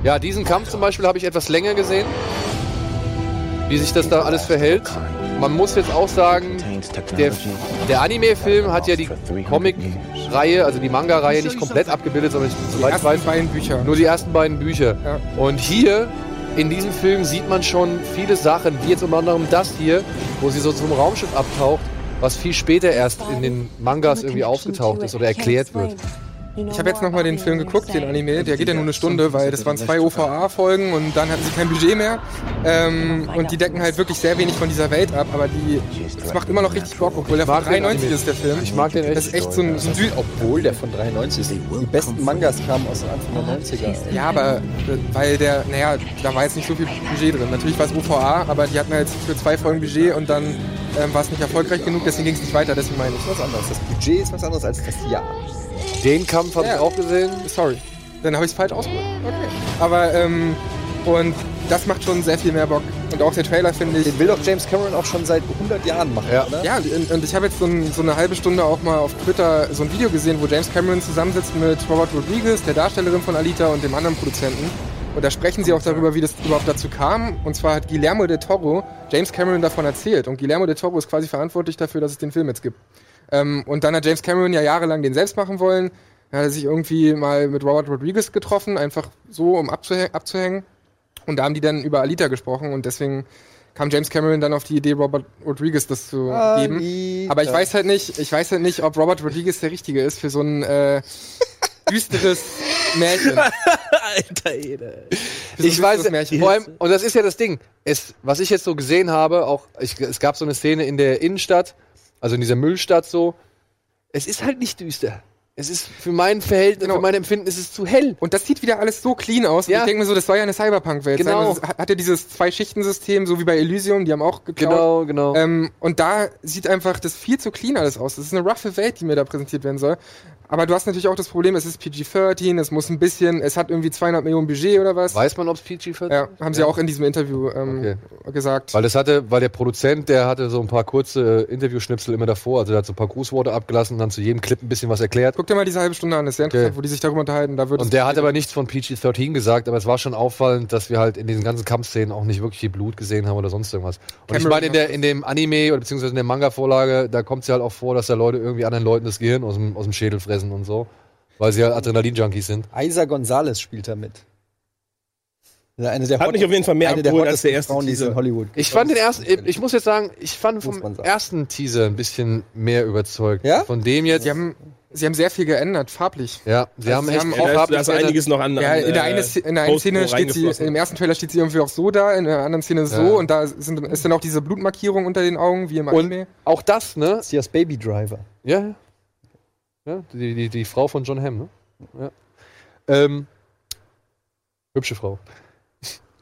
Ja, diesen Kampf zum Beispiel habe ich etwas länger gesehen. Wie sich das da alles verhält. Man muss jetzt auch sagen, der, der Anime-Film hat ja die Comic-Reihe, also die Manga-Reihe nicht komplett abgebildet, sondern soweit ich weiß, beiden Bücher. nur die ersten beiden Bücher. Ja. Und hier in diesem Film sieht man schon viele Sachen, wie jetzt unter anderem das hier, wo sie so zum Raumschiff abtaucht, was viel später erst in den Mangas irgendwie aufgetaucht ist oder erklärt wird. Ich habe jetzt nochmal den Film geguckt, den Anime. Der geht ja nur eine Stunde, weil das waren zwei OVA-Folgen und dann hatten sie kein Budget mehr. Ähm, und die decken halt wirklich sehr wenig von dieser Welt ab. Aber die, das macht immer noch richtig Bock, obwohl der von mag den 93 Anime. ist, der Film. Ich mag den echt. Das ist echt so ein, so ein Süd Obwohl der von 93 ist. Die besten Mangas kamen aus Anfang der 90er. Ja, aber äh, weil der, naja, da war jetzt nicht so viel Budget drin. Natürlich war es OVA, aber die hatten halt für zwei Folgen Budget und dann ähm, war es nicht erfolgreich genug, deswegen ging es nicht weiter, deswegen meine ich. was anderes. Das Budget ist was anderes als das Jahr. Den Kampf habe ich Ja. auch gesehen. Sorry. Dann habe ich es falsch ausgedrückt. Okay. Aber, ähm, und das macht schon sehr viel mehr Bock. Und auch der Trailer finde ich. Den will doch James Cameron auch schon seit 100 Jahren machen, Ja. oder? Ja, und, und ich habe jetzt so, ein, so eine halbe Stunde auch mal auf Twitter so ein Video gesehen, wo James Cameron zusammensitzt mit Robert Rodriguez, der Darstellerin von Alita und dem anderen Produzenten. Und da sprechen sie auch darüber, wie das überhaupt dazu kam. Und zwar hat Guillermo del Toro James Cameron davon erzählt. Und Guillermo del Toro ist quasi verantwortlich dafür, dass es den Film jetzt gibt. Ähm, und dann hat James Cameron ja jahrelang den selbst machen wollen. Er hat sich irgendwie mal mit Robert Rodriguez getroffen, einfach so, um abzuhä abzuhängen. Und da haben die dann über Alita gesprochen und deswegen kam James Cameron dann auf die Idee, Robert Rodriguez das zu geben. Alita. Aber ich weiß halt nicht, ich weiß halt nicht, ob Robert Rodriguez der Richtige ist für so ein äh, <laughs> düsteres Märchen. Alter, Ede. So Ich weiß, Märchen. vor allem, und das ist ja das Ding. Es, was ich jetzt so gesehen habe, auch, ich, es gab so eine Szene in der Innenstadt, also in dieser Müllstadt so. Es ist halt nicht düster. Es ist für mein Verhältnis, Genau. für mein Empfinden ist es zu hell. Und das sieht wieder alles so clean aus. Ja. ich denke mir so, das soll ja eine Cyberpunk-Welt Genau. sein. Das hat ja dieses Zwei-Schichten-System, so wie bei Elysium, die haben auch geklaut. Genau, genau. Ähm, und da sieht einfach das viel zu clean alles aus. Das ist eine roughe Welt, die mir da präsentiert werden soll. Aber du hast natürlich auch das Problem, es ist PG-13, es muss ein bisschen, es hat irgendwie 200 Millionen Budget oder was. Weiß man, ob es PG-14 Ja, haben sie auch in diesem Interview ähm, gesagt. Weil das hatte, weil der Produzent, der hatte so ein paar kurze äh, Interviewschnipsel immer davor, also der hat so ein paar Grußworte abgelassen und dann zu jedem Clip ein bisschen was erklärt. Guck dir mal diese halbe Stunde an, das ist sehr interessant, Okay. wo die sich darüber unterhalten. Da wird Und der hat aber nichts von PG-13 gesagt, aber es war schon auffallend, dass wir halt in diesen ganzen Kampfszenen auch nicht wirklich viel Blut gesehen haben oder sonst irgendwas. Und ich Cameron meine, in, der, in dem Anime oder beziehungsweise in der Manga-Vorlage, da kommt es ja halt auch vor, dass da Leute irgendwie anderen Leuten das Gehirn aus dem, aus dem Schädel fressen und so. Weil sie halt Adrenalin-Junkies sind. Isa Gonzalez spielt da mit. Ja, Eine der Hat mich auf jeden Fall mehr eine der abgeholt als der erste Frauen, Teaser. in Hollywood. Ich fand den ersten, ich muss jetzt sagen, ich fand vom ersten Teaser ein bisschen mehr überzeugt. Ja? Von dem jetzt. sie, haben, sie haben sehr viel geändert, farblich. ja, sie Also haben sie echt haben auch farblich da ist einiges noch an. Ja, in der, äh, einen, Szene- in der einen Szene steht sie, im ersten Trailer steht sie irgendwie auch so da, in der anderen Szene so Ja. und da sind, ist dann auch diese Blutmarkierung unter den Augen, wie im Und Anime. auch das, ne? Ja das Baby Driver. Ja, ja. die, die, die Frau von John Hamm, ne? Ja. Ähm, hübsche Frau.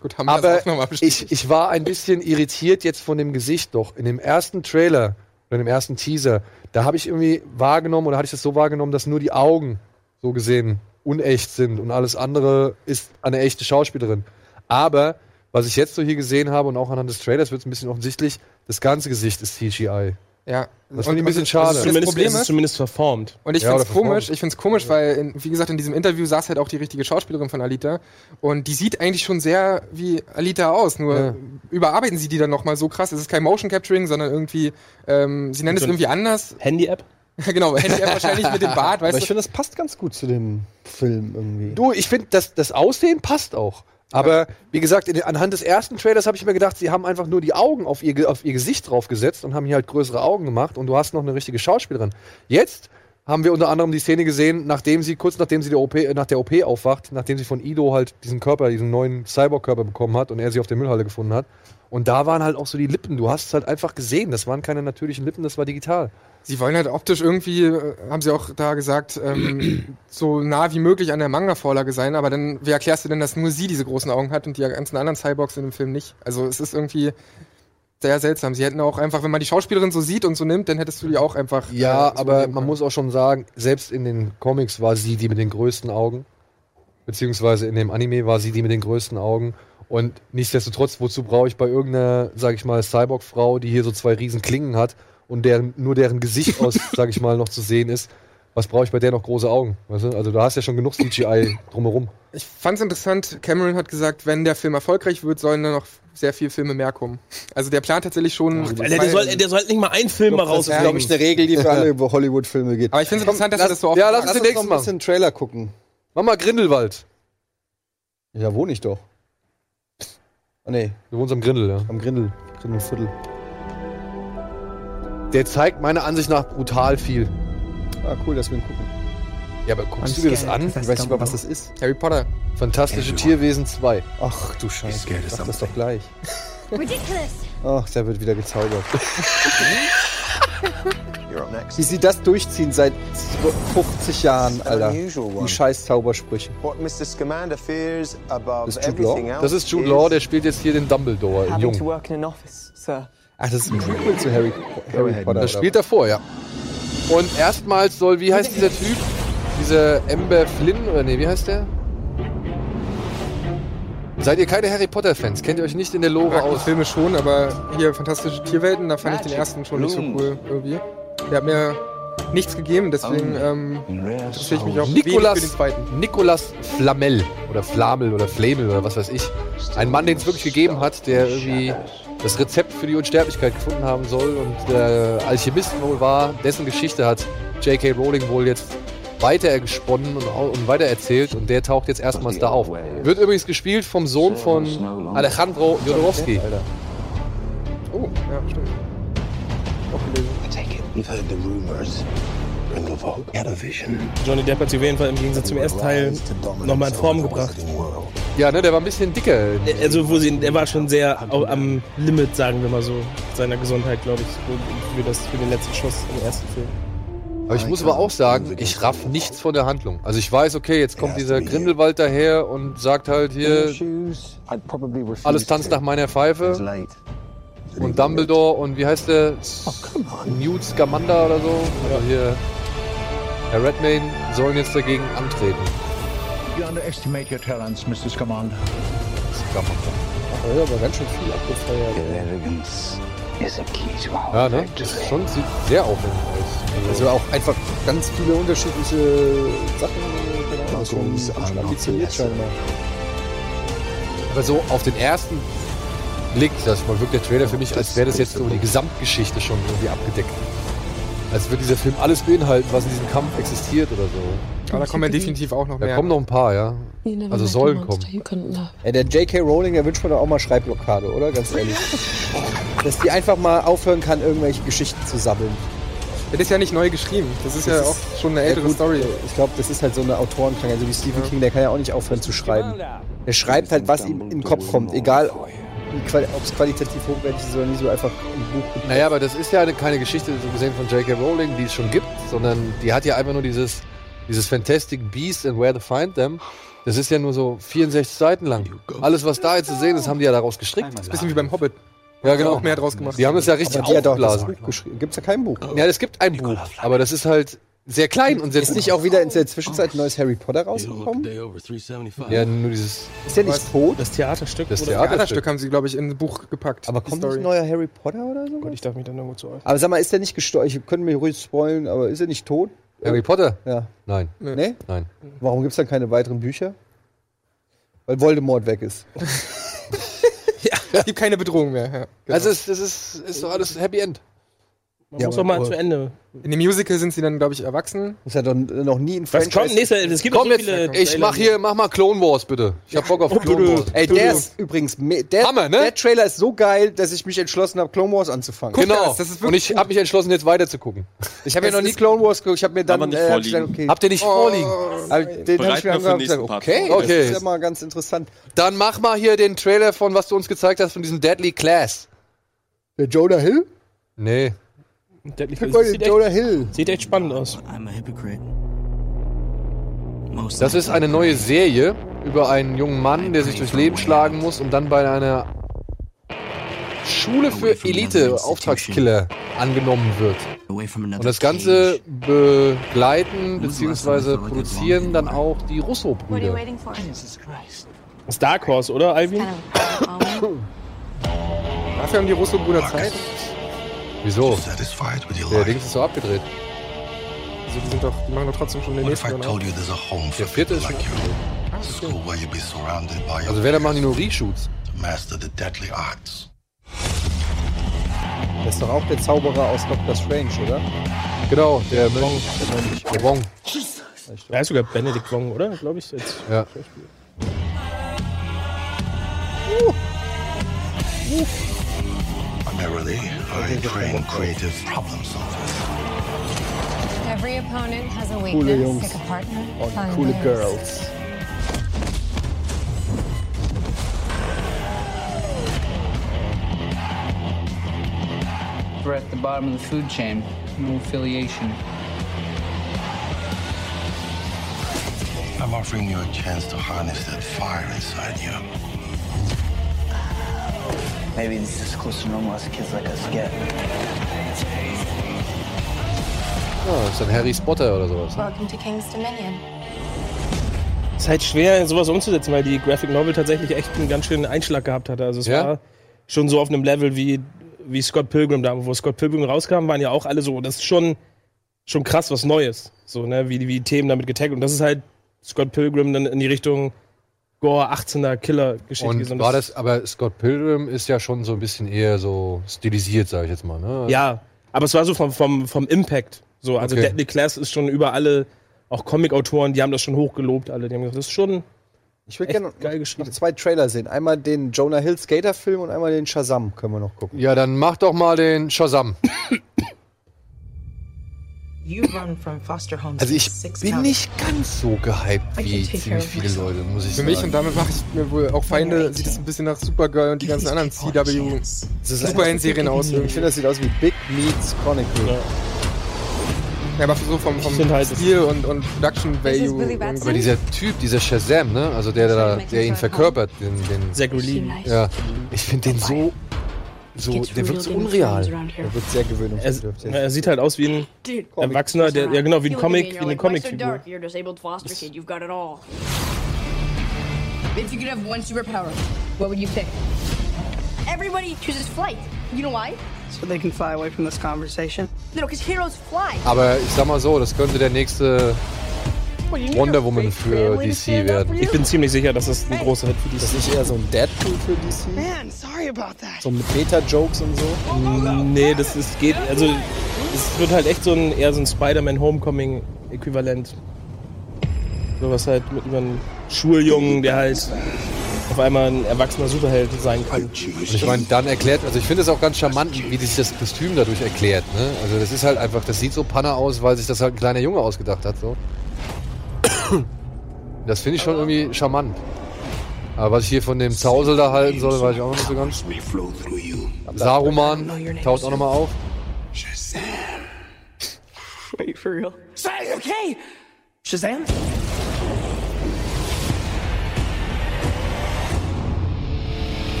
Gut, haben wir Aber das auch nochmal bestätigt. ich, ich war ein bisschen irritiert jetzt von dem Gesicht doch. In dem ersten Trailer oder in dem ersten Teaser, da habe ich irgendwie wahrgenommen oder hatte ich das so wahrgenommen, dass nur die Augen so gesehen unecht sind und alles andere ist eine echte Schauspielerin. Aber was ich jetzt so hier gesehen habe und auch anhand des Trailers wird es ein bisschen offensichtlich, das ganze Gesicht ist CGI. Ja. Das finde ich ein bisschen schade. Das Zumindest, Problem es ist ist, zumindest verformt. Und ich Ja, oder verformt. komisch, ich find's komisch, weil, in, wie gesagt, in diesem Interview saß halt auch die richtige Schauspielerin von Alita. Und die sieht eigentlich schon sehr wie Alita aus. Nur Ja. überarbeiten sie die dann nochmal so krass. Es ist kein Motion Capturing, sondern irgendwie, ähm, sie nennen es So ein- irgendwie anders. Handy-App? <laughs> genau, er wahrscheinlich mit dem Bart, Aber weißt ich du. finde, das passt ganz gut zu dem Film irgendwie. Du, ich finde, das, das Aussehen passt auch. Aber wie gesagt, in, anhand des ersten Trailers habe ich mir gedacht, sie haben einfach nur die Augen auf ihr, auf ihr Gesicht draufgesetzt und haben hier halt größere Augen gemacht und du hast noch eine richtige Schauspielerin. Jetzt haben wir unter anderem die Szene gesehen, nachdem sie, kurz nachdem sie OP, nach der OP aufwacht, nachdem sie von Ido halt diesen Körper, diesen neuen Cyborg-Körper bekommen hat und er sie auf der Müllhalde gefunden hat. Und da waren halt auch so die Lippen. Du hast es halt einfach gesehen. Das waren keine natürlichen Lippen, das war digital. Sie wollen halt optisch irgendwie, äh, haben sie auch da gesagt, ähm, <clears throat> so nah wie möglich an der Manga-Vorlage sein, aber dann, wie erklärst du denn, dass nur sie diese großen Augen hat und die ganzen anderen Cyborgs in dem Film nicht? Also es ist irgendwie sehr seltsam. Sie hätten auch einfach, wenn man die Schauspielerin so sieht und so nimmt, dann hättest du die auch einfach. Ja, äh, so aber man muss auch schon sagen, selbst in den Comics war sie die mit den größten Augen. Beziehungsweise in dem Anime war sie die mit den größten Augen. Und nichtsdestotrotz, wozu brauche ich bei irgendeiner, sag ich mal, Cyborg-Frau, die hier so zwei riesen Klingen hat und deren, nur deren Gesicht aus, <laughs> sag ich mal, noch zu sehen ist, was brauche ich bei der noch große Augen? Weißt du? Also du hast ja schon genug CGI drumherum. Ich fand's interessant, Cameron hat gesagt, wenn der Film erfolgreich wird, sollen dann noch sehr viele Filme mehr kommen. Also der plant tatsächlich schon. Alter, der, soll, der soll nicht mal einen Film mal Das ist, glaube ich, eine Regel, die für alle <laughs> Hollywood-Filme geht. aber ich finde es interessant, dass er das so oft ja, lass Lass uns den nächsten ein machen. bisschen Trailer gucken. Mach mal Grindelwald. Ja, wohne ich doch. Ah, nee, Du wohnst am Grindel, ja. am Grindel. Grindelviertel. Der zeigt meiner Ansicht nach brutal viel. Ah, cool, dass wir ihn gucken. Ja, aber guckst du dir das an? Ich weiß nicht mal, was das ist. Harry Potter. Fantastische Tierwesen 2. Ach du Scheiße, sag das doch gleich. Ach, der wird wieder gezaubert. <laughs> Wie sie das durchziehen seit 50 Jahren, Alter. Die scheiß Zaubersprüche. What Mr. Scamander fears above Das ist Jude Law? everything else Das ist Jude Law, der spielt jetzt hier den Dumbledore Jung. Ach, das ist ein Prequel zu Harry, Harry Potter. Das spielt davor, ja. Und erstmals soll, wie heißt dieser Typ? Dieser Amber Flynn, oder nee, wie heißt der? Seid ihr keine Harry Potter-Fans? Kennt ihr euch nicht in der Lore aus? Filme schon, aber hier Fantastische Tierwelten, da fand ich den ersten schon nicht so cool irgendwie. Der hat mir nichts gegeben, deswegen ähm, interessiere ich mich auch Nicolas, für den zweiten. Nicolas Flamel oder Flamel oder Flamel oder was weiß ich. Ein Mann, den es wirklich gegeben hat, der irgendwie das Rezept für die Unsterblichkeit gefunden haben soll und der Alchemist wohl war. Dessen Geschichte hat J.K. Rowling wohl jetzt weiter gesponnen und, und weiter erzählt und der taucht jetzt erstmals da auf. Wird übrigens gespielt vom Sohn von Alejandro Jodorowsky. Oh, ja, stimmt. Auch gelesen. Johnny Depp hat sich auf jeden Fall im Gegensatz zum ersten Teil nochmal in Form gebracht. Ja, ne, der war ein bisschen dicker. Also, wo sie, er war schon sehr am Limit, sagen wir mal so, seiner Gesundheit, glaube ich, für, das, für den letzten Schuss im ersten Film. Aber ich muss aber auch sagen, ich raff nichts von der Handlung. Also ich weiß, okay, jetzt kommt dieser Grindelwald daher und sagt halt hier, alles tanzt nach meiner Pfeife. Und Dumbledore und wie heißt der? Newt Scamander oder so. Also hier, Herr Redmayne sollen jetzt dagegen antreten. You underestimate your talents, Mr. Scamander. Ja, aber ganz schön viel abgefeuert. Ja, ne? Das ist schon sieht sehr aufwendig aus. Also auch einfach ganz viele unterschiedliche Sachen. Schon, ambitioniert scheinbar. Aber so auf den ersten Blick, das mal wirkt der Trailer für mich, als wäre das jetzt so die Gesamtgeschichte schon irgendwie abgedeckt. Als würde dieser Film alles beinhalten, was in diesem Kampf existiert oder so. Aber da kommen ja definitiv auch noch Da mehr. kommen noch ein paar, ja. Also sollen kommen. Ja, der J.K. Rowling, der wünscht mir doch auch mal Schreibblockade, oder? Ganz ehrlich. Dass die einfach mal aufhören kann, irgendwelche Geschichten zu sabbeln. Das ist ja nicht neu geschrieben. Das ist ja Das auch ist- schon eine ältere Ja, gut, Story. Ich glaube, das ist halt so eine Autorenkrankheit. Also wie Stephen King, der kann ja auch nicht aufhören zu schreiben. Der schreibt halt, was ihm in den Kopf kommt. Egal, ob es qualitativ hochwertig ist oder nicht, so einfach im Buch. Naja, aber das ist ja eine- keine Geschichte so gesehen von J.K. Rowling, die es schon gibt, sondern die hat ja einfach nur dieses, dieses Fantastic Beast and Where to Find Them. Das ist ja nur so 64 Seiten lang. Alles, was da jetzt zu sehen ist, haben die ja daraus gestrickt. Das ist ein bisschen wie beim Hobbit. Ja, genau. Auch mehr draus gemacht. Die haben es ja richtig Aber die aufgeblasen. Gibt es ja kein Buch. Ja, es gibt ein Buch, aber das ist halt sehr klein und sehr Ist nicht auch wieder in der Zwischenzeit ein neues Harry Potter rausgekommen? Ja, nur dieses Ist der nicht tot? Das Theaterstück? das? Theaterstück. Theaterstück haben sie, glaube ich, in ein Buch gepackt. Aber kommt nicht ein neuer Harry Potter oder so? Gott, ich darf mich dann irgendwo zu äußern. Aber sag mal, ist der nicht gestorben? Ich könnte mir ruhig spoilen, aber ist er nicht tot? Harry Potter? Ja. Nein, Nee? nein. Warum gibt es dann keine weiteren Bücher? Weil Voldemort weg ist. <laughs> Es <laughs> gibt keine Bedrohung mehr. Ja. Genau. Also es, das ist, ist doch alles Happy End. Man Ja, muss doch mal zu Ende. In dem Musical sind sie dann, glaube ich, erwachsen. Das ist ja doch noch nie ein Was Franchise. kommt nächster? Es gibt Komm so jetzt, viele ich mach hier, mach mal Clone Wars bitte. Ich hab Bock auf Clone Wars. Ey, der ist übrigens, der, Hammer, ne? der Trailer ist so geil, dass ich mich entschlossen habe, Clone Wars anzufangen. Genau. das, das ist Und ich habe mich entschlossen, jetzt weiter zu gucken. Ich habe ja noch nie Clone Wars geguckt, ich habe mir dann nicht äh, vorliegen. gesagt, okay, Habt ihr nicht vorliegen? aber den habe ich mir und gesagt, Part okay, vor. das Okay. ist ja mal ganz interessant. Dann mach mal hier den Trailer von, was du uns gezeigt hast, von diesem Deadly Class. Der Jonah Hill? Nee. Guck mal, den Sieht, echt, Jonah Hill. sieht echt spannend aus. I'm a hypocrite. Most Das ist eine neue Serie über einen jungen Mann, der sich durchs Leben schlagen muss und dann bei einer Schule für Elite-Auftragskiller angenommen wird. Und das Ganze begleiten bzw. produzieren dann auch die Russo-Brüder. Das ist Dark Horse, oder, Alvin? Dafür haben die Russo-Brüder Zeit. Wieso? Der? Ding ist so abgedreht. Also die, sind doch, die machen doch trotzdem schon den What nächsten. Der vierte ist like schon you? A school where you'll be surrounded by your Also wenn, dann machen die nur Reshoots. to master the deadly arts. Das ist doch auch der Zauberer aus Doctor Strange, oder? Genau, der. Der Mönch. Der Wong. Er ist sogar Benedict Wong, oder? Glaube ich. Jetzt. Ja. Primarily, I train creative problem solvers. Every opponent has a weakness. Jungs. Pick a partner. Und find coole theirs. Girls. We're at the bottom of the food chain. No affiliation. I'm offering you a chance to harness that fire inside you. Maybe this is close to normal as kids like us get. Das ist dann Harry Spotter oder sowas. Ne? Welcome to King's Dominion. ist halt schwer, sowas umzusetzen, weil die Graphic Novel tatsächlich echt einen ganz schönen Einschlag gehabt hatte. Also es Ja? war schon so auf einem Level wie, wie Scott Pilgrim da, wo Scott Pilgrim rauskam, waren ja auch alle so, das ist schon, schon krass was Neues. So, ne, wie, wie Themen damit getaggt. Und das ist halt Scott Pilgrim dann in die Richtung Gore, 18er Killer-Geschichte. Und war das, aber Scott Pilgrim ist ja schon so ein bisschen eher so stilisiert, sage ich jetzt mal. Ne? Ja, aber es war so vom, vom, vom Impact. So, also Okay. Deadly Class ist schon über alle, auch Comic-Autoren, die haben das schon hochgelobt, alle. Die haben gesagt, das ist schon Ich würde gerne geil noch geschrieben. zwei Trailer sehen. Einmal den Jonah Hill Skater-Film und einmal den Shazam können wir noch gucken. Ja, dann mach doch mal den Shazam. <laughs> Also ich bin nicht ganz so gehypt wie ziemlich viele Leute, muss ich Für sagen. mich und damit mache ich mir wohl auch Feinde, sieht es ein bisschen nach Supergirl und die ganzen anderen CW Superhelden-Serien aus. Ich finde, das sieht aus wie Big Meets Chronicle. Ja, aber so vom, vom halt, Stil und, und Production Value. Aber dieser Typ, dieser Shazam, ne? Also der, der, der ihn verkörpert, den, den Zachary Lee. ja, ich finde den so, so, der wirkt so unreal. Er wird sehr Er, gewöhnungsbedürftig. er sieht halt aus wie ein Erwachsener, der, ja genau, wie ein Comic, wie eine Comicfigur. If you could have one superpower, what would you pick? Everybody chooses flight. You know why? So they can fly away from this conversation. No, because heroes fly. Aber ich sag mal so, das könnte der nächste Wonder Woman für DC werden. Ich bin ziemlich sicher, dass das ein großer Hit für Das die ist nicht eher so ein Deadpool für DC? Man, sorry about that. So mit Meta-Jokes und so? Nee, das ist, geht, also es wird halt echt so ein, eher so ein Spider-Man Homecoming-Äquivalent. So was halt mit einem Schuljungen, der halt auf einmal ein erwachsener Superheld sein kann. Und ich meine, dann erklärt, also ich finde es auch ganz charmant, wie sich das Kostüm dadurch erklärt. Ne? Also das ist halt einfach, das sieht so panne aus, weil sich das halt ein kleiner Junge ausgedacht hat. So. Das finde ich schon irgendwie charmant. Aber was ich hier von dem Zausel da halten soll, weiß ich auch noch nicht so ganz. Saruman taucht auch nochmal auf. Wait, for real? Say, okay! Shazam?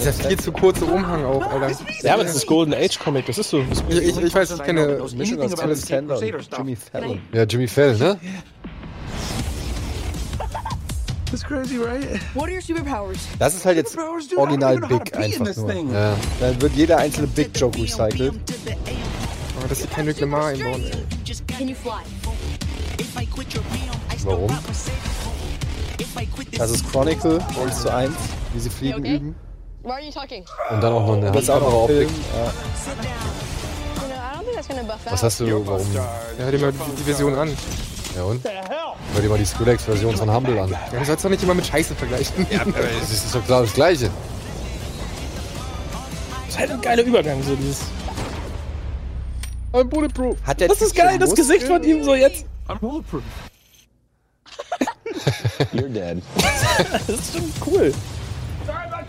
Dieser viel zu kurze Umhang auch, Alter. Ja, aber das ist Golden Age Comic, das ist so. Das Ich, ich, ich weiß, ich kenne. Mischung aus Alice Tander und Jimmy Fallon. Ja, Jimmy Fell, ne? That's crazy, right? What are your superpowers? Das ist halt jetzt original Big einfach nur. Ja. Da wird jeder einzelne Big-Joke recycelt. Aber dass sie Kendrick Lamar einbauen, ey. Warum? Das ist Chronicle 1 zu 1, wie sie fliegen üben. Why are you talking? Und dann auch noch eine auch andere noch Optik. Ja. You know, I don't think that's gonna buff out. Was hast du, warum? Ja, hör dir mal die, Version an. Ja und? Hör dir mal die Skrillex-Version von Humble an. Ja, du sollst doch nicht immer mit Scheiße vergleichen. Ja, Das ist doch klar das Gleiche. Das ist halt ein geiler Übergang, so dieses. I'm bulletproof. Hat der Das ist geil, das Gesicht von ihm so jetzt. <laughs> You're dead. <laughs> Das ist schon cool.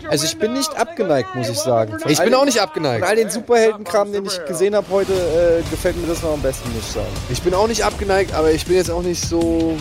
Also ich bin nicht abgeneigt, muss ich sagen. Ich bin auch nicht abgeneigt. Von all den Superheldenkram, den ich gesehen habe heute, äh, gefällt mir das noch am besten, muss ich sagen. Ich bin auch nicht abgeneigt, aber ich bin jetzt auch nicht so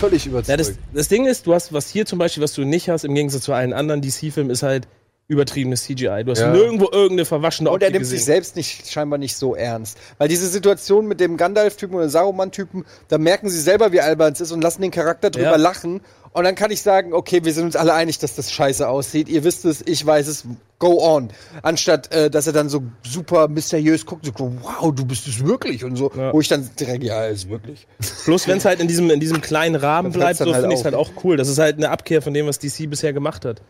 völlig Ja, überzeugt. das, das Ding ist, du hast was hier zum Beispiel, was du nicht hast, im Gegensatz zu allen anderen DC-Filmen, ist halt übertriebenes CGI. Du hast Ja. nirgendwo irgendeine verwaschene Und er Optik nimmt gesehen. sich selbst nicht, scheinbar nicht so ernst. Weil diese Situation mit dem Gandalf-Typen oder Saruman-Typen, da merken sie selber, wie albern es ist und lassen den Charakter drüber Ja. lachen. Und dann kann ich sagen, okay, wir sind uns alle einig, dass das scheiße aussieht. Ihr wisst es, ich weiß es, go on. Anstatt, äh, dass er dann so super mysteriös guckt, so, wow, du bist es wirklich und so. Ja. Wo ich dann direkt, ja, ist wirklich. Bloß wenn es halt in diesem, in diesem kleinen Rahmen Dann bleibt, so halt finde ich es halt auch cool. Das ist halt eine Abkehr von dem, was DC bisher gemacht hat.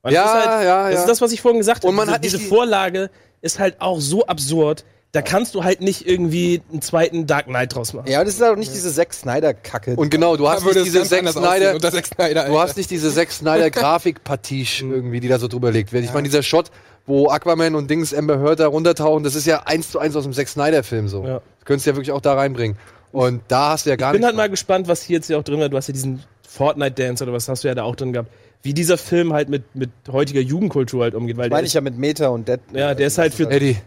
Weil Ja, das ist halt, ja, Das ja. ist das, was ich vorhin gesagt habe. Und man diese, hat diese die- Vorlage ist halt auch so absurd. Da kannst du halt nicht irgendwie einen zweiten Dark Knight draus machen. Ja, das ist auch nicht diese Zack Snyder-Kacke. Und genau, du hast nicht es diese Zack Snyder, Zack Snyder, du hast nicht diese Zack Snyder Grafikpastiche <laughs> irgendwie, die da so drüber legt wird. Ich meine, dieser Shot, wo Aquaman und Dings Amber Heard da runtertauchen, das ist ja eins zu eins aus dem Zack Snyder Film so. Ja. Das könntest du ja wirklich auch da reinbringen. Und da hast du ja gar Ich bin halt mal gespannt, was hier jetzt ja auch drin war. Du hast ja diesen Fortnite-Dance oder was hast du ja da auch drin gehabt. Wie dieser Film halt mit, mit heutiger Jugendkultur halt umgeht. Weil meine ich ist, ja mit Meta und Dead. ja, der ist halt für Eddie,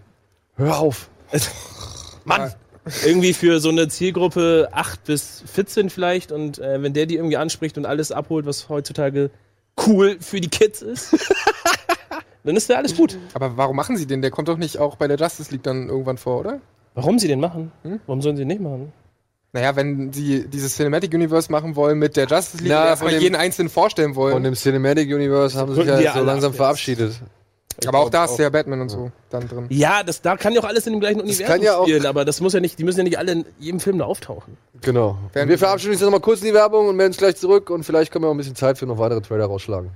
hör auf. <laughs> Mann! Irgendwie für so eine Zielgruppe 8 bis 14 vielleicht und äh, wenn der die irgendwie anspricht und alles abholt, was heutzutage cool für die Kids ist, <laughs> dann ist ja alles gut. Aber warum machen sie den? Der kommt doch nicht auch bei der Justice League dann irgendwann vor, oder? Warum sie den machen? Warum sollen sie den nicht machen? Naja, wenn sie dieses Cinematic Universe machen wollen mit der Justice League, Na, und erstmal dem- jeden einzelnen vorstellen Von wollen. dem Cinematic Universe haben sie sich ja so alle langsam ab jetzt. Aber auch da ist ja Batman und so dann drin. Ja, das, da kann ja auch alles in dem gleichen Universum kann ja spielen, aber das muss ja nicht, die müssen ja nicht alle in jedem Film da auftauchen. Genau. Wir wir- verabschieden uns jetzt nochmal kurz in die Werbung und melden uns gleich zurück und vielleicht können wir auch ein bisschen Zeit für noch weitere Trailer rausschlagen.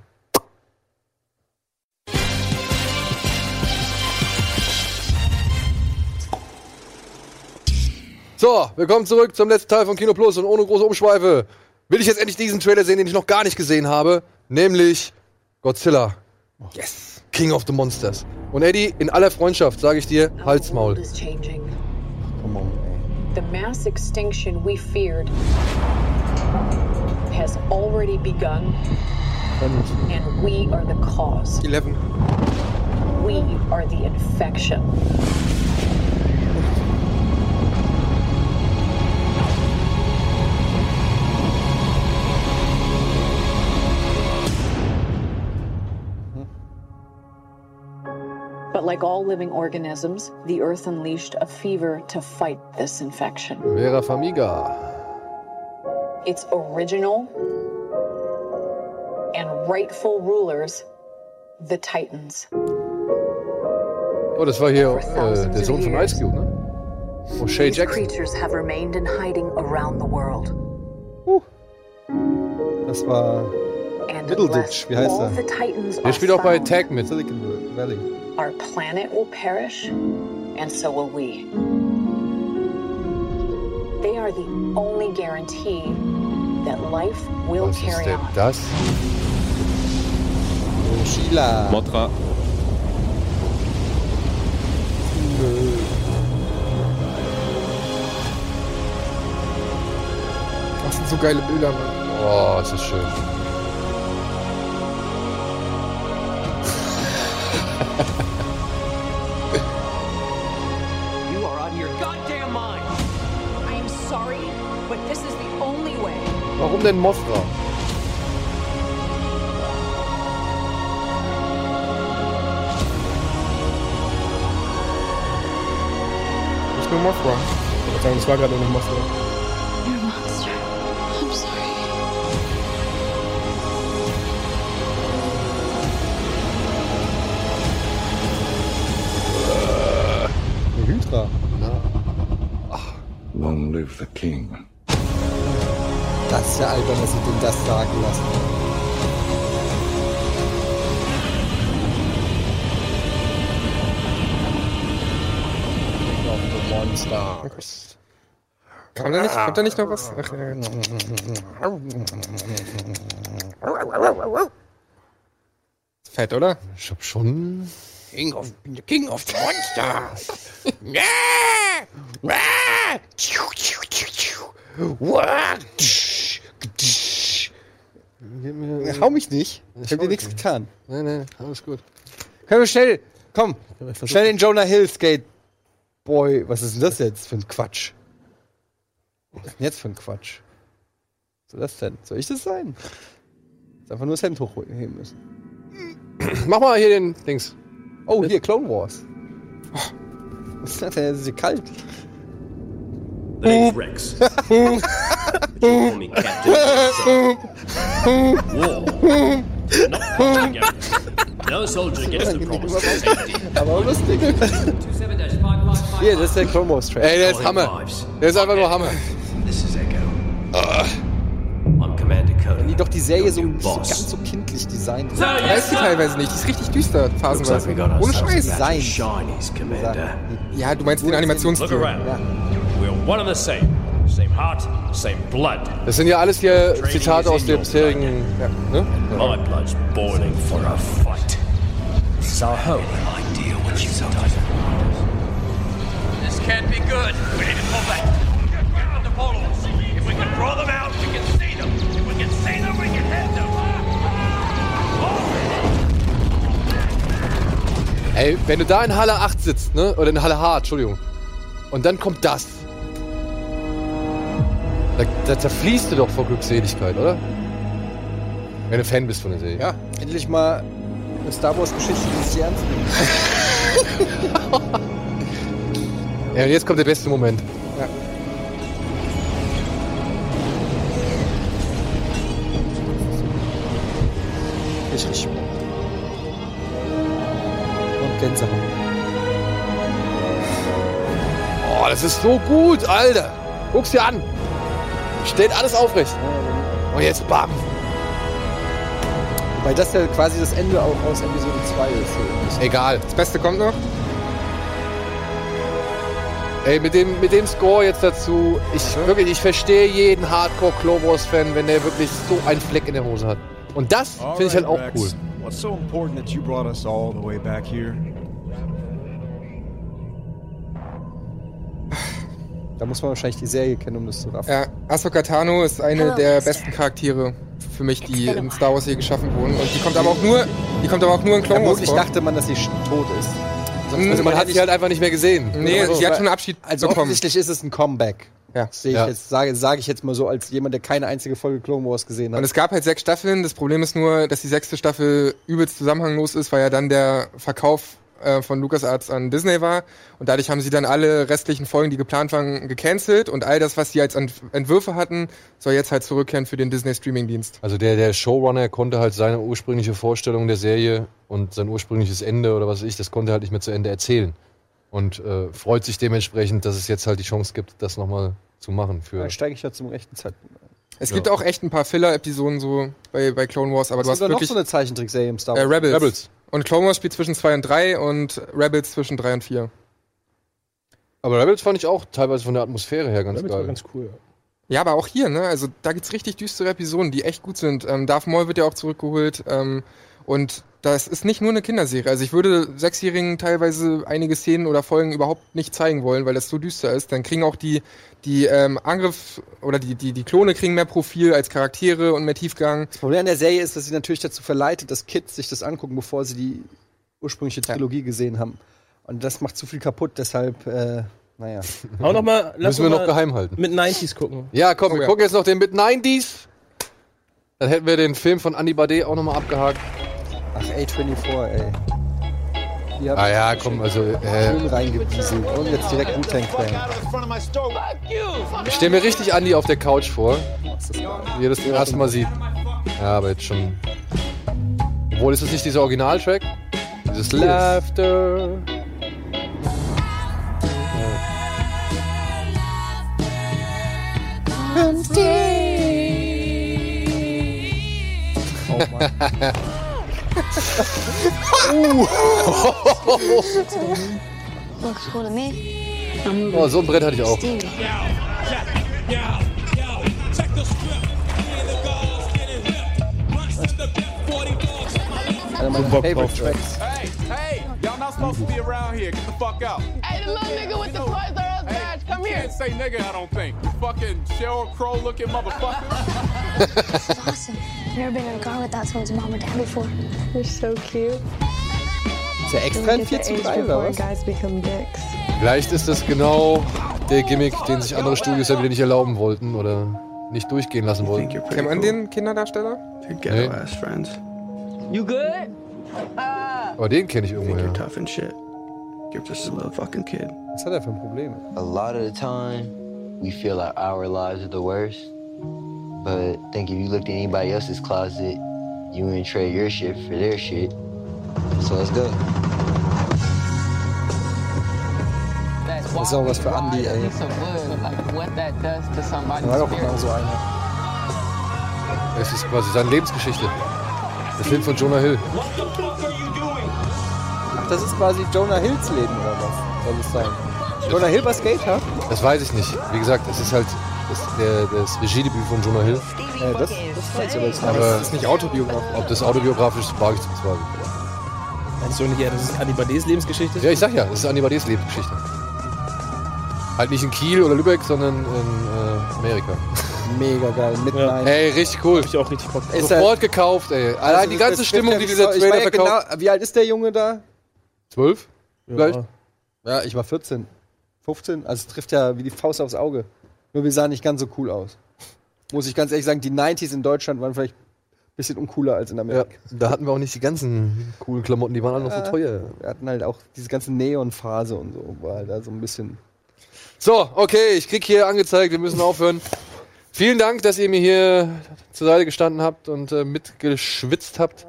So, willkommen zurück zum letzten Teil von Kino Plus und ohne große Umschweife will ich jetzt endlich diesen Trailer sehen, den ich noch gar nicht gesehen habe, nämlich Godzilla. Yes. King of the Monsters. Und Eddie, in aller Freundschaft sage ich dir, halt's Maul. is changing. Come on, ey. The mass extinction we feared has already begun, and we are the cause. 11. We are the infection. Like all living organisms, the Earth unleashed a fever to fight this infection. Vera Famiga. its original and rightful rulers, the Titans. Oh, das war hier äh, der Sohn von Ice Cube, ne? O'Shea These Jackson. creatures have remained in hiding around the world. Das war And Middleditch, wie heißt all er? Der spielt auch bei Tag mit. Silicon Valley. Our planet will perish, and so will we. They are the only guarantee that life will Was ist carry denn on. das? Sheila. Motra. Das sind so geile Bilder, Mann. Oh, es ist schön. Denn Mothra? Nicht nur Mothra. Ich würde sagen, das war gerade noch Mothra. You're a monster. I'm sorry. Eine Hydra. Long live the king ja albern, dass ich den das sagen lasse. Monsters. Kommt da nicht, kommt da nicht noch was? Ach, äh. Fett, oder? Ich hab schon. King of, King of Monsters. <laughs> What? Hau mich nicht. Ich hab dir nichts getan. Nee, nee, alles gut. Können wir schnell, komm, schnell den Jonah Hill Skate Boy. Was ist denn das jetzt für ein Quatsch? Was ist denn jetzt für ein Quatsch? Was soll das denn? Soll ich das sein? Jetzt einfach nur das Hemd hochheben müssen. <clears throat> Mach mal hier den Dings. Oh, hier, Clone Wars. Oh, was ist das denn? Das ist hier kalt. The name's Rex. you call me Captain. War. Not. No soldier gets the promise of safety. Aber lustig. Hier, das ist der Wars Track. Ey, der ist Hammer. Der ist einfach nur Hammer. This is Echo. I'm Commander Cody. Wenn die doch die Serie so, so boss. ganz so kindlich designt Da ist die teilweise nicht. Die ist richtig düster, Looks like phasenweise. we got Ohne ourselves Scheiß. a Sein. Ja, du meinst den Look Animationsstil. One and the same. Same heart, same blood. Das sind ja alles hier Zitate aus der bisherigen. Ja, ne? My blood's boiling for a fight. This is our home. idea what you've done. This can't be good. We need to pull back. Get ground the portals. If we can draw them out, we can see them. If we can see them, we can hit them. Ey, wenn du da in Halle 8 sitzt, ne? Oder in Halle H, Entschuldigung. Und dann kommt das. Da, da zerfließt du doch vor Glückseligkeit, oder? Wenn du Fan bist von der Serie. Ja, endlich mal eine Star Wars Geschichte, die sich ernst nimmt. <laughs> Ja, und jetzt kommt der beste Moment. Ja. Richtig, richtig. Und Gänsehaut. Oh, das ist so gut, Alter. Guck's dir an. Steht alles aufrecht. Und jetzt bam. Weil das ja quasi das Ende auch aus Episode 2 ist. Egal. Das Beste kommt noch. Ey, mit dem, mit dem Score jetzt dazu, ich wirklich, ich verstehe jeden Hardcore Wars Fan, wenn der wirklich so einen Fleck in der Hose hat. Und das finde ich halt auch cool. What's so important that you brought us all the way back here? Da muss man wahrscheinlich die Serie kennen, um das zu raffen. Ja, Ahsoka Tano ist eine der besten Charaktere für mich, die in Star Wars hier geschaffen wurden. Und die kommt aber auch nur, die kommt aber auch nur in Clone Wars Vermutlich vor. dachte man, dass sie tot ist. Hm, Also man hat sie halt einfach nicht mehr gesehen. Nee, sie hat schon einen Abschied Also bekommen. offensichtlich ist es ein Comeback. Ja. Sehe ich Ja. jetzt, sage, sage ich jetzt mal so als jemand, der keine einzige Folge Clone Wars gesehen hat. Und es gab halt sechs Staffeln. Das Problem ist nur, dass die sechste Staffel übelst zusammenhanglos ist, weil ja dann der Verkauf äh, von LucasArts an Disney war. Und dadurch haben sie dann alle restlichen Folgen, die geplant waren, gecancelt. Und all das, was sie als Ent Entwürfe hatten, soll jetzt halt zurückkehren für den Disney Streaming-Dienst. Also der, der Showrunner konnte halt seine ursprüngliche Vorstellung der Serie und sein ursprüngliches Ende oder was weiß ich, das konnte er halt nicht mehr zu Ende erzählen. Und äh, freut sich dementsprechend, dass es jetzt halt die Chance gibt, das nochmal zu machen. Für Dann steige ich ja zum rechten Zeitpunkt. Es Ja. gibt auch echt ein paar Filler-Episoden so bei, bei Clone Wars, aber Was du ist hast da noch wirklich so eine Zeichentrickserie im Star äh, Wars? Rebels. Rebels. Und Clone Wars spielt zwischen 2 und 3 und Rebels zwischen 3 und 4. Aber Rebels fand ich auch teilweise von der Atmosphäre her ganz war geil. ganz cool. Ja, aber auch hier, ne? Also da gibt's richtig düstere Episoden, die echt gut sind. Ähm, Darth Maul wird ja auch zurückgeholt. Ähm, und das ist nicht nur eine Kinderserie. Also ich würde Sechsjährigen teilweise einige Szenen oder Folgen überhaupt nicht zeigen wollen, weil das so düster ist. Dann kriegen auch die, die ähm, Angriff oder die, die, die Klone kriegen mehr Profil als Charaktere und mehr Tiefgang. Das Problem an der Serie ist, dass sie natürlich dazu verleitet, dass Kids sich das angucken, bevor sie die ursprüngliche Trilogie gesehen haben. Und das macht zu viel kaputt, deshalb, äh, naja. Auch noch mal, lass Müssen wir noch mal geheim halten. Mit 90s gucken. Ja, komm, Oh, wir ja. gucken jetzt noch den mit 90s. Dann hätten wir den Film von Andy Bade auch nochmal abgehakt. Ach, A24, ey. Die haben Ah ja, komm, also äh, reingewieselt. Und jetzt direkt Wu-Tang Clan. ich stelle mir richtig Andy auf der Couch vor, wie er das zum ersten Mal sieht. Ja, aber jetzt schon. Obwohl, ist das nicht dieser Originaltrack? Dieses Laughter. Mal. Looks <laughs> <laughs> me. <laughs> Oh, so ein Brett hatte ich auch. Einer meiner Bock Favorite drauf, Tracks. Hey, hey, y'all not supposed to be around here. Get the fuck out. Hey, the little nigga with the badge, come You here. can't say nigga, I don't think. You fucking Sheryl Crow looking motherfucker. <laughs> Awesome. Never been in a car without someone's mom or dad before. You're so cute. Ist ja extra ein 4 zu 3 oder was? guys become dicks. Vielleicht ist das genau der Gimmick, den sich andere Studios ja wieder nicht erlauben wollten oder nicht durchgehen lassen wollten. Kennt man den Kinderdarsteller? Nee. ass friends. You good? Aber den kenne ich irgendwo, You're just a little fucking kid. Was hat er für ein Problem? A lot of the time, we feel like our lives are the worst. But I think if you looked at anybody else's closet, you wouldn't trade your shit for their shit. So let's go. Das ist auch was für Andy, ey. So good, like what that does to somebody's Da war doch spirit. genau so einer. Es ist quasi seine Lebensgeschichte. Der Film von Jonah Hill. Das ist quasi Jonah Hills Leben oder was? Soll es sein? Jonah Hill war Skater? Das weiß ich nicht. Wie gesagt, es ist halt das, der, das Regiedebüt von Jonah Hill. Äh, das, das weiß ich aber nicht. Aber das ist nicht autobiografisch. Ob das autobiografisch ist, wage ich zu bezweifeln. Meinst du nicht das ist Anibades Lebensgeschichte? Ja, ich sag ja, das ist Anibades Lebensgeschichte. Halt nicht in Kiel oder Lübeck, sondern in äh, Amerika. Mega geil. Midnight. Ey, richtig cool. Hab ich auch richtig Bock. Ist Sofort gekauft, ey. Allein Also, die ganze Stimmung, die dieser Trailer ja verkauft. Genau, wie alt ist der Junge da? Zwölf? Vielleicht? Ja. Ja, ich war 14. 15. Also es trifft ja wie die Faust aufs Auge. Nur wir sahen nicht ganz so cool aus. Muss ich ganz ehrlich sagen, die 90s in Deutschland waren vielleicht ein bisschen uncooler als in Ja, Amerika. da hatten wir auch nicht die ganzen coolen Klamotten, die waren alle noch so teuer. Wir hatten halt auch diese ganze Neon-Phase und so, war halt da so ein bisschen. So, okay, ich krieg hier angezeigt, wir müssen aufhören. Vielen Dank, dass ihr mir hier zur Seite gestanden habt und äh, mitgeschwitzt habt.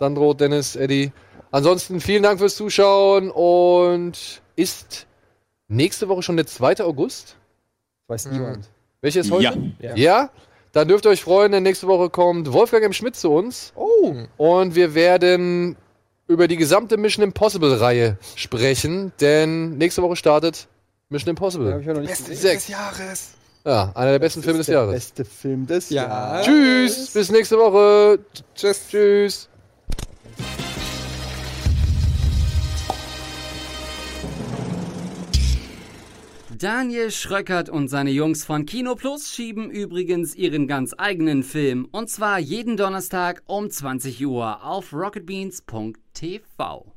Sandro, Dennis, Eddie. Ansonsten vielen Dank fürs Zuschauen und ist nächste Woche schon der 2. August? Weiß niemand. Welche ist heute? Ja. ja. Ja. Dann dürft ihr euch freuen, denn nächste Woche kommt Wolfgang M. Schmidt zu uns. Oh! Und wir werden über die gesamte Mission Impossible Reihe sprechen, denn nächste Woche startet Mission Impossible. Hab ich ja noch nicht Beste des Jahres. Ja, einer der besten Filme des der Jahres. Beste Film des Jahres. Tschüss, bis nächste Woche. Tschüss. Tschüss. Daniel Schröckert und seine Jungs von Kino Plus schieben übrigens ihren ganz eigenen Film und zwar jeden Donnerstag um 20 Uhr auf rocketbeans.tv.